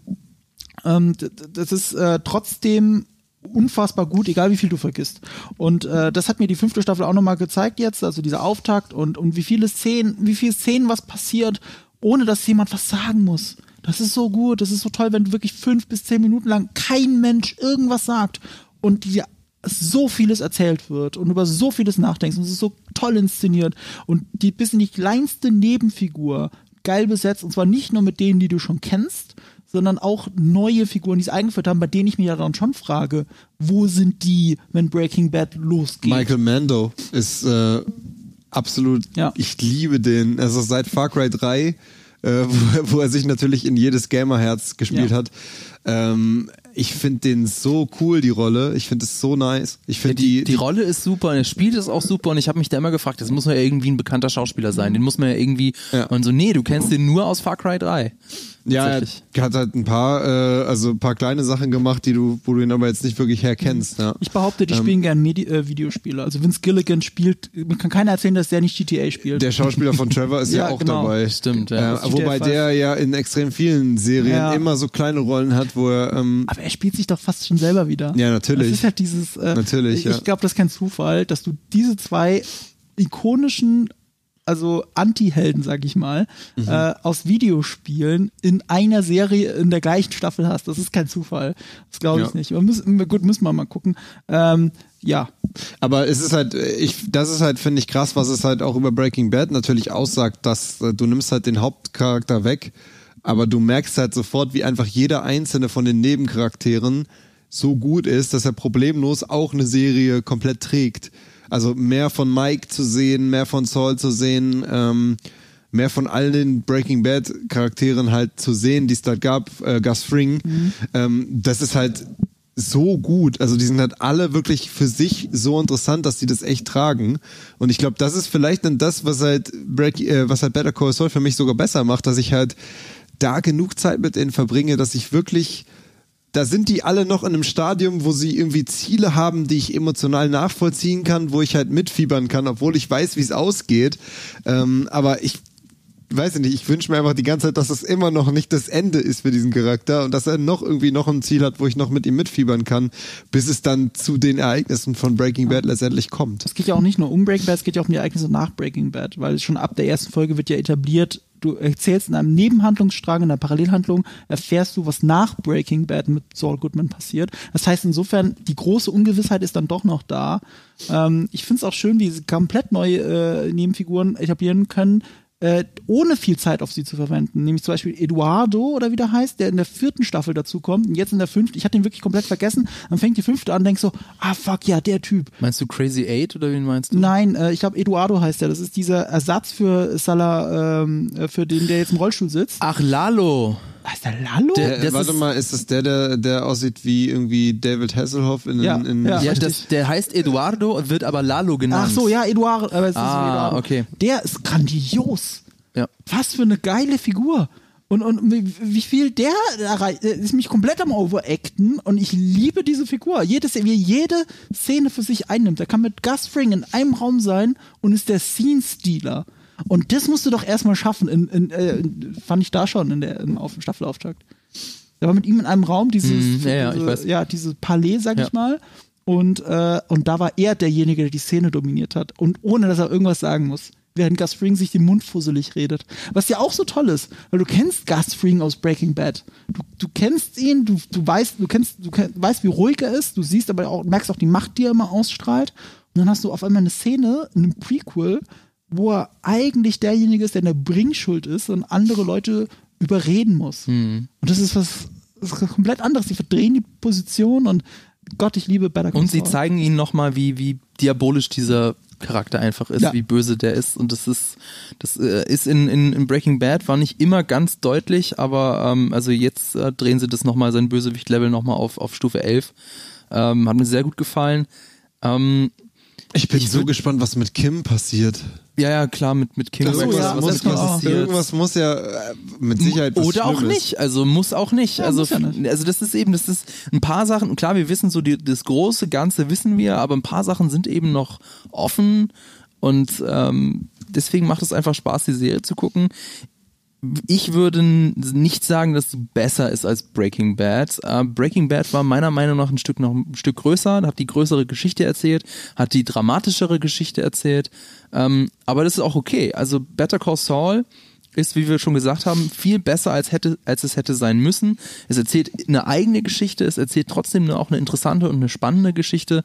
ähm, das ist äh, trotzdem unfassbar gut, egal wie viel du vergisst. Und äh, das hat mir die fünfte Staffel auch nochmal gezeigt jetzt, also dieser Auftakt und, und wie viele Szenen, wie viele Szenen was passiert, ohne dass jemand was sagen muss. Das ist so gut, das ist so toll, wenn du wirklich fünf bis zehn Minuten lang kein Mensch irgendwas sagt und dir so vieles erzählt wird und über so vieles nachdenkst und es ist so toll inszeniert und die bis in die kleinste Nebenfigur geil besetzt und zwar nicht nur mit denen, die du schon kennst, sondern auch neue Figuren, die es eingeführt haben, bei denen ich mich ja dann schon frage, wo sind die, wenn Breaking Bad losgeht? Michael Mando ist äh, absolut, Ja. ich liebe den. Also seit Far Cry 3, äh, wo, wo er sich natürlich in jedes Gamerherz gespielt Ja. hat. Ähm, ich finde den so cool, die Rolle. Ich finde es so nice. Ich Ja, finde die, die, die Rolle ist super und er spielt es auch super und ich habe mich da immer gefragt, das muss ja irgendwie ein bekannter Schauspieler sein, den muss man ja irgendwie Ja. und so, nee, du kennst den nur aus Far Cry 3. ja, er hat halt ein paar, äh, also ein paar kleine Sachen gemacht, die du, wo du ihn aber jetzt nicht wirklich herkennst. Ja. Ich behaupte, die Ähm, spielen gern Medi äh, Videospiele. Also Vince Gilligan spielt, man kann keiner erzählen, dass der nicht GTA spielt. Der Schauspieler von Trevor ist ja, Ja, auch genau. dabei. Stimmt, ja. Äh, wobei GTA der ja in extrem vielen Serien Ja. immer so kleine Rollen hat, wo er ähm, aber er spielt sich doch fast schon selber wieder. Ja, natürlich. Das ist halt dieses. Äh, Natürlich, Ich, ja. ich glaube, das ist kein Zufall, dass du diese zwei ikonischen, also Anti-Helden, sag ich mal, Mhm. äh, aus Videospielen in einer Serie in der gleichen Staffel hast. Das ist kein Zufall. Das glaube ich Ja. nicht. Müssen, gut, müssen wir mal gucken. Ähm, ja, Aber es ist halt, ich, das ist halt, finde ich, krass, was es halt auch über Breaking Bad natürlich aussagt, dass äh, du nimmst halt den Hauptcharakter weg, aber du merkst halt sofort, wie einfach jeder einzelne von den Nebencharakteren so gut ist, dass er problemlos auch eine Serie komplett trägt. Also mehr von Mike zu sehen, mehr von Saul zu sehen, ähm, mehr von all den Breaking Bad Charakteren halt zu sehen, die es da gab, äh, Gus Fring, ähm, das ist halt so gut. Also die sind halt alle wirklich für sich so interessant, dass die das echt tragen. Und ich glaube, das ist vielleicht dann das, was halt Break, äh, was halt Better Call Saul für mich sogar besser macht, dass ich halt da genug Zeit mit denen verbringe, dass ich wirklich da sind die alle noch in einem Stadium, wo sie irgendwie Ziele haben, die ich emotional nachvollziehen kann, wo ich halt mitfiebern kann, obwohl ich weiß, wie es ausgeht. Ähm, aber ich weiß ich nicht, ich wünsche mir einfach die ganze Zeit, dass es immer noch nicht das Ende ist für diesen Charakter und dass er noch irgendwie noch ein Ziel hat, wo ich noch mit ihm mitfiebern kann, bis es dann zu den Ereignissen von Breaking Bad letztendlich kommt. Es geht ja auch nicht nur um Breaking Bad, es geht ja auch um die Ereignisse nach Breaking Bad, weil schon ab der ersten Folge wird ja etabliert, du erzählst in einem Nebenhandlungsstrang, in einer Parallelhandlung, erfährst du, was nach Breaking Bad mit Saul Goodman passiert. Das heißt insofern, die große Ungewissheit ist dann doch noch da. Ähm, ich finde es auch schön, wie sie komplett neue äh, Nebenfiguren etablieren können, äh, ohne viel Zeit auf sie zu verwenden. Nämlich zum Beispiel Eduardo oder wie der heißt, der in der vierten Staffel dazu kommt und jetzt in der fünften, ich hatte ihn wirklich komplett vergessen, dann fängt die fünfte an und denkst so, ah fuck, ja, der Typ. Meinst du Crazy Eight oder wen meinst du? Nein, äh, ich glaube Eduardo heißt der. Das ist dieser Ersatz für Salah, ähm, äh, für den, der jetzt im Rollstuhl sitzt. Ach, Lalo. Heißt der Lalo? Der- Äh, das warte ist- mal, ist das der, der, der aussieht wie irgendwie David Hasselhoff in, Ja, in ja. Ja, das, der heißt Eduardo, wird aber Lalo genannt. Ach so, ja, Eduardo. Aber es ist Ah, Eduardo. okay. Der ist grandios. Ja. Was für eine geile Figur. Und, und wie, wie viel der erreicht, äh, ist mich komplett am Overacten und ich liebe diese Figur. Jedes, wie er jede Szene für sich einnimmt. Er kann mit Gus Fring in einem Raum sein und ist der Scene-Stealer. Und das musst du doch erstmal schaffen. In, in, äh, in, fand ich da schon in der, im auf dem Staffelauftakt. Er war mit ihm in einem Raum, dieses, Mhm, ja, diese, ich weiß. ja, diese Palais, sag Ja. ich mal. Und, äh, und da war er derjenige, der die Szene dominiert hat. Und ohne, dass er irgendwas sagen muss. Während Gus Fring sich den Mund fusselig redet. Was ja auch so toll ist, weil du kennst Gus Fring aus Breaking Bad. Du, du kennst ihn, du, du weißt, du kennst, du kenn, weißt, wie ruhig er ist, du siehst aber auch, merkst auch die Macht, die er immer ausstrahlt. Und dann hast du auf einmal eine Szene, in einem Prequel, wo er eigentlich derjenige ist, der in der Bringschuld ist und andere Leute überreden muss. Mhm. Und das ist was, das ist komplett anderes. Die verdrehen die Position und Gott, ich liebe Better Call Und sie zeigen ihnen nochmal, wie, wie diabolisch dieser Charakter einfach ist, Ja. wie böse der ist. Und das ist, das äh, ist in, in, in Breaking Bad war nicht immer ganz deutlich, aber ähm, also jetzt äh, drehen sie das nochmal, sein Bösewicht-Level nochmal auf, auf Stufe 11. Ähm, hat mir sehr gut gefallen. Ähm, Ich bin so gespannt, was mit Kim passiert. ja, ja, klar, mit, mit so, Rex, ja, auch. passiert. Irgendwas muss ja äh, mit Sicherheit was Oder auch nicht, also muss auch nicht. Ja, also, muss ja nicht. also das ist eben, das ist ein paar Sachen, klar, wir wissen so, die, das große Ganze wissen wir, aber ein paar Sachen sind eben noch offen und ähm, deswegen macht es einfach Spaß, die Serie zu gucken. Ich würde nicht sagen, dass sie besser ist als Breaking Bad. Äh, Breaking Bad war meiner Meinung nach ein Stück noch ein Stück größer, hat die größere Geschichte erzählt, hat die dramatischere Geschichte erzählt. Ähm, aber das ist auch okay. Also Better Call Saul ist, wie wir schon gesagt haben, viel besser als hätte, als es hätte sein müssen. Es erzählt eine eigene Geschichte, es erzählt trotzdem auch eine interessante und eine spannende Geschichte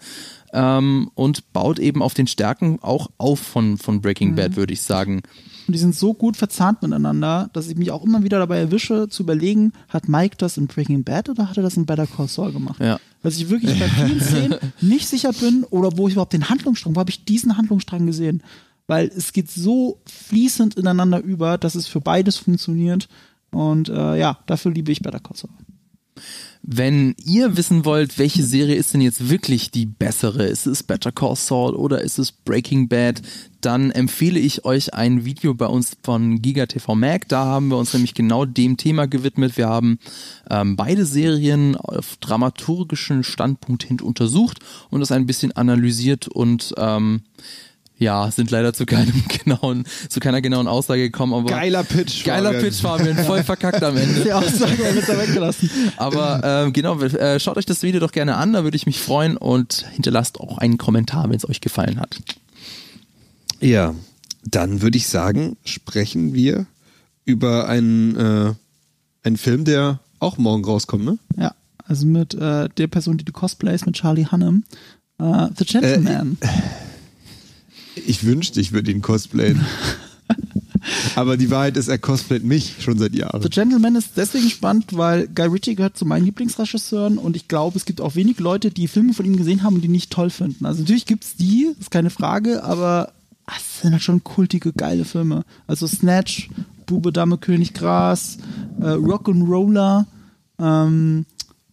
ähm, und baut eben auf den Stärken auch auf von, von Breaking Bad, würde ich sagen. Und die sind so gut verzahnt miteinander, dass ich mich auch immer wieder dabei erwische, zu überlegen, hat Mike das in Breaking Bad oder hat er das in Better Call Saul gemacht? Ja. Dass ich wirklich bei vielen Szenen nicht sicher bin oder wo ich überhaupt den Handlungsstrang, wo habe ich diesen Handlungsstrang gesehen? Weil es geht so fließend ineinander über, dass es für beides funktioniert. Und äh, ja, dafür liebe ich Better Call Saul. Wenn ihr wissen wollt, welche Serie ist denn jetzt wirklich die bessere, ist es Better Call Saul oder ist es Breaking Bad, dann empfehle ich euch ein Video bei uns von GigaTV Mag. Da haben wir uns nämlich genau dem Thema gewidmet. Wir haben ähm, beide Serien auf dramaturgischen Standpunkt hin untersucht und das ein bisschen analysiert und ähm, ja, sind leider zu keinem genauen, zu keiner genauen Aussage gekommen, aber Geiler Pitch. geiler Fabian. Pitch, Fabian, voll verkackt am Ende. Die Aussage wird da weggelassen. Aber ähm, genau, äh, schaut euch das Video doch gerne an, da würde ich mich freuen und hinterlasst auch einen Kommentar, wenn es euch gefallen hat. Ja, dann würde ich sagen, sprechen wir über einen, äh, einen Film, der auch morgen rauskommt, ne? Ja, also mit äh, der Person, die du cosplayst, mit Charlie Hunnam. Äh, The Gentleman. Ich wünschte, ich würde ihn cosplayen. Aber die Wahrheit ist, er cosplayt mich schon seit The Jahren. Gentleman ist deswegen spannend, weil Guy Ritchie gehört zu meinen Lieblingsregisseuren und ich glaube, es gibt auch wenig Leute, die Filme von ihm gesehen haben und die nicht toll finden. Also natürlich gibt's die, ist keine Frage, aber ah, es sind halt schon kultige, geile Filme. Also Snatch, Bube, Dame, König, Gras, äh, Rock'n'Roller, ähm,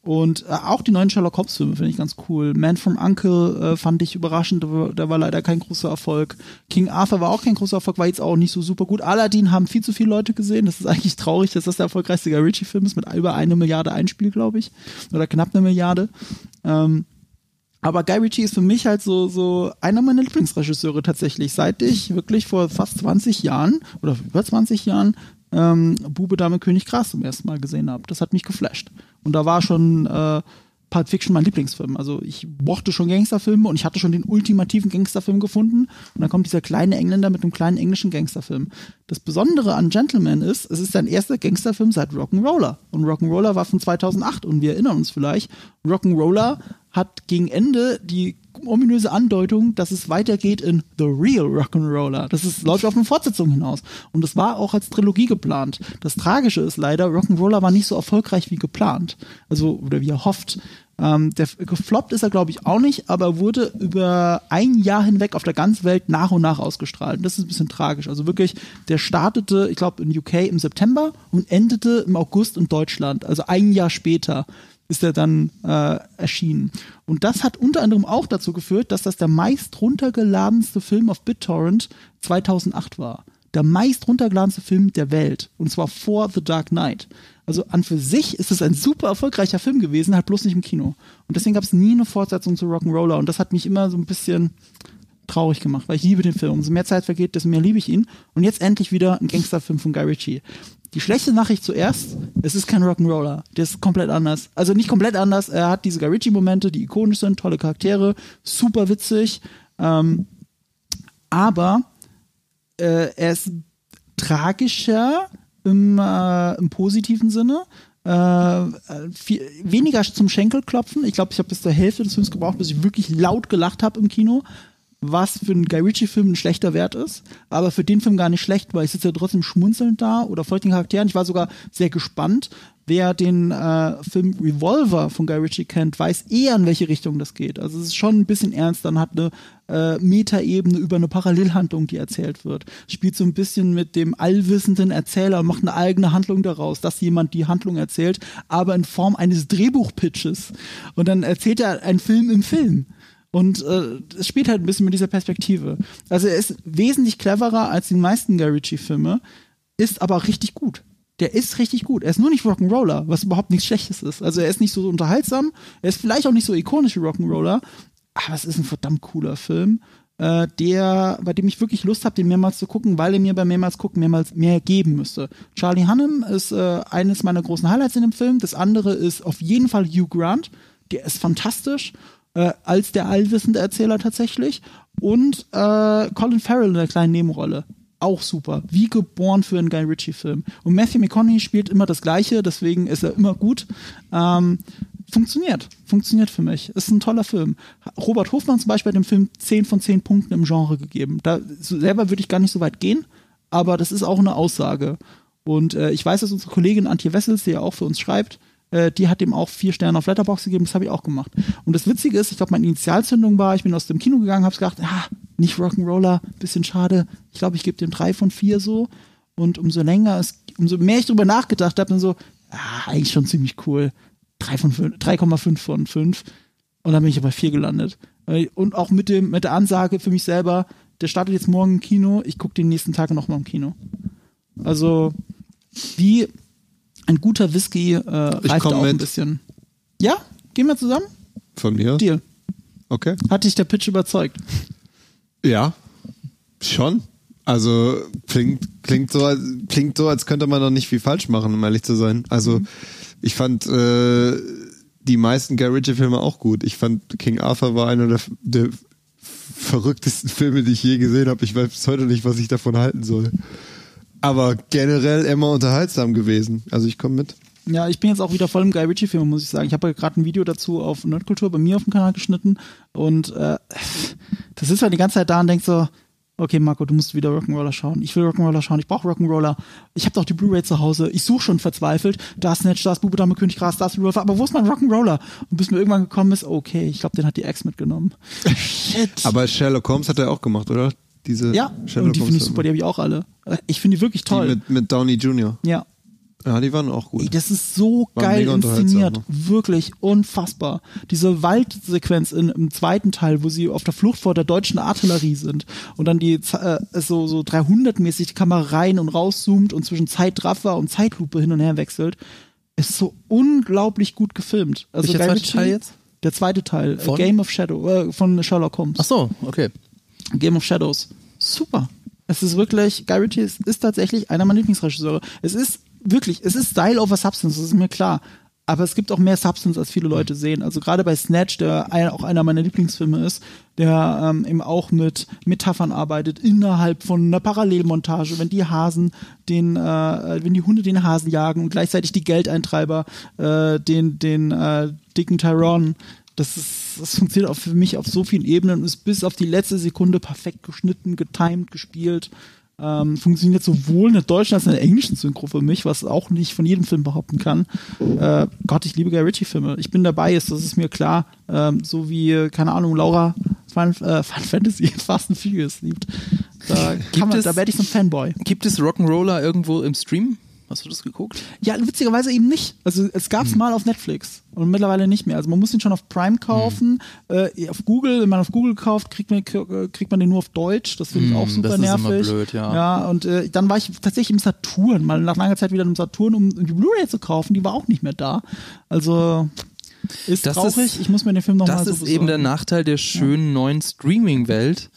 und äh, auch die neuen Sherlock Holmes Filme finde ich ganz cool. Man from Uncle äh, fand ich überraschend, der war leider kein großer Erfolg. King Arthur war auch kein großer Erfolg, war jetzt auch nicht so super gut. Aladdin haben viel zu viele Leute gesehen. Das ist eigentlich traurig, dass das der erfolgreichste Guy Ritchie Film ist mit über eine Milliarde Einspiel, glaube ich. Oder knapp eine Milliarde. Ähm, Aber Guy Ritchie ist für mich halt so, so einer meiner Lieblingsregisseure tatsächlich. Seit ich wirklich vor fast 20 Jahren oder über 20 Jahren ähm, Bube, Dame, König, Gras zum ersten Mal gesehen habe. Das hat mich geflasht. Und da war schon äh, Pulp Fiction mein Lieblingsfilm. Also ich mochte schon Gangsterfilme und ich hatte schon den ultimativen Gangsterfilm gefunden. Und dann kommt dieser kleine Engländer mit einem kleinen englischen Gangsterfilm. Das Besondere an Gentleman ist, es ist sein erster Gangsterfilm seit Rock'n'Roller. Und Rock'n'Roller war von 2008 und wir erinnern uns vielleicht, Rock'n'Roller hat gegen Ende die ominöse Andeutung, dass es weitergeht in The Real Rock'n'Roller. Das ist, läuft auf eine Fortsetzung hinaus. Und das war auch als Trilogie geplant. Das Tragische ist leider, Rock'n'Roller war nicht so erfolgreich wie geplant. Also, oder wie erhofft. Ähm, der, gefloppt ist er, glaube ich, auch nicht, aber wurde über ein Jahr hinweg auf der ganzen Welt nach und nach ausgestrahlt. Und das ist ein bisschen tragisch. Also wirklich, der startete, ich glaube, in UK im September und endete im August in Deutschland, also ein Jahr später ist er dann äh, erschienen. Und das hat unter anderem auch dazu geführt, dass das der meist runtergeladenste Film auf BitTorrent 2008 war. Der meist runtergeladenste Film der Welt. Und zwar vor The Dark Knight. Also an für sich ist es ein super erfolgreicher Film gewesen, halt bloß nicht im Kino. Und deswegen gab es nie eine Fortsetzung zu Rock'n'Roller. Und das hat mich immer so ein bisschen traurig gemacht, weil ich liebe den Film. Umso mehr Zeit vergeht, desto mehr liebe ich ihn. Und jetzt endlich wieder ein Gangsterfilm von Guy Ritchie. Die schlechte Nachricht zuerst, es ist kein Rock'n'Roller. Der ist komplett anders. Also nicht komplett anders. Er hat diese Guy Ritchie-Momente, die ikonisch sind, tolle Charaktere, super witzig. Ähm, aber äh, er ist tragischer im, äh, im positiven Sinne. Äh, viel, weniger zum Schenkelklopfen. Ich glaube, ich habe bis zur Hälfte des Films gebraucht, bis ich wirklich laut gelacht habe im Kino was für einen Guy Ritchie-Film ein schlechter Wert ist, aber für den Film gar nicht schlecht, weil ich sitze ja trotzdem schmunzelnd da oder folgt den Charakteren. Ich war sogar sehr gespannt. Wer den äh, Film Revolver von Guy Ritchie kennt, weiß eher, in welche Richtung das geht. Also es ist schon ein bisschen ernst, dann hat eine äh, Metaebene über eine Parallelhandlung, die erzählt wird. Spielt so ein bisschen mit dem allwissenden Erzähler und macht eine eigene Handlung daraus, dass jemand die Handlung erzählt, aber in Form eines Drehbuchpitches. Und dann erzählt er einen Film im Film. Und äh, es spielt halt ein bisschen mit dieser Perspektive. Also er ist wesentlich cleverer als die meisten Guy Ritchie-Filme, ist aber richtig gut. Der ist richtig gut. Er ist nur nicht Rock'n'Roller, was überhaupt nichts Schlechtes ist. Also er ist nicht so unterhaltsam, er ist vielleicht auch nicht so ikonisch wie Rock'n'Roller, aber es ist ein verdammt cooler Film, äh, der, bei dem ich wirklich Lust habe, den mehrmals zu gucken, weil er mir bei mehrmals gucken mehrmals mehr geben müsste. Charlie Hunnam ist äh, eines meiner großen Highlights in dem Film. Das andere ist auf jeden Fall Hugh Grant. Der ist fantastisch äh, als der allwissende Erzähler tatsächlich. Und äh, Colin Farrell in der kleinen Nebenrolle. Auch super. Wie geboren für einen Guy Ritchie-Film. Und Matthew McConaughey spielt immer das Gleiche, deswegen ist er immer gut. Ähm, funktioniert. Funktioniert für mich. Ist ein toller Film. Robert Hofmann zum Beispiel hat dem Film 10 von 10 Punkten im Genre gegeben. Da selber würde ich gar nicht so weit gehen, aber das ist auch eine Aussage. Und äh, ich weiß, dass unsere Kollegin Antje Wessels, die ja auch für uns schreibt, äh, die hat ihm auch vier Sterne auf Letterbox gegeben, das habe ich auch gemacht. Und das Witzige ist, ich glaube, meine Initialzündung war, ich bin aus dem Kino gegangen, habe gedacht, ah, nicht Rock'n'Roller, bisschen schade. Ich glaube, ich gebe dem drei von vier so. Und umso länger es, umso mehr ich drüber nachgedacht habe, dann so, ah, eigentlich schon ziemlich cool. 3,5 von 5. Und dann bin ich bei 4 gelandet. Und auch mit, dem, mit der Ansage für mich selber, der startet jetzt morgen im Kino, ich gucke den nächsten Tag nochmal im Kino. Also, wie ein guter Whisky äh, reift auch mit. ein bisschen. Ja? Gehen wir zusammen? Von mir? Deal. Okay. Hat dich der Pitch überzeugt? Ja, schon. Also klingt, klingt, so, als, klingt so, als könnte man doch nicht viel falsch machen, um ehrlich zu sein. Also mhm. ich fand äh, die meisten Guy Ritchie-Filme auch gut. Ich fand King Arthur war einer der, der verrücktesten Filme, die ich je gesehen habe. Ich weiß bis heute nicht, was ich davon halten soll aber generell immer unterhaltsam gewesen. Also ich komme mit. Ja, ich bin jetzt auch wieder voll im Guy Ritchie-Film, muss ich sagen. Ich habe ja gerade ein Video dazu auf Nerdkultur bei mir auf dem Kanal geschnitten und äh, das ist halt die ganze Zeit da und denkt so, okay Marco, du musst wieder Rock'n'Roller schauen. Ich will Rock'n'Roller schauen, ich brauche Rock'n'Roller. Ich habe doch die Blu-ray zu Hause. Ich suche schon verzweifelt. Da ist Snatch, da ist Bube, Dame, König, Gras, da ist Revolver. Aber wo ist mein Rock'n'Roller? Und bis mir irgendwann gekommen ist, okay, ich glaube, den hat die Ex mitgenommen. Shit. Aber Sherlock Holmes hat er auch gemacht, oder? Diese ja, Sherlock und die finde ich super, die habe ich auch alle. Ich finde die wirklich toll. Die mit, mit Downey Jr. Ja. Ja, die waren auch gut. Ey, das ist so waren geil inszeniert. Wirklich unfassbar. Diese Waldsequenz in, im zweiten Teil, wo sie auf der Flucht vor der deutschen Artillerie sind und dann die äh, so, so 300-mäßig die Kamera rein und rauszoomt und zwischen Zeitraffer und Zeitlupe hin und her wechselt, ist so unglaublich gut gefilmt. Also Welcher zweite Teil jetzt? Der zweite Teil, Von? Game of Shadow, äh, von Sherlock Holmes. Ach so, okay. Game of Shadows. Super. Es ist wirklich, Guy Ritchie ist, ist tatsächlich einer meiner Lieblingsregisseure. Es ist wirklich, es ist Style over Substance, das ist mir klar. Aber es gibt auch mehr Substance, als viele Leute sehen. Also gerade bei Snatch, der ein, auch einer meiner Lieblingsfilme ist, der ähm, eben auch mit Metaphern arbeitet innerhalb von einer Parallelmontage, wenn die Hasen den, äh, wenn die Hunde den Hasen jagen und gleichzeitig die Geldeintreiber äh, den, den äh, dicken Tyrone das, ist, das funktioniert auch für mich auf so vielen Ebenen und ist bis auf die letzte Sekunde perfekt geschnitten, getimed, gespielt. Ähm, funktioniert sowohl in der deutschen als auch in der englischen Synchro für mich, was auch nicht von jedem Film behaupten kann. Äh, Gott, ich liebe Guy Ritchie-Filme. Ich bin dabei, ist, das ist mir klar. Ähm, so wie, keine Ahnung, Laura Final, äh, Final Fantasy Fast and Furious liebt. Da, kann man, es- da werde ich so ein Fanboy. Gibt es Rock'n'Roller irgendwo im Stream? Hast du das geguckt? Ja, witzigerweise eben nicht. Also es gab's Hm. mal auf Netflix und mittlerweile nicht mehr. Also man muss ihn schon auf Prime kaufen, Hm. äh, auf Google, wenn man auf Google kauft, kriegt man, kriegt man den nur auf Deutsch. Das finde ich Hm, auch super das ist immer nervig. blöd, ja. Ja, und äh, dann war ich tatsächlich im Saturn, mal nach langer Zeit wieder im Saturn, um die Blu-ray zu kaufen. Die war auch nicht mehr da. Also ist Das traurig. ist- ich muss mir den Film nochmal Das so ist eben der besorgen. Nachteil der schönen neuen Streaming-Welt,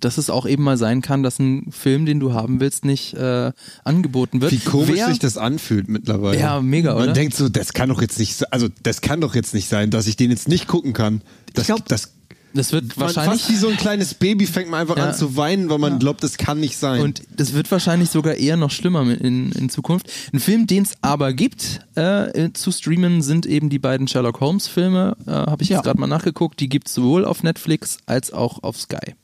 dass es auch eben mal sein kann, dass ein Film, den du haben willst, nicht äh, angeboten wird. Wie komisch Wer- sich das anfühlt mittlerweile. Ja, mega, Man oder? denkt so, das kann doch jetzt nicht, also das kann doch jetzt nicht sein, dass ich den jetzt nicht gucken kann. Das, glaub, das Das wird man, wahrscheinlich fast wie so ein kleines Baby fängt man einfach Ja. an zu weinen, weil man glaubt, das kann nicht sein. Und das wird wahrscheinlich sogar eher noch schlimmer in, in Zukunft. Ein Film, den es aber gibt äh, zu streamen, sind eben die beiden Sherlock Holmes Filme. Äh, Habe ich Ja. jetzt gerade mal nachgeguckt. Die gibt es sowohl auf Netflix als auch auf Sky.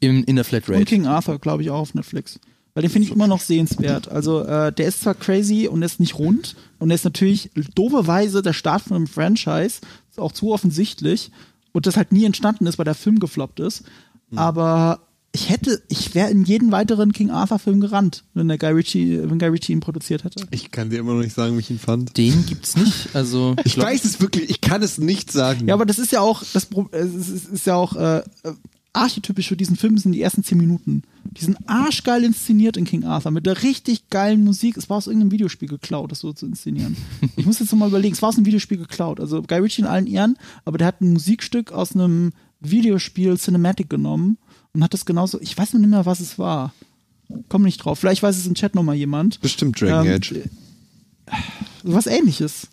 Im, in der Flatrate. Und King Arthur, glaube ich, auch auf Netflix. Weil den finde ich immer noch sehenswert. Also äh, der ist zwar crazy und ist nicht rund und der ist natürlich dooferweise der Start von einem Franchise, ist auch zu offensichtlich und das halt nie entstanden ist, weil der Film gefloppt ist. Aber ich hätte, ich wäre in jeden weiteren King Arthur Film gerannt, wenn der Guy Ritchie, wenn Guy Ritchie ihn produziert hätte. ich kann dir immer noch nicht sagen, wie ich ihn fand. Den gibt's nicht. Also Ich glaub- weiß es wirklich, ich kann es nicht sagen. Ja, aber das ist ja auch, das es ist, ist ja auch äh, äh, archetypisch für diesen Film sind die ersten zehn Minuten. Die sind arschgeil inszeniert in King Arthur mit der richtig geilen Musik. Es war aus irgendeinem Videospiel geklaut, das so zu inszenieren. ich muss jetzt noch mal überlegen, es war aus einem Videospiel geklaut. Also Guy Ritchie in allen Ehren, aber der hat ein Musikstück aus einem Videospiel Cinematic genommen und hat das genauso, ich weiß noch nicht mehr, was es war. Komm nicht drauf. Vielleicht weiß es im Chat noch mal jemand. Bestimmt Dragon Ähm, Age. was ähnliches.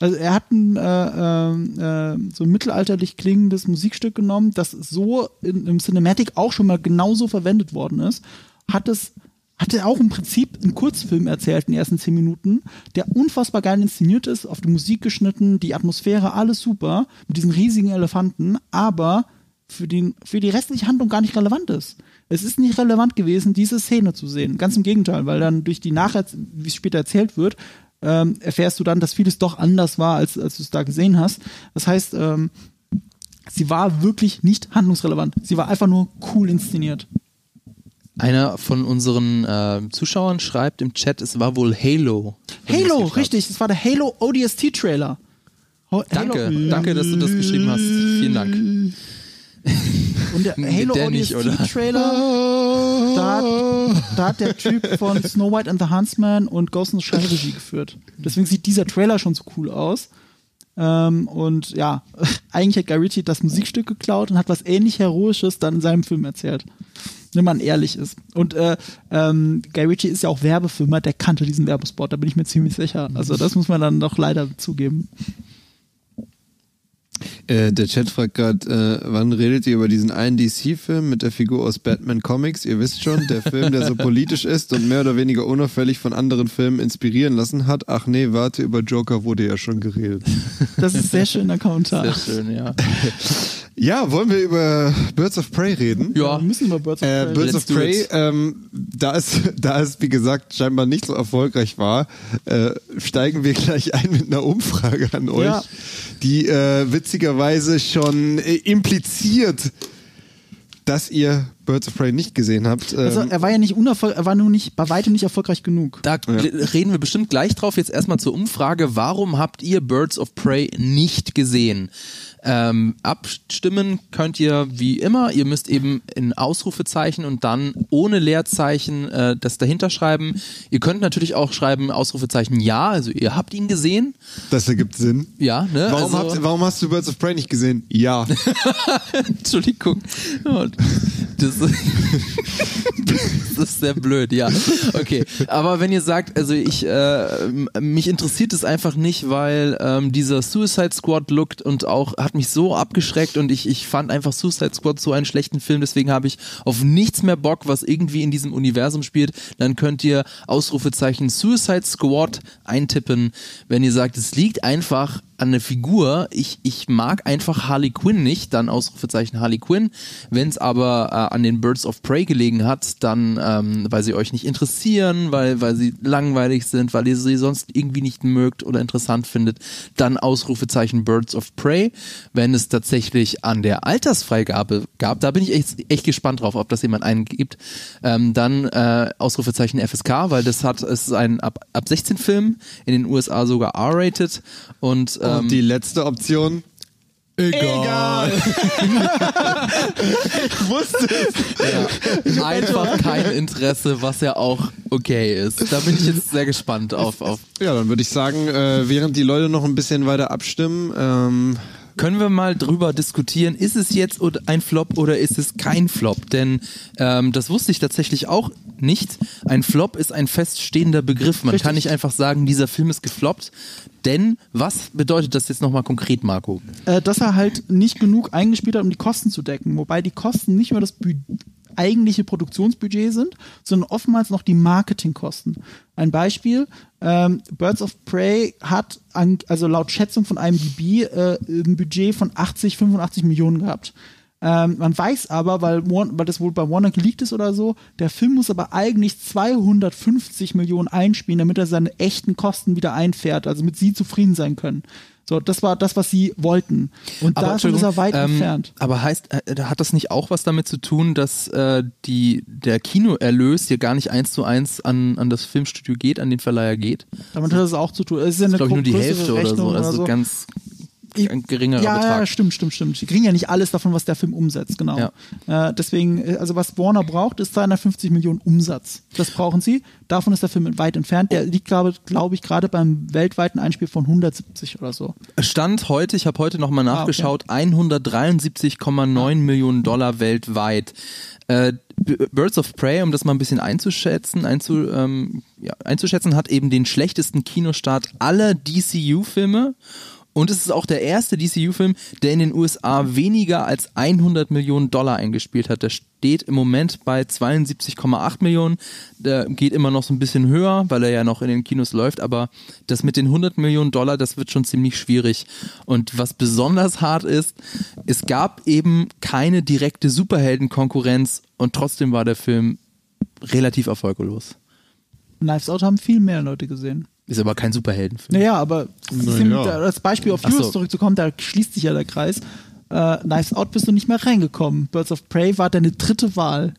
Also er hat ein äh, äh, äh, so ein mittelalterlich klingendes Musikstück genommen, das so in, im Cinematic auch schon mal genauso verwendet worden ist, hat es hat er auch im Prinzip einen Kurzfilm erzählt in den ersten zehn Minuten, der unfassbar geil inszeniert ist, auf die Musik geschnitten, die Atmosphäre, alles super, mit diesen riesigen Elefanten, aber für, den, für die restliche Handlung gar nicht relevant ist. Es ist nicht relevant gewesen, diese Szene zu sehen. Ganz im Gegenteil, weil dann durch die Nachher, wie es später erzählt wird, ähm, erfährst du dann, dass vieles doch anders war, als, als du es da gesehen hast. Das heißt, ähm, sie war wirklich nicht handlungsrelevant. Sie war einfach nur cool inszeniert. Einer von unseren äh, Zuschauern schreibt im Chat, es war wohl Halo. Halo, richtig, das war der Halo ODST-Trailer. Ho- Danke, Halo- danke, dass du das geschrieben hast. Vielen Dank. Und der Halo Der nicht, oder? ODST-Trailer, da, hat- da hat der Typ von Snow White and the Huntsman und Ghost in the Shell Regie geführt. Deswegen sieht dieser Trailer schon so cool aus. Ähm, und ja, eigentlich hat Guy Ritchie das Musikstück geklaut und hat was ähnlich Heroisches dann in seinem Film erzählt. Wenn man ehrlich ist. Und äh, ähm, Guy Ritchie ist ja auch Werbefilmer, der kannte diesen Werbespot, da bin ich mir ziemlich sicher. Also das muss man dann doch leider zugeben. Äh, der Chat fragt gerade, äh, wann redet ihr über diesen einen DC-Film mit der Figur aus Batman Comics? Ihr wisst schon, der Film, der so politisch ist und mehr oder weniger unauffällig von anderen Filmen inspirieren lassen hat. Ach nee, warte, über Joker wurde ja schon geredet. Das ist sehr schöner Kommentar. Sehr schön, ja. Ja, wollen wir über Birds of Prey reden? Wir Ja, müssen über Birds of Äh, Prey Birds Let's of Prey, ähm, da es, da es, wie gesagt, scheinbar nicht so erfolgreich war, äh, steigen wir gleich ein mit einer Umfrage an euch, Ja. die äh, witzigerweise schon äh, impliziert, dass ihr Birds of Prey nicht gesehen habt. Also Ähm, er war ja nicht unerfolgreich, er war nur nicht, bei weitem nicht erfolgreich genug. Da reden wir bestimmt gleich drauf. Jetzt erstmal zur Umfrage. Warum habt ihr Birds of Prey nicht gesehen? Ähm, abstimmen könnt ihr wie immer. Ihr müsst eben in Ausrufezeichen und dann ohne Leerzeichen äh, das dahinter schreiben. Ihr könnt natürlich auch schreiben Ausrufezeichen ja, also ihr habt ihn gesehen. das ergibt Sinn. Ja, ne? Warum, also, habt, warum hast du Birds of Prey nicht gesehen? Ja. Entschuldigung. Das ist sehr blöd, ja. Okay. Aber wenn ihr sagt, also ich, äh, mich interessiert es einfach nicht, weil ähm, dieser Suicide Squad lookt und auch hat mich so abgeschreckt und ich, ich fand einfach Suicide Squad so einen schlechten Film, deswegen habe ich auf nichts mehr Bock, was irgendwie in diesem Universum spielt, dann könnt ihr Ausrufezeichen Suicide Squad eintippen, wenn ihr sagt, es liegt einfach an der Figur. Ich, ich mag einfach Harley Quinn nicht, dann Ausrufezeichen Harley Quinn. Wenn es aber äh, an den Birds of Prey gelegen hat, dann, ähm, weil sie euch nicht interessieren, weil, weil sie langweilig sind, weil ihr sie sonst irgendwie nicht mögt oder interessant findet, dann Ausrufezeichen Birds of Prey. Wenn es tatsächlich an der Altersfreigabe gab, da bin ich echt, echt gespannt drauf, ob das jemand eingibt, ähm, dann äh, Ausrufezeichen FSK, weil das hat, es ist ein ab, ab 16 Film, in den USA sogar R-rated und ähm, Und die letzte Option? Egal. ich wusste es. Ja, einfach kein Interesse, was ja auch okay ist. Da bin ich jetzt sehr gespannt auf. auf. Ja, dann würde ich sagen, äh, während die Leute noch ein bisschen weiter abstimmen, ähm, Können wir mal drüber diskutieren, ist es jetzt ein Flop oder ist es kein Flop? Denn ähm, das wusste ich tatsächlich auch nicht. Ein Flop ist ein feststehender Begriff. Man Richtig. kann nicht einfach sagen, dieser Film ist gefloppt. Denn was bedeutet das jetzt nochmal konkret, Marco? äh, dass er halt nicht genug eingespielt hat, um die Kosten zu decken. Wobei die Kosten nicht mehr das Bü eigentliche Produktionsbudget sind, sondern oftmals noch die Marketingkosten. Ein Beispiel, ähm, Birds of Prey hat, an, also laut Schätzung von IMDb, äh, ein Budget von 80, 85 Millionen gehabt. Ähm, man weiß aber, weil, weil das wohl bei Warner geleakt ist oder so, der Film muss aber eigentlich 250 Millionen einspielen, damit er seine echten Kosten wieder einfährt, also mit sie zufrieden sein können. So, das war das, was sie wollten. Und davon ist er weit ähm, entfernt. Aber heißt, äh, hat das nicht auch was damit zu tun, dass äh, die, der Kinoerlös hier gar nicht eins zu eins an, an das Filmstudio geht, an den Verleiher geht? Damit hat es auch zu tun. Es ist ja eine glaube ich nur die Hälfte oder so, also oder ganz Ich- ein geringerer ja, Betrag. ja, stimmt, stimmt, stimmt. Die kriegen ja nicht alles davon, was der Film umsetzt, genau. Äh, deswegen, äh, also was Warner braucht, ist 250 Millionen Umsatz. Das brauchen sie. Davon ist der Film weit entfernt. Der liegt, glaube glaube ich, gerade beim weltweiten Einspiel von 170 oder so. Stand heute, ich habe heute nochmal Ah, nachgeschaut, 173,9 Millionen Dollar weltweit. Äh, Birds of Prey, um das mal ein bisschen einzuschätzen, einzu, ähm, ja, einzuschätzen, hat eben den schlechtesten Kinostart aller DCU-Filme. Und es ist auch der erste DCU-Film, der in den USA weniger als 100 Millionen Dollar eingespielt hat. Der steht im Moment bei 72,8 Millionen. Der geht immer noch so ein bisschen höher, weil er ja noch in den Kinos läuft. Aber das mit den 100 Millionen Dollar, das wird schon ziemlich schwierig. Und was besonders hart ist, es gab eben keine direkte Superheldenkonkurrenz und trotzdem war der Film relativ erfolglos. Knives Out haben viel mehr Leute gesehen. Ist aber kein Superheldenfilm. Naja, aber Naja. da- als Beispiel auf Ach so. Heroes zurückzukommen, da schließt sich ja der Kreis. Äh, Knives Out bist du nicht mehr reingekommen. Birds of Prey war deine dritte Wahl.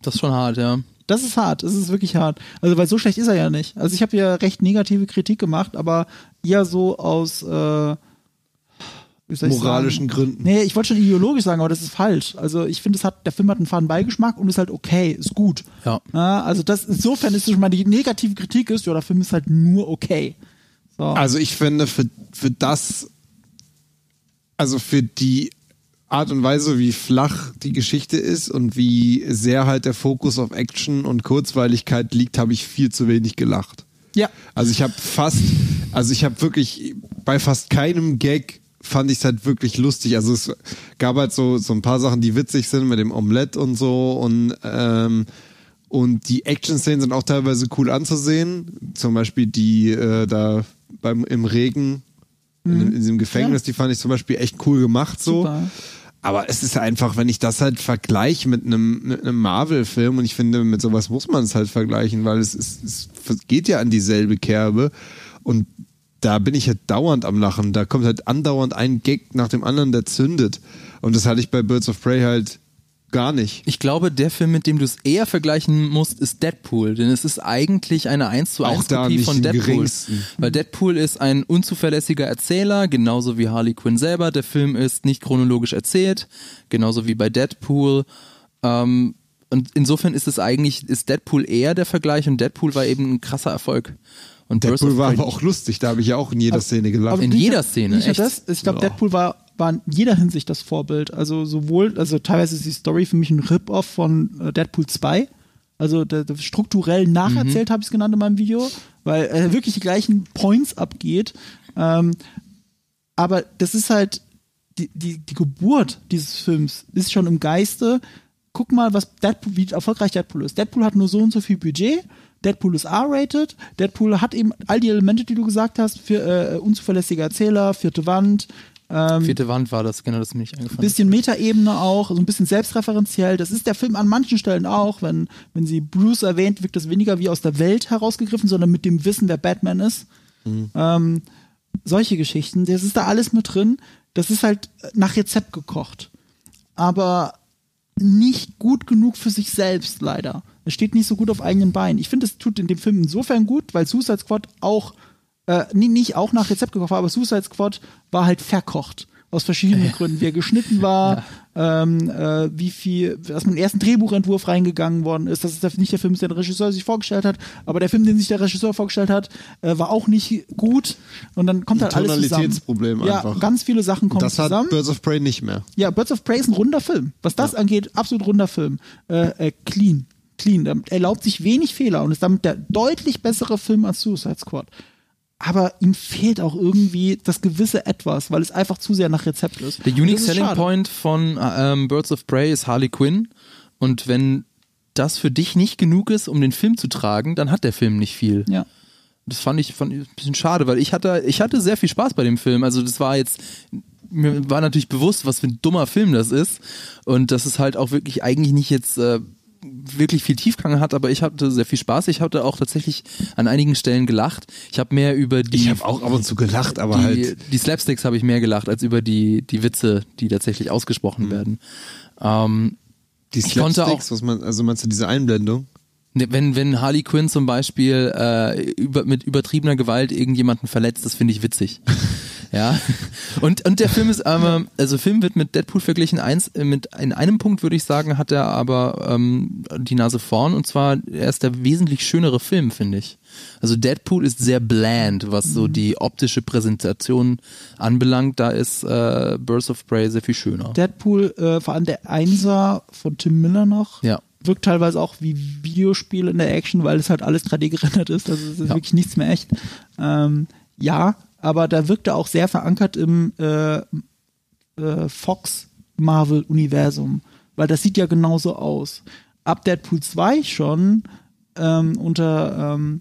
Das ist schon hart, ja. Das ist hart, das ist wirklich hart. Also, weil so schlecht ist er ja nicht. Also, ich habe ja recht negative Kritik gemacht, aber eher so aus äh, Moralischen sagen? Gründen. Nee, ich wollte schon ideologisch sagen, aber das ist falsch. Also, ich finde, es hat, der Film hat einen faden Beigeschmack und ist halt okay, ist gut. Ja. also, das, insofern ist es schon mal die negative Kritik ist, ja, der Film ist halt nur okay. So. Also ich finde, für, für das, also für die Art und Weise, wie flach die Geschichte ist und wie sehr halt der Fokus auf Action und Kurzweiligkeit liegt, habe ich viel zu wenig gelacht. ja. Also ich habe fast, also ich habe wirklich bei fast keinem Gag fand ich es halt wirklich lustig. Also es gab halt so, so ein paar Sachen, die witzig sind mit dem Omelette und so und ähm, und die Action-Szenen sind auch teilweise cool anzusehen. Zum Beispiel die äh, da beim im Regen in, in diesem Gefängnis, die fand ich zum Beispiel echt cool gemacht so. Super. Aber es ist einfach, wenn ich das halt vergleiche mit einem, mit einem Marvel-Film und ich finde, mit sowas muss man es halt vergleichen, weil es, ist, es geht ja an dieselbe Kerbe und da bin ich halt dauernd am Lachen. Da kommt halt andauernd ein Gag nach dem anderen, der zündet. Und das hatte ich bei Birds of Prey halt gar nicht. Ich glaube, der Film, mit dem du es eher vergleichen musst, ist Deadpool, denn es ist eigentlich eine 1 zu 1 Auch da Kopie nicht von Deadpool. geringsten. Weil Deadpool ist ein unzuverlässiger Erzähler, genauso wie Harley Quinn selber. Der Film ist nicht chronologisch erzählt, genauso wie bei Deadpool. Ähm, und insofern ist es eigentlich, ist Deadpool eher der Vergleich und Deadpool war eben ein krasser Erfolg. Und Deadpool of war aber auch lustig, da habe ich ja auch in jeder Szene gelacht. Aber In jeder Szene, Nicht echt? das, ich glaube. Deadpool war, war in jeder Hinsicht das Vorbild. Also sowohl, also teilweise ist die Story für mich ein Rip-Off von äh, Deadpool 2. Also der, der strukturell nacherzählt, habe ich es genannt in meinem Video, weil er wirklich die gleichen Points abgeht. Ähm, aber das ist halt, die, die, die Geburt dieses Films ist schon im Geiste. Guck mal, was Deadpool, wie erfolgreich Deadpool ist. Deadpool hat nur so und so viel Budget. Deadpool ist R-rated. Deadpool hat eben all die Elemente, die du gesagt hast, für äh, unzuverlässiger Erzähler, vierte Wand, ähm, Vierte Wand war das, genau, das mir nicht eingefallen. bisschen Metaebene auch, so ein bisschen selbstreferenziell. Das ist der Film an manchen Stellen auch. Wenn, wenn sie Bruce erwähnt, wirkt das weniger wie aus der Welt herausgegriffen, sondern mit dem Wissen, wer Batman ist. Ähm, solche Geschichten, das ist da alles mit drin. Das ist halt nach Rezept gekocht. Aber nicht gut genug für sich selbst, leider. Es steht nicht so gut auf eigenen Beinen. Ich finde, es tut in dem Film insofern gut, weil Suicide Squad auch, äh, nicht auch nach Rezept gekocht war, aber Suicide Squad war halt verkocht. Aus verschiedenen Gründen. Wie er geschnitten war, ähm, äh, wie viel, dass man erst einen Drehbuchentwurf reingegangen worden ist. Das ist nicht der Film, den der Regisseur sich vorgestellt hat, aber der Film, den sich der Regisseur vorgestellt hat, äh, war auch nicht gut. Und dann kommt halt alles zusammen. Tonalitätsproblem ja, einfach. ganz viele Sachen kommen das hat zusammen. Birds of Prey nicht mehr. Ja, Birds of Prey ist ein runder Film. Was das angeht, absolut runder Film. Äh, äh, clean. Clean. Damit erlaubt sich wenig Fehler und ist damit der deutlich bessere Film als Suicide Squad. Aber ihm fehlt auch irgendwie das gewisse Etwas, weil es einfach zu sehr nach Rezept ist. Der Unique das ist Selling schade. Point von ähm, Birds of Prey ist Harley Quinn. Und wenn das für dich nicht genug ist, um den Film zu tragen, dann hat der Film nicht viel. Ja. Das fand ich, fand ich ein bisschen schade, weil ich hatte, ich hatte sehr viel Spaß bei dem Film. Also das war jetzt, mir war natürlich bewusst, was für ein dummer Film das ist. Und dass es halt auch wirklich eigentlich nicht jetzt äh, wirklich viel Tiefgang hat, aber ich hatte sehr viel Spaß. Ich hatte auch tatsächlich an einigen Stellen gelacht. Ich habe mehr über die Ich habe auch ab und zu gelacht, aber die, halt. die Slapsticks habe ich mehr gelacht als über die, die Witze, die tatsächlich ausgesprochen Mhm. werden. Ähm, Die Slapsticks, was man, also meinst du diese Einblendung? Ne, wenn, wenn Harley Quinn zum Beispiel äh, über, mit übertriebener Gewalt irgendjemanden verletzt, das finde ich witzig. ja. Und, und der Film ist aber, also Film wird mit Deadpool verglichen. Eins, äh, mit, in einem Punkt würde ich sagen, hat er aber ähm, die Nase vorn und zwar, er ist der wesentlich schönere Film, finde ich. Also Deadpool ist sehr bland, was so die optische Präsentation anbelangt. Da ist äh, Birds of Prey sehr viel schöner. Deadpool, äh, vor allem der Einser von Tim Miller noch, Ja. Wirkt teilweise auch wie Videospiel in der Action, weil es halt alles 3D gerendert ist. Also es ist Ja. wirklich nichts mehr echt. Ähm, ja, aber da wirkt er auch sehr verankert im äh, äh, Fox-Marvel-Universum, weil das sieht ja genauso aus. Ab Deadpool 2 schon ähm, unter ähm,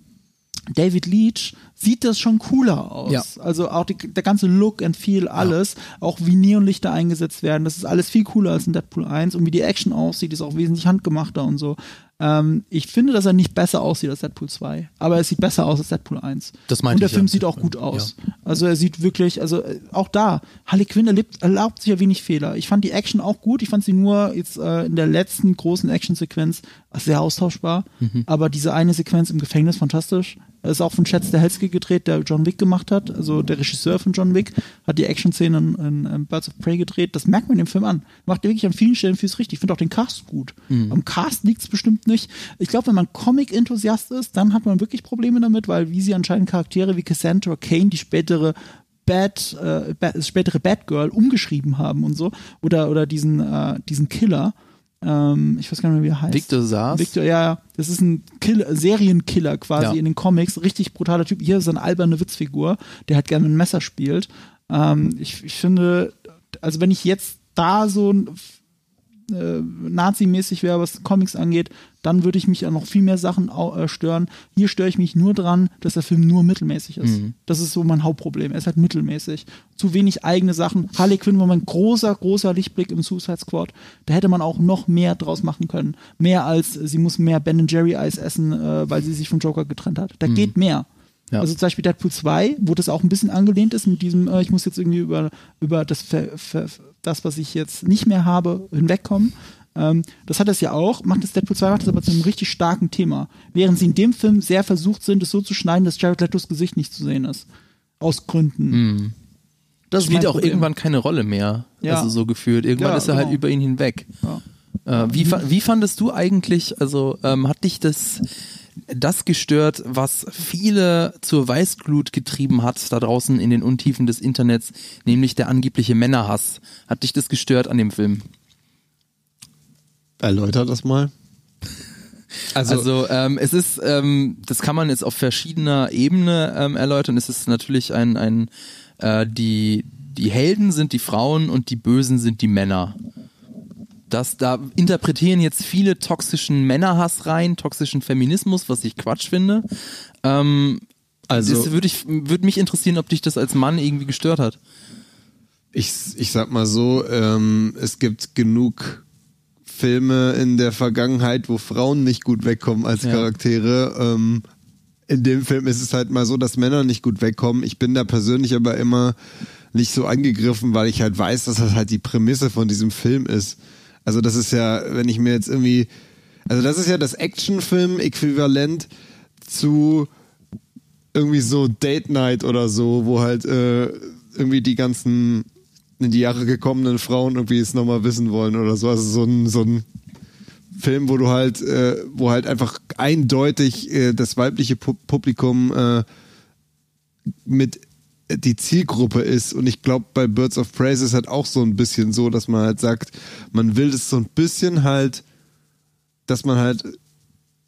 David Leach sieht das schon cooler aus. Ja. Also auch die, der ganze Look and Feel, alles, auch wie Neonlichter eingesetzt werden, das ist alles viel cooler als in Deadpool 1 und wie die Action aussieht, ist auch wesentlich handgemachter und so. Ähm, ich finde, dass er nicht besser aussieht als Deadpool 2, aber er sieht besser aus als Deadpool 1. Das meinte Und der Film ja. sieht auch gut aus. Also er sieht wirklich, also äh, auch da, Harley Quinn erlebt, erlaubt sich ja wenig Fehler. Ich fand die Action auch gut, ich fand sie nur jetzt äh, in der letzten großen Actionsequenz sehr austauschbar, Mhm. aber diese eine Sequenz im Gefängnis fantastisch. Das ist auch von Chad Stahelski gedreht, der John Wick gemacht hat. Also der Regisseur von John Wick hat die Action-Szenen in, in Birds of Prey gedreht. Das merkt man dem Film an. Macht er wirklich an vielen Stellen vieles richtig. Ich finde auch den Cast gut. Mhm. Am Cast liegt es bestimmt nicht. Ich glaube, wenn man Comic-Enthusiast ist, dann hat man wirklich Probleme damit, weil wie sie anscheinend Charaktere wie Cassandra Kane, die spätere Bad, äh, Bad, spätere Batgirl umgeschrieben haben und so, oder, oder diesen, äh, diesen Killer, ähm, ich weiß gar nicht mehr, wie er heißt. Victor Saas. Victor, ja, ja. Das ist ein Kill Serienkiller quasi Ja. in den Comics. Richtig brutaler Typ. Hier ist eine alberne Witzfigur, der halt gerne ein Messer spielt. Ähm, ich, ich finde, also wenn ich jetzt da so ein äh, Nazi-mäßig wäre, was Comics angeht, dann würde ich mich an noch viel mehr Sachen äh, stören. Hier störe ich mich nur dran, dass der Film nur mittelmäßig ist. Mhm. Das ist so mein Hauptproblem. Er ist halt mittelmäßig. Zu wenig eigene Sachen. Harley Quinn war mein großer, großer Lichtblick im Suicide Squad. Da hätte man auch noch mehr draus machen können. Mehr als, äh, sie muss mehr Ben Jerry Eis essen, äh, weil sie sich vom Joker getrennt hat. Da geht mehr. Ja. Also zum Beispiel Deadpool 2, wo das auch ein bisschen angelehnt ist mit diesem, äh, ich muss jetzt irgendwie über, über das, ver, ver, das, was ich jetzt nicht mehr habe, hinwegkommen. Ähm, das hat es ja auch, macht das Deadpool 2 macht das aber zu einem richtig starken Thema. Während sie in dem Film sehr versucht sind, es so zu schneiden, dass Jared Letos Gesicht nicht zu sehen ist. Aus Gründen. Mhm. Das Spielt auch Problem. irgendwann keine Rolle mehr. Ja. Also so gefühlt. Irgendwann Ja, ist er halt genau. über ihn hinweg. Ja. Äh, wie, wie fandest du eigentlich, also ähm, hat dich das, das gestört, was viele zur Weißglut getrieben hat da draußen in den Untiefen des Internets, nämlich der angebliche Männerhass? Hat dich das gestört an dem Film? Erläutert das mal. Also, Also ähm, es ist, ähm, das kann man jetzt auf verschiedener Ebene ähm, erläutern. Es ist natürlich ein, ein äh, die, die Helden sind die Frauen und die Bösen sind die Männer. Das, da interpretieren jetzt viele toxischen Männerhass rein, toxischen Feminismus, was ich Quatsch finde. Ähm, Also- würde ich, würde mich interessieren, ob dich das als Mann irgendwie gestört hat. ich, ich sag mal so, ähm, es gibt genug Filme in der Vergangenheit, wo Frauen nicht gut wegkommen als Ja. Charaktere. Ähm, in dem Film ist es halt mal so, dass Männer nicht gut wegkommen. Ich bin da persönlich aber immer nicht so angegriffen, weil ich halt weiß, dass das halt die Prämisse von diesem Film ist. Also das ist ja, wenn ich mir jetzt irgendwie, also das ist ja das Actionfilm-Äquivalent zu irgendwie so Date Night oder so, wo halt äh, irgendwie die ganzen in die Jahre gekommenen Frauen irgendwie es nochmal wissen wollen oder so. Also so ein, so ein Film, wo du halt, äh, wo halt einfach eindeutig äh, das weibliche Pu Publikum äh, mit die Zielgruppe ist. Und ich glaube, bei Birds of Prey ist halt auch so ein bisschen so, dass man halt sagt, man will das so ein bisschen halt, dass man halt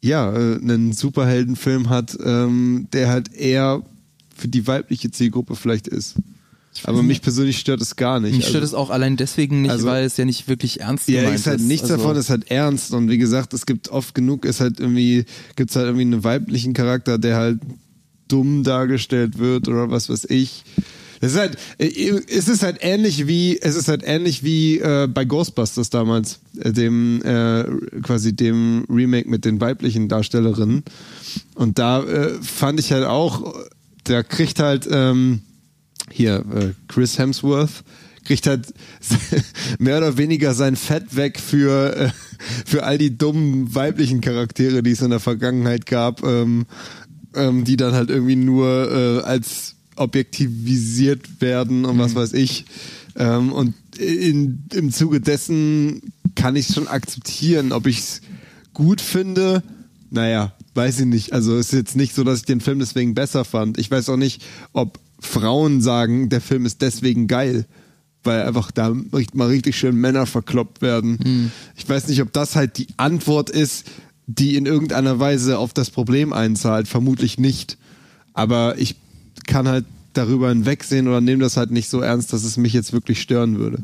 ja, äh, einen Superheldenfilm hat, ähm, der halt eher für die weibliche Zielgruppe vielleicht ist. Aber mich persönlich stört es gar nicht. Mich stört also, es auch allein deswegen nicht, also- weil es ja nicht wirklich ernst ja, gemeint ist halt nichts Also- davon, ist halt ernst. Und wie gesagt, es gibt oft genug, ist halt irgendwie, gibt's halt irgendwie einen weiblichen Charakter, der halt dumm dargestellt wird oder was weiß ich. Es ist halt, äh, es ist halt ähnlich wie, es ist halt ähnlich wie äh, bei Ghostbusters damals, äh, dem äh, quasi dem Remake mit den weiblichen Darstellerinnen. Und da äh, fand ich halt auch, da kriegt halt ähm, hier äh, Chris Hemsworth kriegt halt mehr oder weniger sein Fett weg für äh, für all die dummen weiblichen Charaktere, die es in der Vergangenheit gab, ähm, ähm, die dann halt irgendwie nur äh, als objektivisiert werden und was weiß ich. Ähm, und in, im Zuge dessen kann ich es schon akzeptieren, ob ich es gut finde. Naja, weiß ich nicht. Also es ist jetzt nicht so, dass ich den Film deswegen besser fand. Ich weiß auch nicht, ob Frauen sagen, der Film ist deswegen geil. Weil einfach da mal richtig schön Männer verkloppt werden. Ich weiß nicht, ob das halt die Antwort ist, die in irgendeiner Weise auf das Problem einzahlt. Vermutlich nicht. Aber ich kann halt darüber hinwegsehen oder nehme das halt nicht so ernst, dass es mich jetzt wirklich stören würde.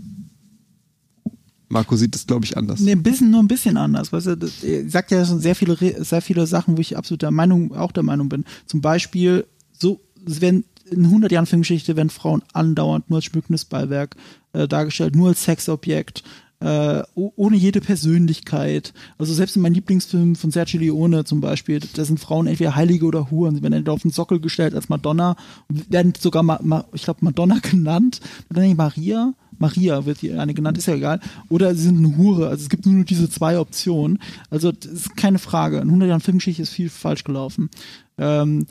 Marco sieht das, glaube ich, anders. Nee, ein bisschen, nur ein bisschen anders. Weißt du, das, sagt ja schon sehr viele, sehr viele Sachen, wo ich absolut der Meinung, auch der Meinung bin. Zum Beispiel, so, es werden in 100 Jahren Filmgeschichte werden Frauen andauernd nur als schmückendes Beiwerk äh, dargestellt, nur als Sexobjekt, äh, oh- ohne jede Persönlichkeit. Also selbst in meinem Lieblingsfilm von Sergio Leone zum Beispiel, da sind Frauen entweder Heilige oder Huren. Sie werden entweder auf den Sockel gestellt als Madonna werden sogar, ma, ma, ich glaube, Madonna genannt. Oder nicht Maria? Maria wird hier eine genannt, ist ja egal. Oder sie sind eine Hure. Also es gibt nur diese zwei Optionen. Also das ist keine Frage. In 100 Jahren Filmgeschichte ist viel falsch gelaufen. Ähm,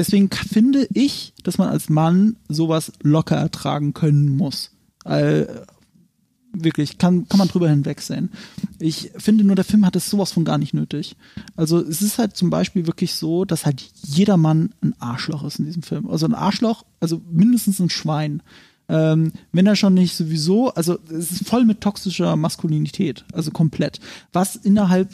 deswegen finde ich, dass man als Mann sowas locker ertragen können muss. Äh, wirklich, kann, kann man drüber hinwegsehen. Ich finde nur, der Film hat es sowas von gar nicht nötig. Also es ist halt zum Beispiel wirklich so, dass halt jeder Mann ein Arschloch ist in diesem Film. Also ein Arschloch, also mindestens ein Schwein. Ähm, wenn er schon nicht sowieso, also es ist voll mit toxischer Maskulinität, also komplett. Was innerhalb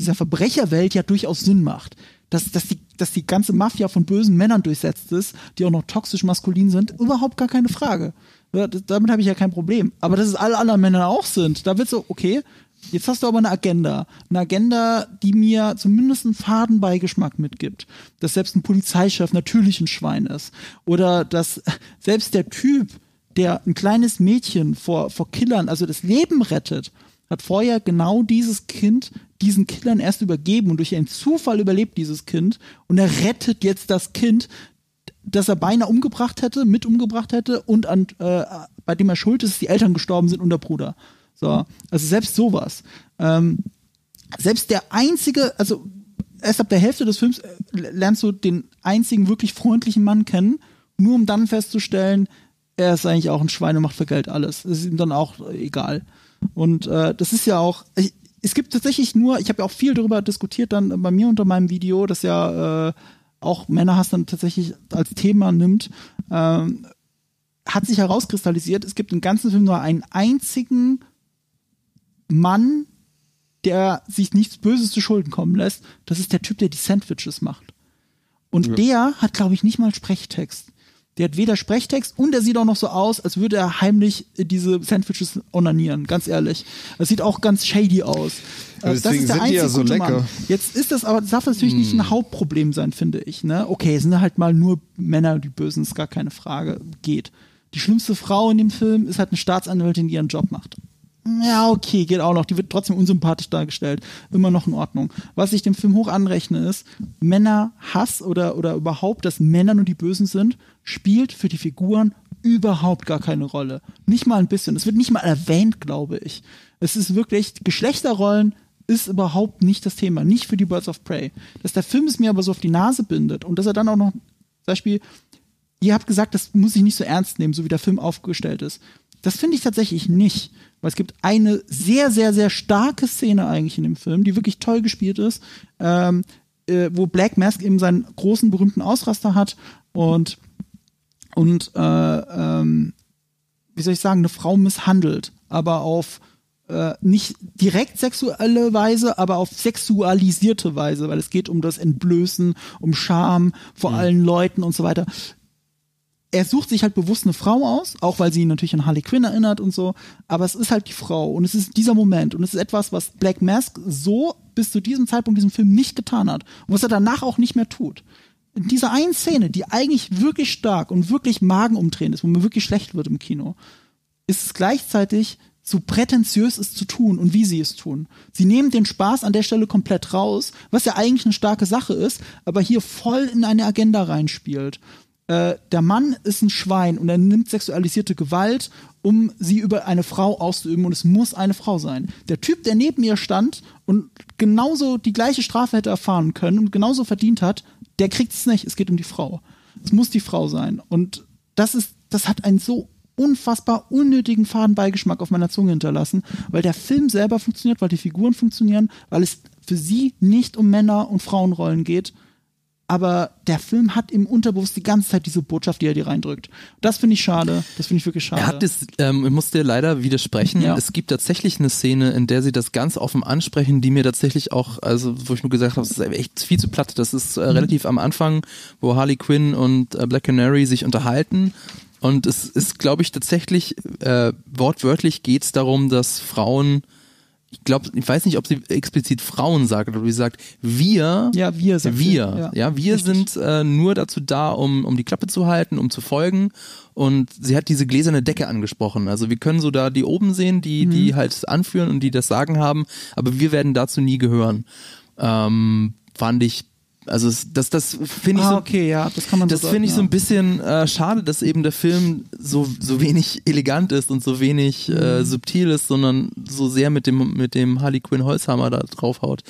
dieser Verbrecherwelt ja durchaus Sinn macht. Dass, dass, die, dass die ganze Mafia von bösen Männern durchsetzt ist, die auch noch toxisch maskulin sind, überhaupt gar keine Frage. Ja, damit habe ich ja kein Problem. Aber dass es alle anderen Männer auch sind, da wird so, okay, jetzt hast du aber eine Agenda. Eine Agenda, die mir zumindest einen Fadenbeigeschmack mitgibt. Dass selbst ein Polizeichef natürlich ein Schwein ist. Oder dass selbst der Typ, der ein kleines Mädchen vor, vor Killern, also das Leben rettet, hat vorher genau dieses Kind diesen Killern erst übergeben und durch einen Zufall überlebt dieses Kind und er rettet jetzt das Kind, das er beinahe umgebracht hätte, mit umgebracht hätte und an, äh, bei dem er schuld ist, die Eltern gestorben sind und der Bruder. So, also selbst sowas. Ähm, selbst der einzige, also erst ab der Hälfte des Films äh, lernst du den einzigen wirklich freundlichen Mann kennen, nur um dann festzustellen, er ist eigentlich auch ein Schwein und macht für Geld alles. Das ist ihm dann auch egal. Und äh, das ist ja auch, ich, es gibt tatsächlich nur, ich habe ja auch viel darüber diskutiert dann bei mir unter meinem Video, das ja äh, auch Männerhass dann tatsächlich als Thema nimmt, ähm, hat sich herauskristallisiert, es gibt im ganzen Film nur einen einzigen Mann, der sich nichts Böses zu Schulden kommen lässt. Das ist der Typ, der die Sandwiches macht. Und ja. der hat, glaube ich, nicht mal Sprechtext. Der hat weder Sprechtext und er sieht auch noch so aus, als würde er heimlich diese Sandwiches onanieren, ganz ehrlich. Das sieht auch ganz shady aus. Ja, das ist der einzige ja so. Mann. Jetzt ist das aber, das darf natürlich mm. nicht ein hm. Hauptproblem sein, finde ich. Ne? Okay, es sind halt mal nur Männer, die Bösen, ist gar keine Frage. Geht. Die schlimmste Frau in dem Film ist halt eine Staatsanwältin, die ihren Job macht ja, okay, geht auch noch. Die wird trotzdem unsympathisch dargestellt. Immer noch in Ordnung. Was ich dem Film hoch anrechne, ist, Männerhass oder, oder überhaupt, dass Männer nur die Bösen sind, spielt für die Figuren überhaupt gar keine Rolle. Nicht mal ein bisschen. Es wird nicht mal erwähnt, glaube ich. Es ist wirklich, Geschlechterrollen ist überhaupt nicht das Thema. Nicht für die Birds of Prey. Dass der Film es mir aber so auf die Nase bindet und dass er dann auch noch, zum Beispiel, ihr habt gesagt, das muss ich nicht so ernst nehmen, so wie der Film aufgestellt ist. Das finde ich tatsächlich nicht. Weil es gibt eine sehr, sehr, sehr starke Szene eigentlich in dem Film, die wirklich toll gespielt ist, ähm, äh, wo Black Mask eben seinen großen, berühmten Ausraster hat und, und äh, ähm, wie soll ich sagen, eine Frau misshandelt, aber auf äh, nicht direkt sexuelle Weise, aber auf sexualisierte Weise, weil es geht um das Entblößen, um Scham vor mhm. allen Leuten und so weiter er sucht sich halt bewusst eine Frau aus, auch weil sie ihn natürlich an Harley Quinn erinnert und so, aber es ist halt die Frau und es ist dieser Moment und es ist etwas, was Black Mask so bis zu diesem Zeitpunkt diesem Film nicht getan hat und was er danach auch nicht mehr tut. In dieser einen Szene, die eigentlich wirklich stark und wirklich magenumdrehend ist, wo mir wirklich schlecht wird im Kino, ist es gleichzeitig so prätentiös es zu tun und wie sie es tun. Sie nehmen den Spaß an der Stelle komplett raus, was ja eigentlich eine starke Sache ist, aber hier voll in eine Agenda reinspielt. Äh, der Mann ist ein Schwein und er nimmt sexualisierte Gewalt, um sie über eine Frau auszuüben und es muss eine Frau sein. Der Typ, der neben ihr stand und genauso die gleiche Strafe hätte erfahren können und genauso verdient hat, der kriegt es nicht. Es geht um die Frau. Es muss die Frau sein. Und das ist, das hat einen so unfassbar unnötigen Fadenbeigeschmack auf meiner Zunge hinterlassen, weil der Film selber funktioniert, weil die Figuren funktionieren, weil es für sie nicht um Männer- und Frauenrollen geht, aber der Film hat im Unterbewusst die ganze Zeit diese Botschaft, die er dir reindrückt. Das finde ich schade. Das finde ich wirklich schade. Er hat das, ähm, ich muss dir leider widersprechen. Ja. Es gibt tatsächlich eine Szene, in der sie das ganz offen ansprechen, die mir tatsächlich auch, also wo ich mir gesagt habe, das ist echt viel zu platt. Das ist äh, mhm. relativ am Anfang, wo Harley Quinn und äh, Black Canary sich unterhalten. Und es ist, glaube ich, tatsächlich, äh, wortwörtlich geht es darum, dass Frauen ich glaube, ich weiß nicht, ob sie explizit Frauen sagt oder wie sie sagt, wir, ja, wir, sagt wir, ja, ja, wir Richtig. sind äh, nur dazu da, um, um die Klappe zu halten, um zu folgen. Und sie hat diese gläserne Decke angesprochen. Also wir können so da die oben sehen, die, mhm. die halt anführen und die das Sagen haben, aber wir werden dazu nie gehören. Ähm, fand ich also das, das finde ich ah, so, okay, ja, das kann man Das so finde ich ja. so ein bisschen äh, schade, dass eben der Film so so wenig elegant ist und so wenig äh, mhm. äh, subtil ist, sondern so sehr mit dem mit dem Harley Quinn Holzhammer da draufhaut.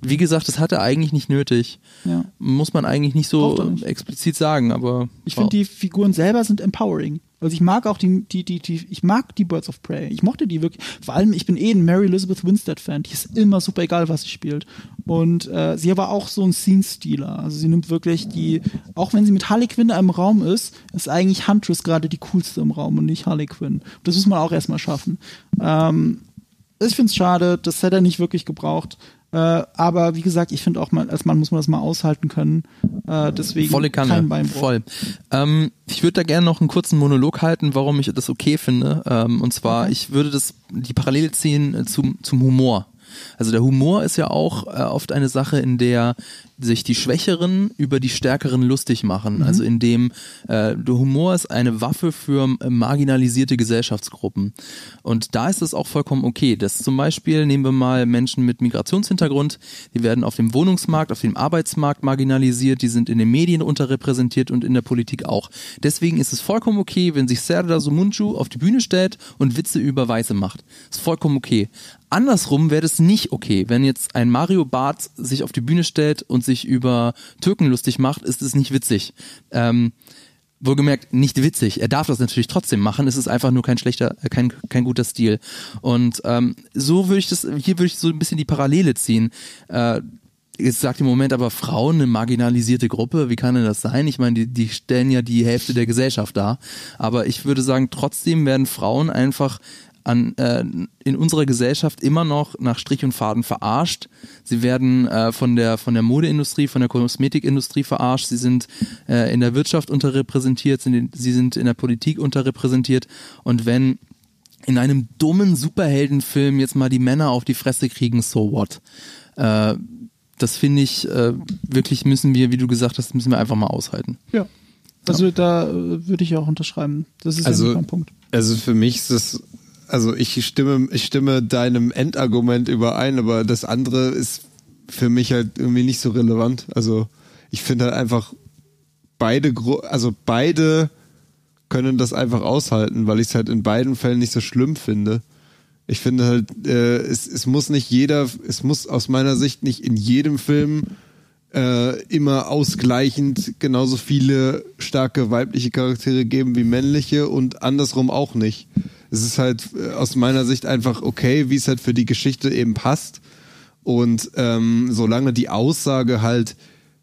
Wie gesagt, das hat er eigentlich nicht nötig. Ja. Muss man eigentlich nicht so nicht. explizit sagen, aber ich wow. finde die Figuren selber sind empowering. Also ich mag auch die, die, die, die, ich mag die Birds of Prey. Ich mochte die wirklich. Vor allem, ich bin eh ein Mary Elizabeth Winstead-Fan. Die ist immer super egal, was sie spielt. Und äh, sie war auch so ein Scene-Stealer. Also sie nimmt wirklich die, auch wenn sie mit Harley Quinn im Raum ist, ist eigentlich Huntress gerade die coolste im Raum und nicht Harley Quinn. Das muss man auch erstmal schaffen. Ähm, ich finde es schade, das hätte er nicht wirklich gebraucht. Äh, aber wie gesagt, ich finde auch mal, als Mann muss man das mal aushalten können. Äh, deswegen Volle Kanne, kein Beinbruch. Voll. Ähm, ich würde da gerne noch einen kurzen Monolog halten, warum ich das okay finde. Ähm, und zwar, okay. ich würde das die Parallele ziehen äh, zum, zum Humor. Also der Humor ist ja auch äh, oft eine Sache, in der sich die Schwächeren über die Stärkeren lustig machen. Also in dem äh, der Humor ist eine Waffe für äh, marginalisierte Gesellschaftsgruppen. Und da ist es auch vollkommen okay. Das zum Beispiel nehmen wir mal Menschen mit Migrationshintergrund, die werden auf dem Wohnungsmarkt, auf dem Arbeitsmarkt marginalisiert, die sind in den Medien unterrepräsentiert und in der Politik auch. Deswegen ist es vollkommen okay, wenn sich Serdar Sumuncu auf die Bühne stellt und Witze über Weiße macht. Ist vollkommen okay. Andersrum wäre das nicht okay. Wenn jetzt ein Mario Barth sich auf die Bühne stellt und sich über Türken lustig macht, ist es nicht witzig. Ähm, wohlgemerkt nicht witzig. Er darf das natürlich trotzdem machen. Es ist einfach nur kein schlechter, äh, kein, kein guter Stil. Und ähm, so würde ich das, hier würde ich so ein bisschen die Parallele ziehen. Äh, Jetzt sagt im Moment aber Frauen eine marginalisierte Gruppe, wie kann denn das sein? Ich meine, die, die stellen ja die Hälfte der Gesellschaft dar. Aber ich würde sagen, trotzdem werden Frauen einfach an, äh, in unserer Gesellschaft immer noch nach Strich und Faden verarscht. Sie werden äh, von der von der Modeindustrie, von der Kosmetikindustrie verarscht. Sie sind äh, in der Wirtschaft unterrepräsentiert, sind, sie sind in der Politik unterrepräsentiert. Und wenn in einem dummen Superheldenfilm jetzt mal die Männer auf die Fresse kriegen, so what? Äh, das finde ich äh, wirklich müssen wir, wie du gesagt hast, müssen wir einfach mal aushalten. Ja. Also da äh, würde ich auch unterschreiben. Das ist Also- ja mein Punkt. Also für mich ist das, also ich stimme, ich stimme deinem Endargument überein, aber das andere ist für mich halt irgendwie nicht so relevant. Also ich finde halt einfach beide, also beide können das einfach aushalten, weil ich es halt in beiden Fällen nicht so schlimm finde. Ich finde halt, äh, es, es muss nicht jeder, es muss aus meiner Sicht nicht in jedem Film äh, immer ausgleichend genauso viele starke weibliche Charaktere geben wie männliche und andersrum auch nicht. Es ist halt äh, aus meiner Sicht einfach okay, wie es halt für die Geschichte eben passt. Und ähm, solange die Aussage halt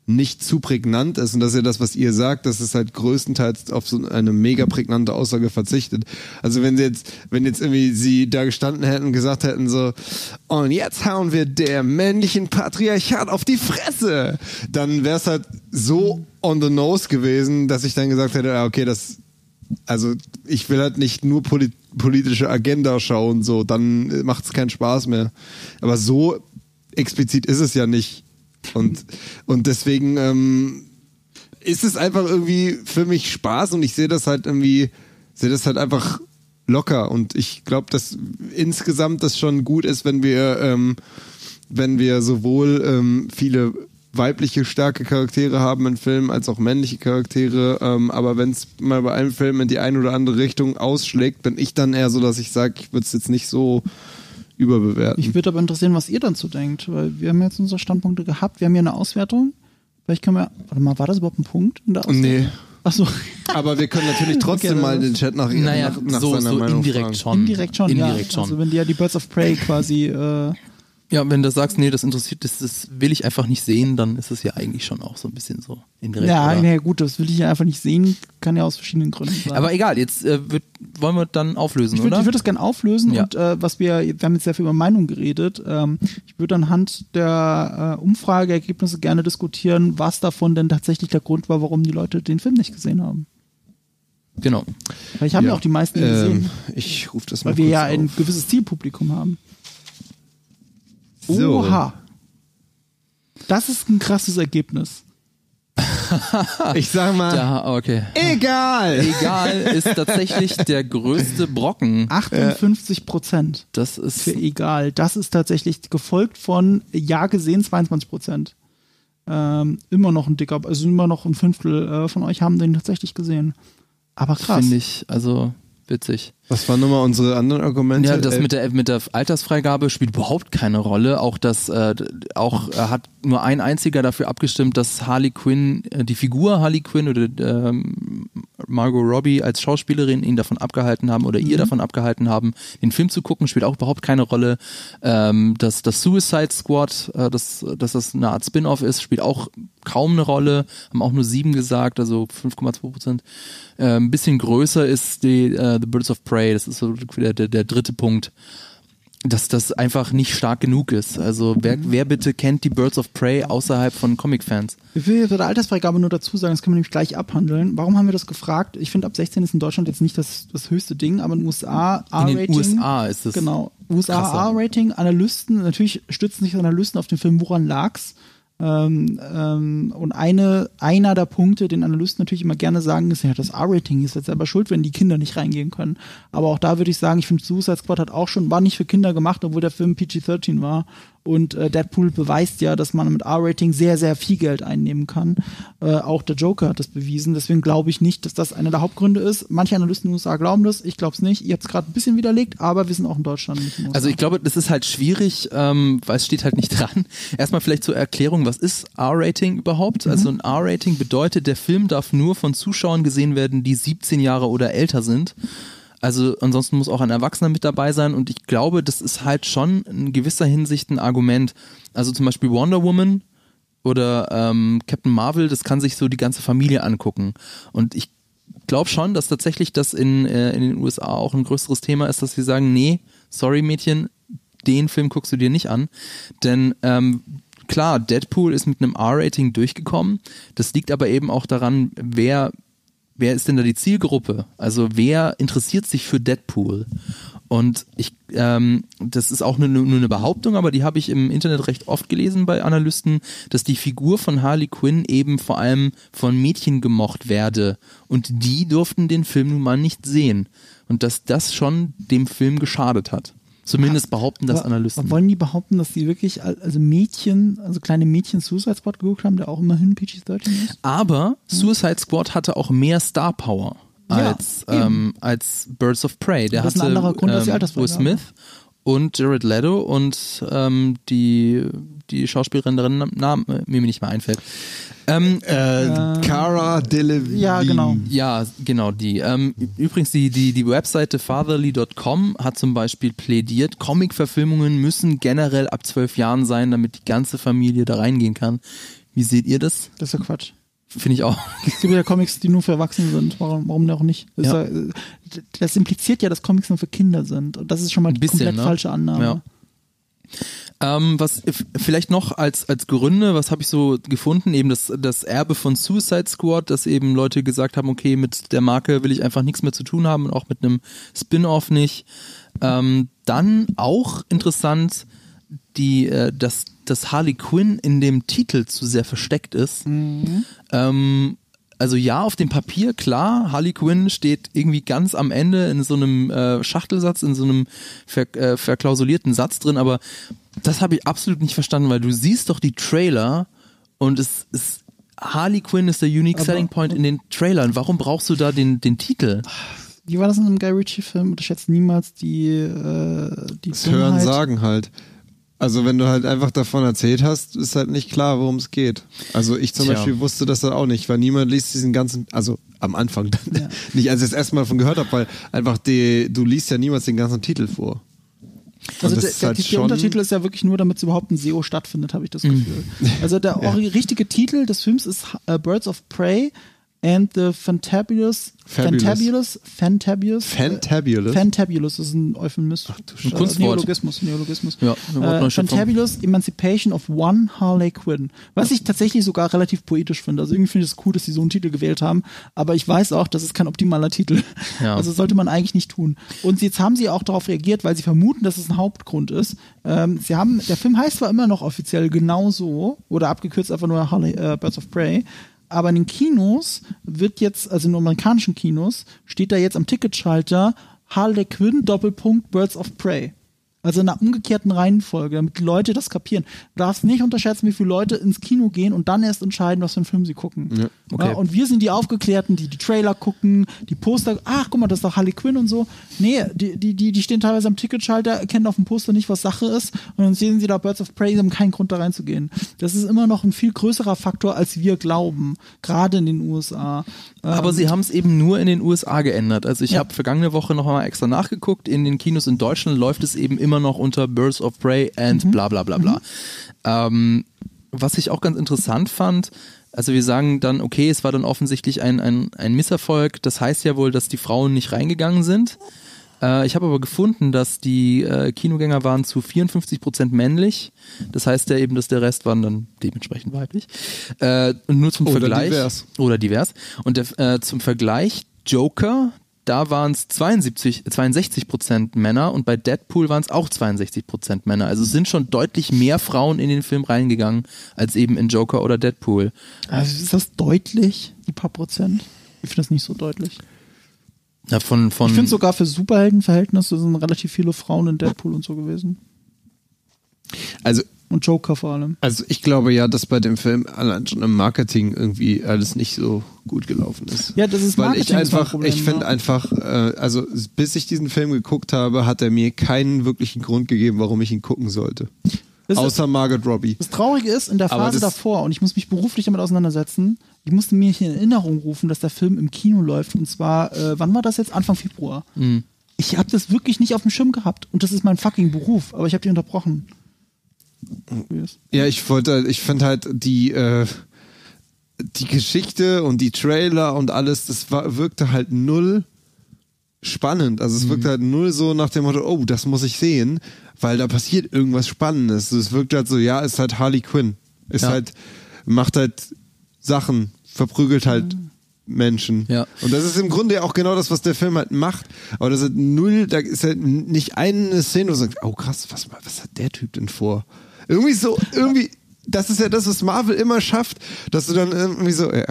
nicht zu prägnant ist, und das ist ja das, was ihr sagt, dass es halt größtenteils auf so eine mega prägnante Aussage verzichtet. Also wenn sie jetzt, wenn jetzt irgendwie sie da gestanden hätten und gesagt hätten so, und jetzt hauen wir der männlichen Patriarchat auf die Fresse, dann wäre es halt so on the nose gewesen, dass ich dann gesagt hätte, ja, okay, das, also ich will halt nicht nur polit politische Agenda schauen, so, dann macht es keinen Spaß mehr. Aber so explizit ist es ja nicht. Und, und deswegen ähm, ist es einfach irgendwie für mich Spaß und ich sehe das halt irgendwie, sehe das halt einfach locker. Und ich glaube, dass insgesamt das schon gut ist, wenn wir, ähm, wenn wir sowohl ähm, viele weibliche starke Charaktere haben in Filmen als auch männliche Charaktere. Ähm, aber wenn es mal bei einem Film in die eine oder andere Richtung ausschlägt, bin ich dann eher so, dass ich sage, ich würde es jetzt nicht so überbewerten. Ich würde aber interessieren, was ihr dazu denkt, weil wir haben jetzt unsere Standpunkte gehabt. Wir haben hier eine Auswertung. Vielleicht können wir, warte mal, war das überhaupt ein Punkt in der Auswertung? nee. Achso, Aber wir können natürlich trotzdem Okay, mal den Chat nach, Naja, nach, nach so, seiner so Meinung indirekt fragen. schon. indirekt schon, Indirekt ja. schon. Also wenn die ja die Birds of Prey quasi, äh, Ja, wenn du sagst, nee, das interessiert, das, das will ich einfach nicht sehen, dann ist es ja eigentlich schon auch so ein bisschen so indirekt. ja, oder? nee, gut, das will ich ja einfach nicht sehen, kann ja aus verschiedenen Gründen sein. Aber egal, jetzt äh, wird, wollen wir dann auflösen, Ich würde oder? würd das gerne auflösen Ja. und äh, was wir, wir haben jetzt sehr viel über Meinung geredet. Ähm, ich würde anhand der äh, Umfrageergebnisse gerne diskutieren, was davon denn tatsächlich der Grund war, warum die Leute den Film nicht gesehen haben. genau. Weil ich habe ja. auch die meisten gesehen, Ähm, ich rufe das mal weil wir kurz ja ein auf. gewisses Zielpublikum haben. So. Oha. Das ist ein krasses Ergebnis. Ich sag mal, Ja, okay. egal. Egal ist tatsächlich der größte Brocken. 58 Prozent Das ist für egal. Das ist tatsächlich gefolgt von Ja gesehen 22 Prozent. Ähm, immer noch ein dicker, also immer noch ein Fünftel äh, von euch haben den tatsächlich gesehen. Aber krass. finde ich also witzig. Was waren nochmal unsere anderen Argumente? Ja, das mit der mit der Altersfreigabe spielt überhaupt keine Rolle. Auch das äh, auch äh, hat nur ein einziger dafür abgestimmt, dass Harley Quinn äh, die Figur Harley Quinn oder ähm, Margot Robbie als Schauspielerin ihn davon abgehalten haben oder ihr davon abgehalten haben, den Film zu gucken, spielt auch überhaupt keine Rolle. Ähm, dass das Suicide Squad, äh, dass, dass das eine Art Spin-off ist, spielt auch kaum eine Rolle. Haben auch nur sieben gesagt, also 5,2 Prozent. Äh, ein bisschen größer ist die äh, The Birds of Prey. Das ist so der, der, der dritte Punkt. dass das einfach nicht stark genug ist. Also wer, wer bitte kennt die Birds of Prey außerhalb von Comic-Fans? Ich will bei der Altersfreigabe nur dazu sagen, das können wir nämlich gleich abhandeln. Warum haben wir das gefragt? Ich finde, ab 16 ist in Deutschland jetzt nicht das, das höchste Ding, aber in den USA In den A-Rating. USA ist es Genau. USA. A-Rating, Analysten, natürlich stützen sich Analysten auf den Film Woran lag's? Ähm, ähm, und eine, einer der Punkte, den Analysten natürlich immer gerne sagen, ist ja, das R-Rating ist jetzt selber schuld, wenn die Kinder nicht reingehen können. Aber auch da würde ich sagen, ich finde, Suicide Squad hat auch schon, war nicht für Kinder gemacht, obwohl der Film PG-13 war. Und äh, Deadpool beweist ja, dass man mit R-Rating sehr, sehr viel Geld einnehmen kann. Äh, auch der Joker hat das bewiesen. Deswegen glaube ich nicht, dass das einer der Hauptgründe ist. Manche Analysten in den USA glauben das, ich glaube es nicht. Ihr habt es gerade ein bisschen widerlegt, aber wir sind auch in Deutschland nicht in. Also ich glaube, das ist halt schwierig, ähm, weil es steht halt nicht dran. Erstmal vielleicht zur Erklärung, was ist R-Rating überhaupt? Also ein R-Rating bedeutet, der Film darf nur von Zuschauern gesehen werden, die 17 Jahre oder älter sind. Also ansonsten muss auch ein Erwachsener mit dabei sein und ich glaube, das ist halt schon in gewisser Hinsicht ein Argument. Also zum Beispiel Wonder Woman oder ähm, Captain Marvel, das kann sich so die ganze Familie angucken. Und ich glaube schon, dass tatsächlich das in, äh, in den USA auch ein größeres Thema ist, dass sie sagen, nee, sorry Mädchen, den Film guckst du dir nicht an. Denn ähm, klar, Deadpool ist mit einem R-Rating durchgekommen. Das liegt aber eben auch daran, wer, wer ist denn da die Zielgruppe? Also wer interessiert sich für Deadpool? Und ich, ähm, das ist auch nur, nur eine Behauptung, aber die habe ich im Internet recht oft gelesen bei Analysten, dass die Figur von Harley Quinn eben vor allem von Mädchen gemocht werde. Und die durften den Film nun mal nicht sehen. Und dass das schon dem Film geschadet hat. Zumindest behaupten das Aber- Analysten. aber Wollen die behaupten, dass die wirklich, al- also Mädchen, also kleine Mädchen Suicide Squad geguckt haben, der auch immerhin PG-13 ist? Aber Suicide Squad hatte auch mehr Star Power Ja, als, ähm, als Birds of Prey. Der Das ist ein hatte anderer Grund als die ähm, Will. Smith und Jared Leto und ähm, die, die Schauspielerin, deren Name äh, mir nicht mehr einfällt. Ähm, Äh, Cara Delevingne. Ja, genau. ja, genau die. Ähm, übrigens, die, die, die Webseite fatherly.com hat zum Beispiel plädiert, Comic-Verfilmungen müssen generell ab zwölf Jahren sein, damit die ganze Familie da reingehen kann. Wie seht ihr das? Das ist ja Quatsch. Finde ich auch. Es gibt ja Comics, die nur für Erwachsene sind. Warum, warum denn auch nicht? Das, Ja. äh, das impliziert ja, dass Comics nur für Kinder sind. Und das ist schon mal die bisschen, komplett ne? falsche Annahme. Ja. Ähm, was vielleicht noch als, als Gründe, was habe ich so gefunden? Eben das, das Erbe von Suicide Squad, dass eben Leute gesagt haben, okay, mit der Marke will ich einfach nichts mehr zu tun haben und auch mit einem Spin-off nicht. Ähm, dann auch interessant, die, äh, dass, dass Harley Quinn in dem Titel zu sehr versteckt ist. Ähm, also ja, auf dem Papier, klar, Harley Quinn steht irgendwie ganz am Ende in so einem äh, Schachtelsatz, in so einem ver äh, verklausulierten Satz drin, aber das habe ich absolut nicht verstanden, weil du siehst doch die Trailer und es ist Harley Quinn ist der unique Aber- selling point in den Trailern. Warum brauchst du da den, den Titel? Wie war das in einem Guy Ritchie-Film? Unterschätzt niemals die, äh, die Das Hören sagen halt. Also wenn du halt einfach davon erzählt hast, ist halt nicht klar, worum es geht. Also ich zum Tja. Beispiel wusste das dann auch nicht, weil niemand liest diesen ganzen, also am Anfang dann, Ja. nicht als ich das erste Mal davon gehört habe, weil einfach die, du liest ja niemals den ganzen Titel vor. Also der, der, halt der Untertitel ist ja wirklich nur, damit es überhaupt ein SEO stattfindet, habe ich das Gefühl. Also der ori- richtige Titel des Films ist äh, Birds of Prey and the Fantabulous Fabulous. Fantabulous Fantabulous Fantabulous? Fantabulous ist ein Euphemismus. du Äh, Kunstwort. Neologismus, Neologismus. Ja, äh. Fantabulous Emancipation of One Harley Quinn. Was ich tatsächlich sogar relativ poetisch finde. Also irgendwie finde ich es cool, dass sie so einen Titel gewählt haben. Aber ich weiß auch, das ist kein optimaler Titel. Ja. Also sollte man eigentlich nicht tun. Und jetzt haben sie auch darauf reagiert, weil sie vermuten, dass es ein Hauptgrund ist. Ähm, sie haben, der Film heißt zwar immer noch offiziell genau so oder abgekürzt einfach nur Harley, äh, Birds of Prey, aber in den Kinos wird jetzt, also in den amerikanischen Kinos, steht da jetzt am Ticketschalter Harley Quinn Doppelpunkt Birds of Prey. Also in einer umgekehrten Reihenfolge, damit die Leute das kapieren. Du darfst nicht unterschätzen, wie viele Leute ins Kino gehen und dann erst entscheiden, was für einen Film sie gucken. Ja, okay. Ja, und wir sind die Aufgeklärten, die die Trailer gucken, die Poster, ach guck mal, das ist doch Harley Quinn und so. Nee, die, die, die, die stehen teilweise am Ticketschalter, erkennen auf dem Poster nicht, was Sache ist und dann sehen sie da Birds of Prey, sie haben keinen Grund da reinzugehen. Das ist immer noch ein viel größerer Faktor, als wir glauben, gerade in den USA. Aber Ähm, sie haben es eben nur in den USA geändert. Also ich Ja. habe vergangene Woche noch mal extra nachgeguckt. In den Kinos in Deutschland läuft es eben immer noch unter Birds of Prey and bla bla bla bla. Ähm, was ich auch ganz interessant fand, also wir sagen dann, okay, es war dann offensichtlich ein, ein, ein Misserfolg. Das heißt ja wohl, dass die Frauen nicht reingegangen sind. Äh, ich habe aber gefunden, dass die äh, Kinogänger waren zu 54% männlich. Das heißt ja eben, dass der Rest waren dann dementsprechend weiblich. Äh, und nur zum Oder Vergleich. divers. Oder divers. Und der, äh, zum Vergleich, Joker, da waren es 72, 62 Prozent Männer und bei Deadpool waren es auch 62 Prozent Männer. Also es sind schon deutlich mehr Frauen in den Film reingegangen als eben in Joker oder Deadpool. Also ist das deutlich, ein paar Prozent? Ich finde das nicht so deutlich. Ja, von, von, Ich finde sogar für Superheldenverhältnisse sind relativ viele Frauen in Deadpool und so gewesen. Also Und Joker vor allem. Also ich glaube ja, dass bei dem Film allein schon im Marketing irgendwie alles nicht so gut gelaufen ist. Ja, das ist Weil Marketing ich ist ein einfach, Problem, ich finde ja. einfach, äh, also bis ich diesen Film geguckt habe, hat er mir keinen wirklichen Grund gegeben, warum ich ihn gucken sollte. Das ist- Außer Margot Robbie. Das Traurige ist, in der Phase das- davor, und ich muss mich beruflich damit auseinandersetzen, ich musste mir hier in Erinnerung rufen, dass der Film im Kino läuft. Und zwar, äh, wann war das jetzt? Anfang Februar. Mhm. Ich habe das wirklich nicht auf dem Schirm gehabt. Und das ist mein fucking Beruf. Aber ich habe die unterbrochen. Ja, ich wollte, ich finde halt die, äh, die Geschichte und die Trailer und alles, das war, wirkte halt null spannend. Also es wirkte halt null so nach dem Motto, oh, das muss ich sehen, weil da passiert irgendwas Spannendes. Es wirkt halt so, ja, ist halt Harley Quinn. Ist Ja. halt, macht halt Sachen, verprügelt halt Menschen. Ja. Und das ist im Grunde ja auch genau das, was der Film halt macht. Aber das ist null, da ist halt nicht eine Szene, wo du sagst, oh krass, was, was hat der Typ denn vor? Irgendwie so, irgendwie, das ist ja das, was Marvel immer schafft, dass du dann irgendwie so, ja,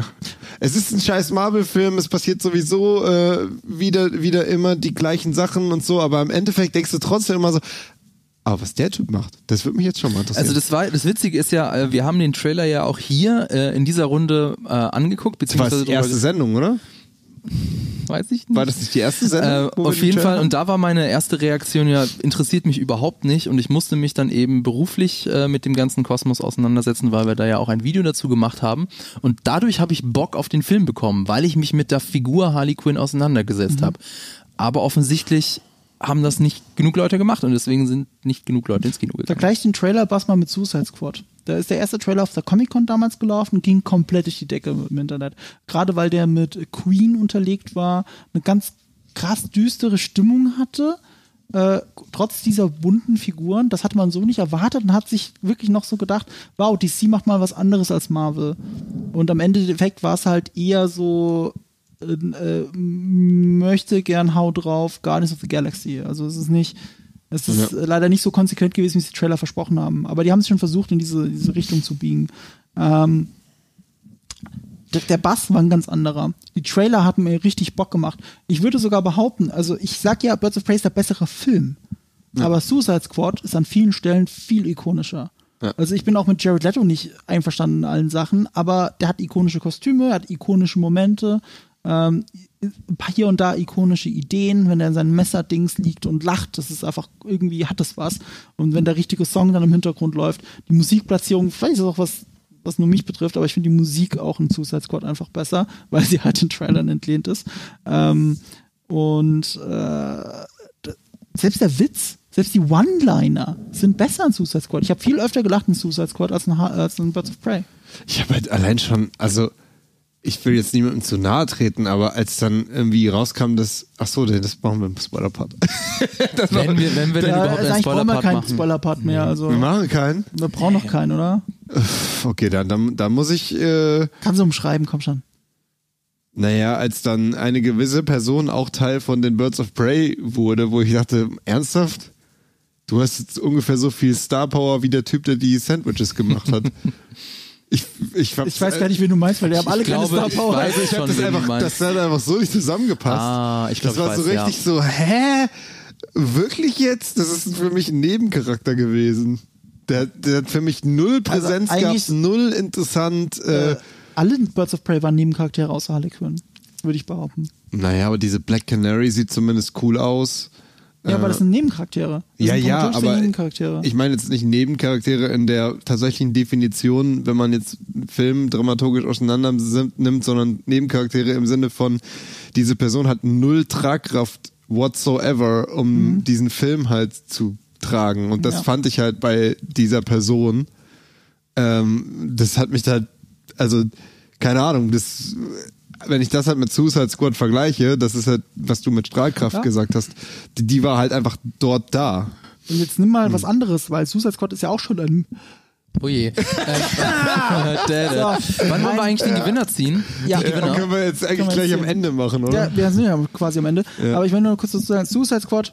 es ist ein scheiß Marvel-Film, es passiert sowieso äh, wieder, wieder immer die gleichen Sachen und so, aber im Endeffekt denkst du trotzdem immer so, aber was der Typ macht, das würde mich jetzt schon mal interessieren. Also das war das Witzige ist ja, äh, wir haben den Trailer ja auch hier äh, in dieser Runde äh, angeguckt, das war beziehungsweise die erste Sendung, oder? weiß ich nicht. War das nicht die erste Sendung? Äh, auf den jeden Fall. Und da war meine erste Reaktion ja, interessiert mich überhaupt nicht. Und ich musste mich dann eben beruflich äh, mit dem ganzen Kosmos auseinandersetzen, weil wir da ja auch ein Video dazu gemacht haben. Und dadurch habe ich Bock auf den Film bekommen, weil ich mich mit der Figur Harley Quinn auseinandergesetzt Mhm. habe. Aber offensichtlich haben das nicht genug Leute gemacht und deswegen sind nicht genug Leute ins Kino gegangen. Vergleich den Trailer Bass mal mit Suicide Squad. Da ist der erste Trailer auf der Comic-Con damals gelaufen, ging komplett durch die Decke im Internet. Gerade weil der mit Queen unterlegt war, eine ganz krass düstere Stimmung hatte. Äh, trotz dieser bunten Figuren, das hatte man so nicht erwartet und hat sich wirklich noch so gedacht, wow, DC macht mal was anderes als Marvel. Und am Endeffekt war es halt eher so, äh, möchte gern Hau drauf, Guardians of the Galaxy. Also es ist nicht, es ist Ja. leider nicht so konsequent gewesen, wie es die Trailer versprochen haben. Aber die haben es schon versucht, in diese, diese Richtung zu biegen. Ähm, der, der Bass war ein ganz anderer. Die Trailer hatten mir richtig Bock gemacht. Ich würde sogar behaupten, also ich sag ja, Birds of Prey ist der bessere Film. Aber Suicide Squad ist an vielen Stellen viel ikonischer. Ja. Also ich bin auch mit Jared Leto nicht einverstanden in allen Sachen, aber der hat ikonische Kostüme, hat ikonische Momente, ähm, ein paar hier und da ikonische Ideen, wenn er in seinem Messerdings liegt und lacht, das ist einfach, irgendwie hat das was. Und wenn der richtige Song dann im Hintergrund läuft, die Musikplatzierung, vielleicht ist das auch was, was nur mich betrifft, aber ich finde die Musik auch in Suicide Squad einfach besser, weil sie halt den Trailern entlehnt ist. Ähm, und äh, selbst der Witz, selbst die One-Liner sind besser in Suicide Squad. Ich habe viel öfter gelacht in Suicide Squad als in, als in Birds of Prey. Ich habe halt allein schon, also ich will jetzt niemandem zu nahe treten, aber als dann irgendwie rauskam, dass, ach so, das machen wir im Spoiler-Part. Das Wenn machen- wir, wenn wir denn Ja, überhaupt also einen brauchen Spoiler-Part keinen machen. Spoiler-Part mehr. Also wir machen keinen. wir brauchen noch keinen, oder? Okay, dann, dann, dann muss ich, äh, Kannst du umschreiben, komm schon. naja, als dann eine gewisse Person auch Teil von den Birds of Prey wurde, wo ich dachte, ernsthaft? Du hast jetzt ungefähr so viel Star Power wie der Typ, der die Sandwiches gemacht hat. ich, ich, Ich weiß gar nicht, wen du meinst, weil die haben alle keine ich Star Power. weiß- Also ich schon, habe das einfach, das hat einfach so nicht zusammengepasst. Ah, ich glaub, Das war ich so weiß, richtig ja. so, hä? Wirklich jetzt? Das ist für mich ein Nebencharakter gewesen. Der, der hat für mich null Präsenz Also gehabt, null interessant. Äh, Äh, alle Birds of Prey waren Nebencharaktere außer Harley Quinn, würde ich behaupten. naja, aber diese Black Canary sieht zumindest cool aus. Ja, aber das sind Nebencharaktere. Das Ja, sind ja, aber Nebencharaktere. ich meine jetzt nicht Nebencharaktere in der tatsächlichen Definition, wenn man jetzt einen Film dramaturgisch auseinander nimmt, sondern Nebencharaktere im Sinne von, diese Person hat null Tragkraft whatsoever, um diesen Film halt zu tragen. Und das Ja. fand ich halt bei dieser Person. Ähm, das hat mich da, also, keine Ahnung, das wenn ich das halt mit Suicide Squad vergleiche, das ist halt, was du mit Strahlkraft Ja. gesagt hast, die, die war halt einfach dort da. Und jetzt nimm Hm. mal was anderes, weil Suicide Squad ist ja auch schon ein. Oh je. Äh, dä. Wann wollen wir eigentlich den Gewinner ziehen? Ja. Ja, Gewinner. können wir jetzt eigentlich wir gleich jetzt am Ende machen, oder? Ja, wir sind ja quasi am Ende. Ja. Aber ich will nur kurz dazu sagen, Suicide Squad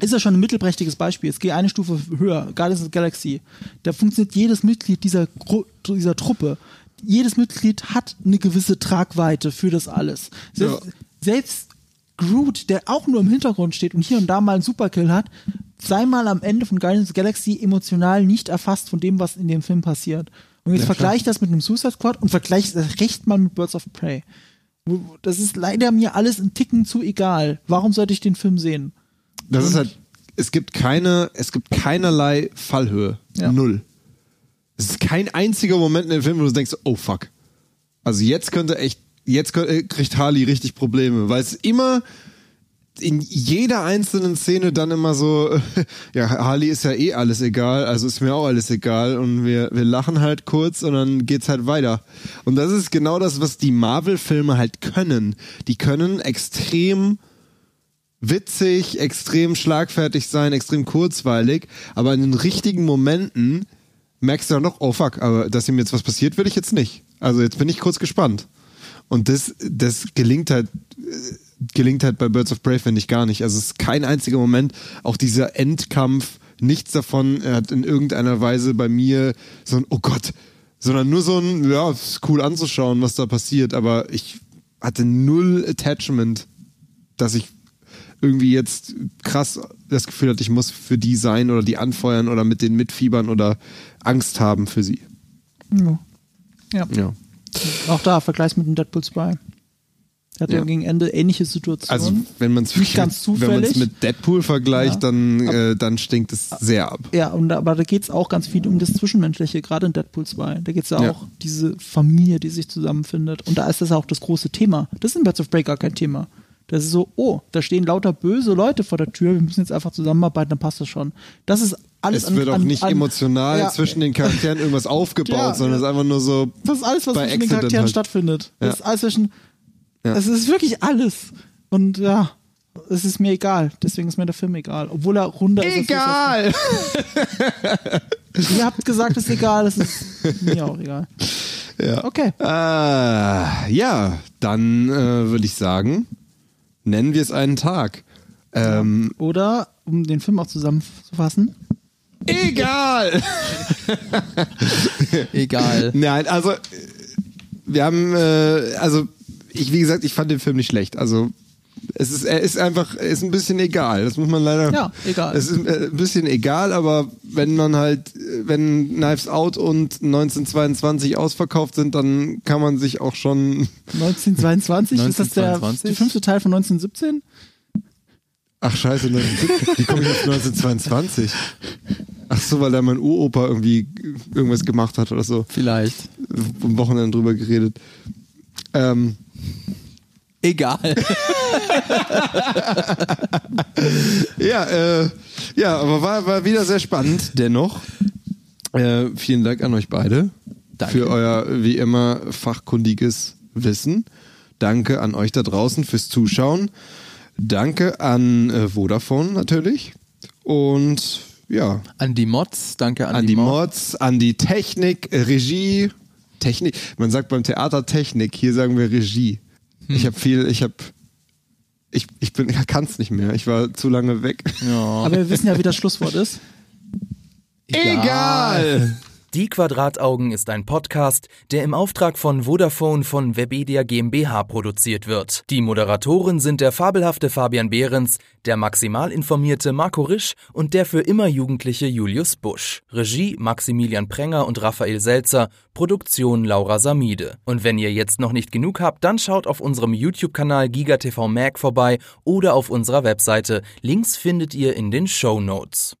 ist ja schon ein mittelprächtiges Beispiel. Jetzt gehe eine Stufe höher. Guardians of the Galaxy. Da funktioniert jedes Mitglied dieser, Gru dieser Truppe. Jedes Mitglied hat eine gewisse Tragweite für das alles. Selbst, Ja. selbst Groot, der auch nur im Hintergrund steht und hier und da mal einen Superkill hat, sei mal am Ende von Guardians of the Galaxy emotional nicht erfasst von dem, was in dem Film passiert. Und jetzt Ja, vergleich das mit einem Suicide Squad und vergleich das recht mal mit Birds of Prey. Das ist leider mir alles ein Ticken zu egal. Warum sollte ich den Film sehen? Das ist halt, es gibt keine, es gibt keinerlei Fallhöhe. Ja. Null. Es ist kein einziger Moment in dem Film, wo du denkst, oh fuck. Also jetzt könnte echt, jetzt könnte, äh, kriegt Harley richtig Probleme, weil es immer in jeder einzelnen Szene dann immer so, ja, Harley ist ja eh alles egal, also ist mir auch alles egal und wir, wir lachen halt kurz und dann geht's halt weiter. Und das ist genau das, was die Marvel-Filme halt können. Die können extrem witzig, extrem schlagfertig sein, extrem kurzweilig, aber in den richtigen Momenten merkst du dann noch, oh fuck, aber dass ihm jetzt was passiert, will ich jetzt nicht. Also jetzt bin ich kurz gespannt. Und das, das gelingt halt, äh, gelingt halt bei Birds of Prey, finde ich gar nicht. Also es ist kein einziger Moment, auch dieser Endkampf, nichts davon hat in irgendeiner Weise bei mir so ein, oh Gott, sondern nur so ein, ja, ist cool anzuschauen, was da passiert, aber ich hatte null Attachment, dass ich irgendwie jetzt krass das Gefühl hatte, ich muss für die sein oder die anfeuern oder mit denen mitfiebern oder Angst haben für sie. Ja. ja. Ja. Auch da, Vergleich mit dem Deadpool 2. Der hat ja, gegen Ende ähnliche Situationen. Also wenn man es Nicht ganz wenn man es zufällig. mit Deadpool vergleicht, Ja. dann, äh, dann stinkt es sehr ab. ja, und da, aber da geht es auch ganz viel um das Zwischenmenschliche, gerade in Deadpool 2. Da geht es ja, Ja. auch diese Familie, die sich zusammenfindet. Und da ist das auch das große Thema. Das ist in Birds of Prey gar kein Thema. Das ist so, oh, da stehen lauter böse Leute vor der Tür, wir müssen jetzt einfach zusammenarbeiten, dann passt das schon. Das ist alles Es wird auch nicht an- emotional Ja. zwischen den Charakteren irgendwas aufgebaut, Ja, sondern es ist einfach nur so. Das ist alles, was zwischen den Accident Charakteren halt. stattfindet. Das ist alles zwischen. Es ist wirklich alles. Und ja, es ist mir egal. Deswegen ist mir der Film egal. Obwohl er runder ist. als Egal! Ihr habt gesagt, es ist egal. Es ist mir auch egal. Ja. Okay. Äh, ja, dann äh, würde ich sagen, nennen wir es einen Tag. Ähm, Oder, um den Film auch zusammenzufassen, Egal! Egal. Nein, also äh, wir haben, äh, also ich, wie gesagt, ich fand den Film nicht schlecht. Also es ist, er ist einfach, ist ein bisschen egal. Das muss man leider. Ja, egal. Es ist äh, ein bisschen egal, aber wenn man halt, wenn Knives Out und 1922 ausverkauft sind, dann kann man sich auch schon. 1922, ist das der, 1922? der fünfte Teil von 1917? Ach scheiße, 1970. wie komme ich auf 1922? Ach so, weil da mein Uropa irgendwie irgendwas gemacht hat oder so. Vielleicht. Am Wochenende drüber geredet. Ähm, Egal. Ja, äh, ja, aber war, war wieder sehr spannend, dennoch. Äh, vielen Dank an euch beide Danke. für euer wie immer fachkundiges Wissen. Danke an euch da draußen fürs Zuschauen. Danke an äh, Vodafone natürlich. Und ja, An die Mods, danke an, an die Mods, an die Technik, Regie. Technik, man sagt beim Theater Technik, hier sagen wir Regie. Ich habe viel, ich habe, ich, ich bin, kann es nicht mehr. Ich war zu lange weg. Ja. Aber wir wissen ja, wie das Schlusswort ist. Egal. Die Quadrataugen ist ein Podcast, der im Auftrag von Vodafone von Webedia GmbH produziert wird. Die Moderatoren sind der fabelhafte Fabian Behrens, der maximal informierte Marco Risch und der für immer jugendliche Julius Busch. Regie Maximilian Prenger und Raphael Selzer, Produktion Laura Samide. Und wenn ihr jetzt noch nicht genug habt, dann schaut auf unserem YouTube-Kanal GigaTV Mag vorbei oder auf unserer Webseite. Links findet ihr in den Show Notes.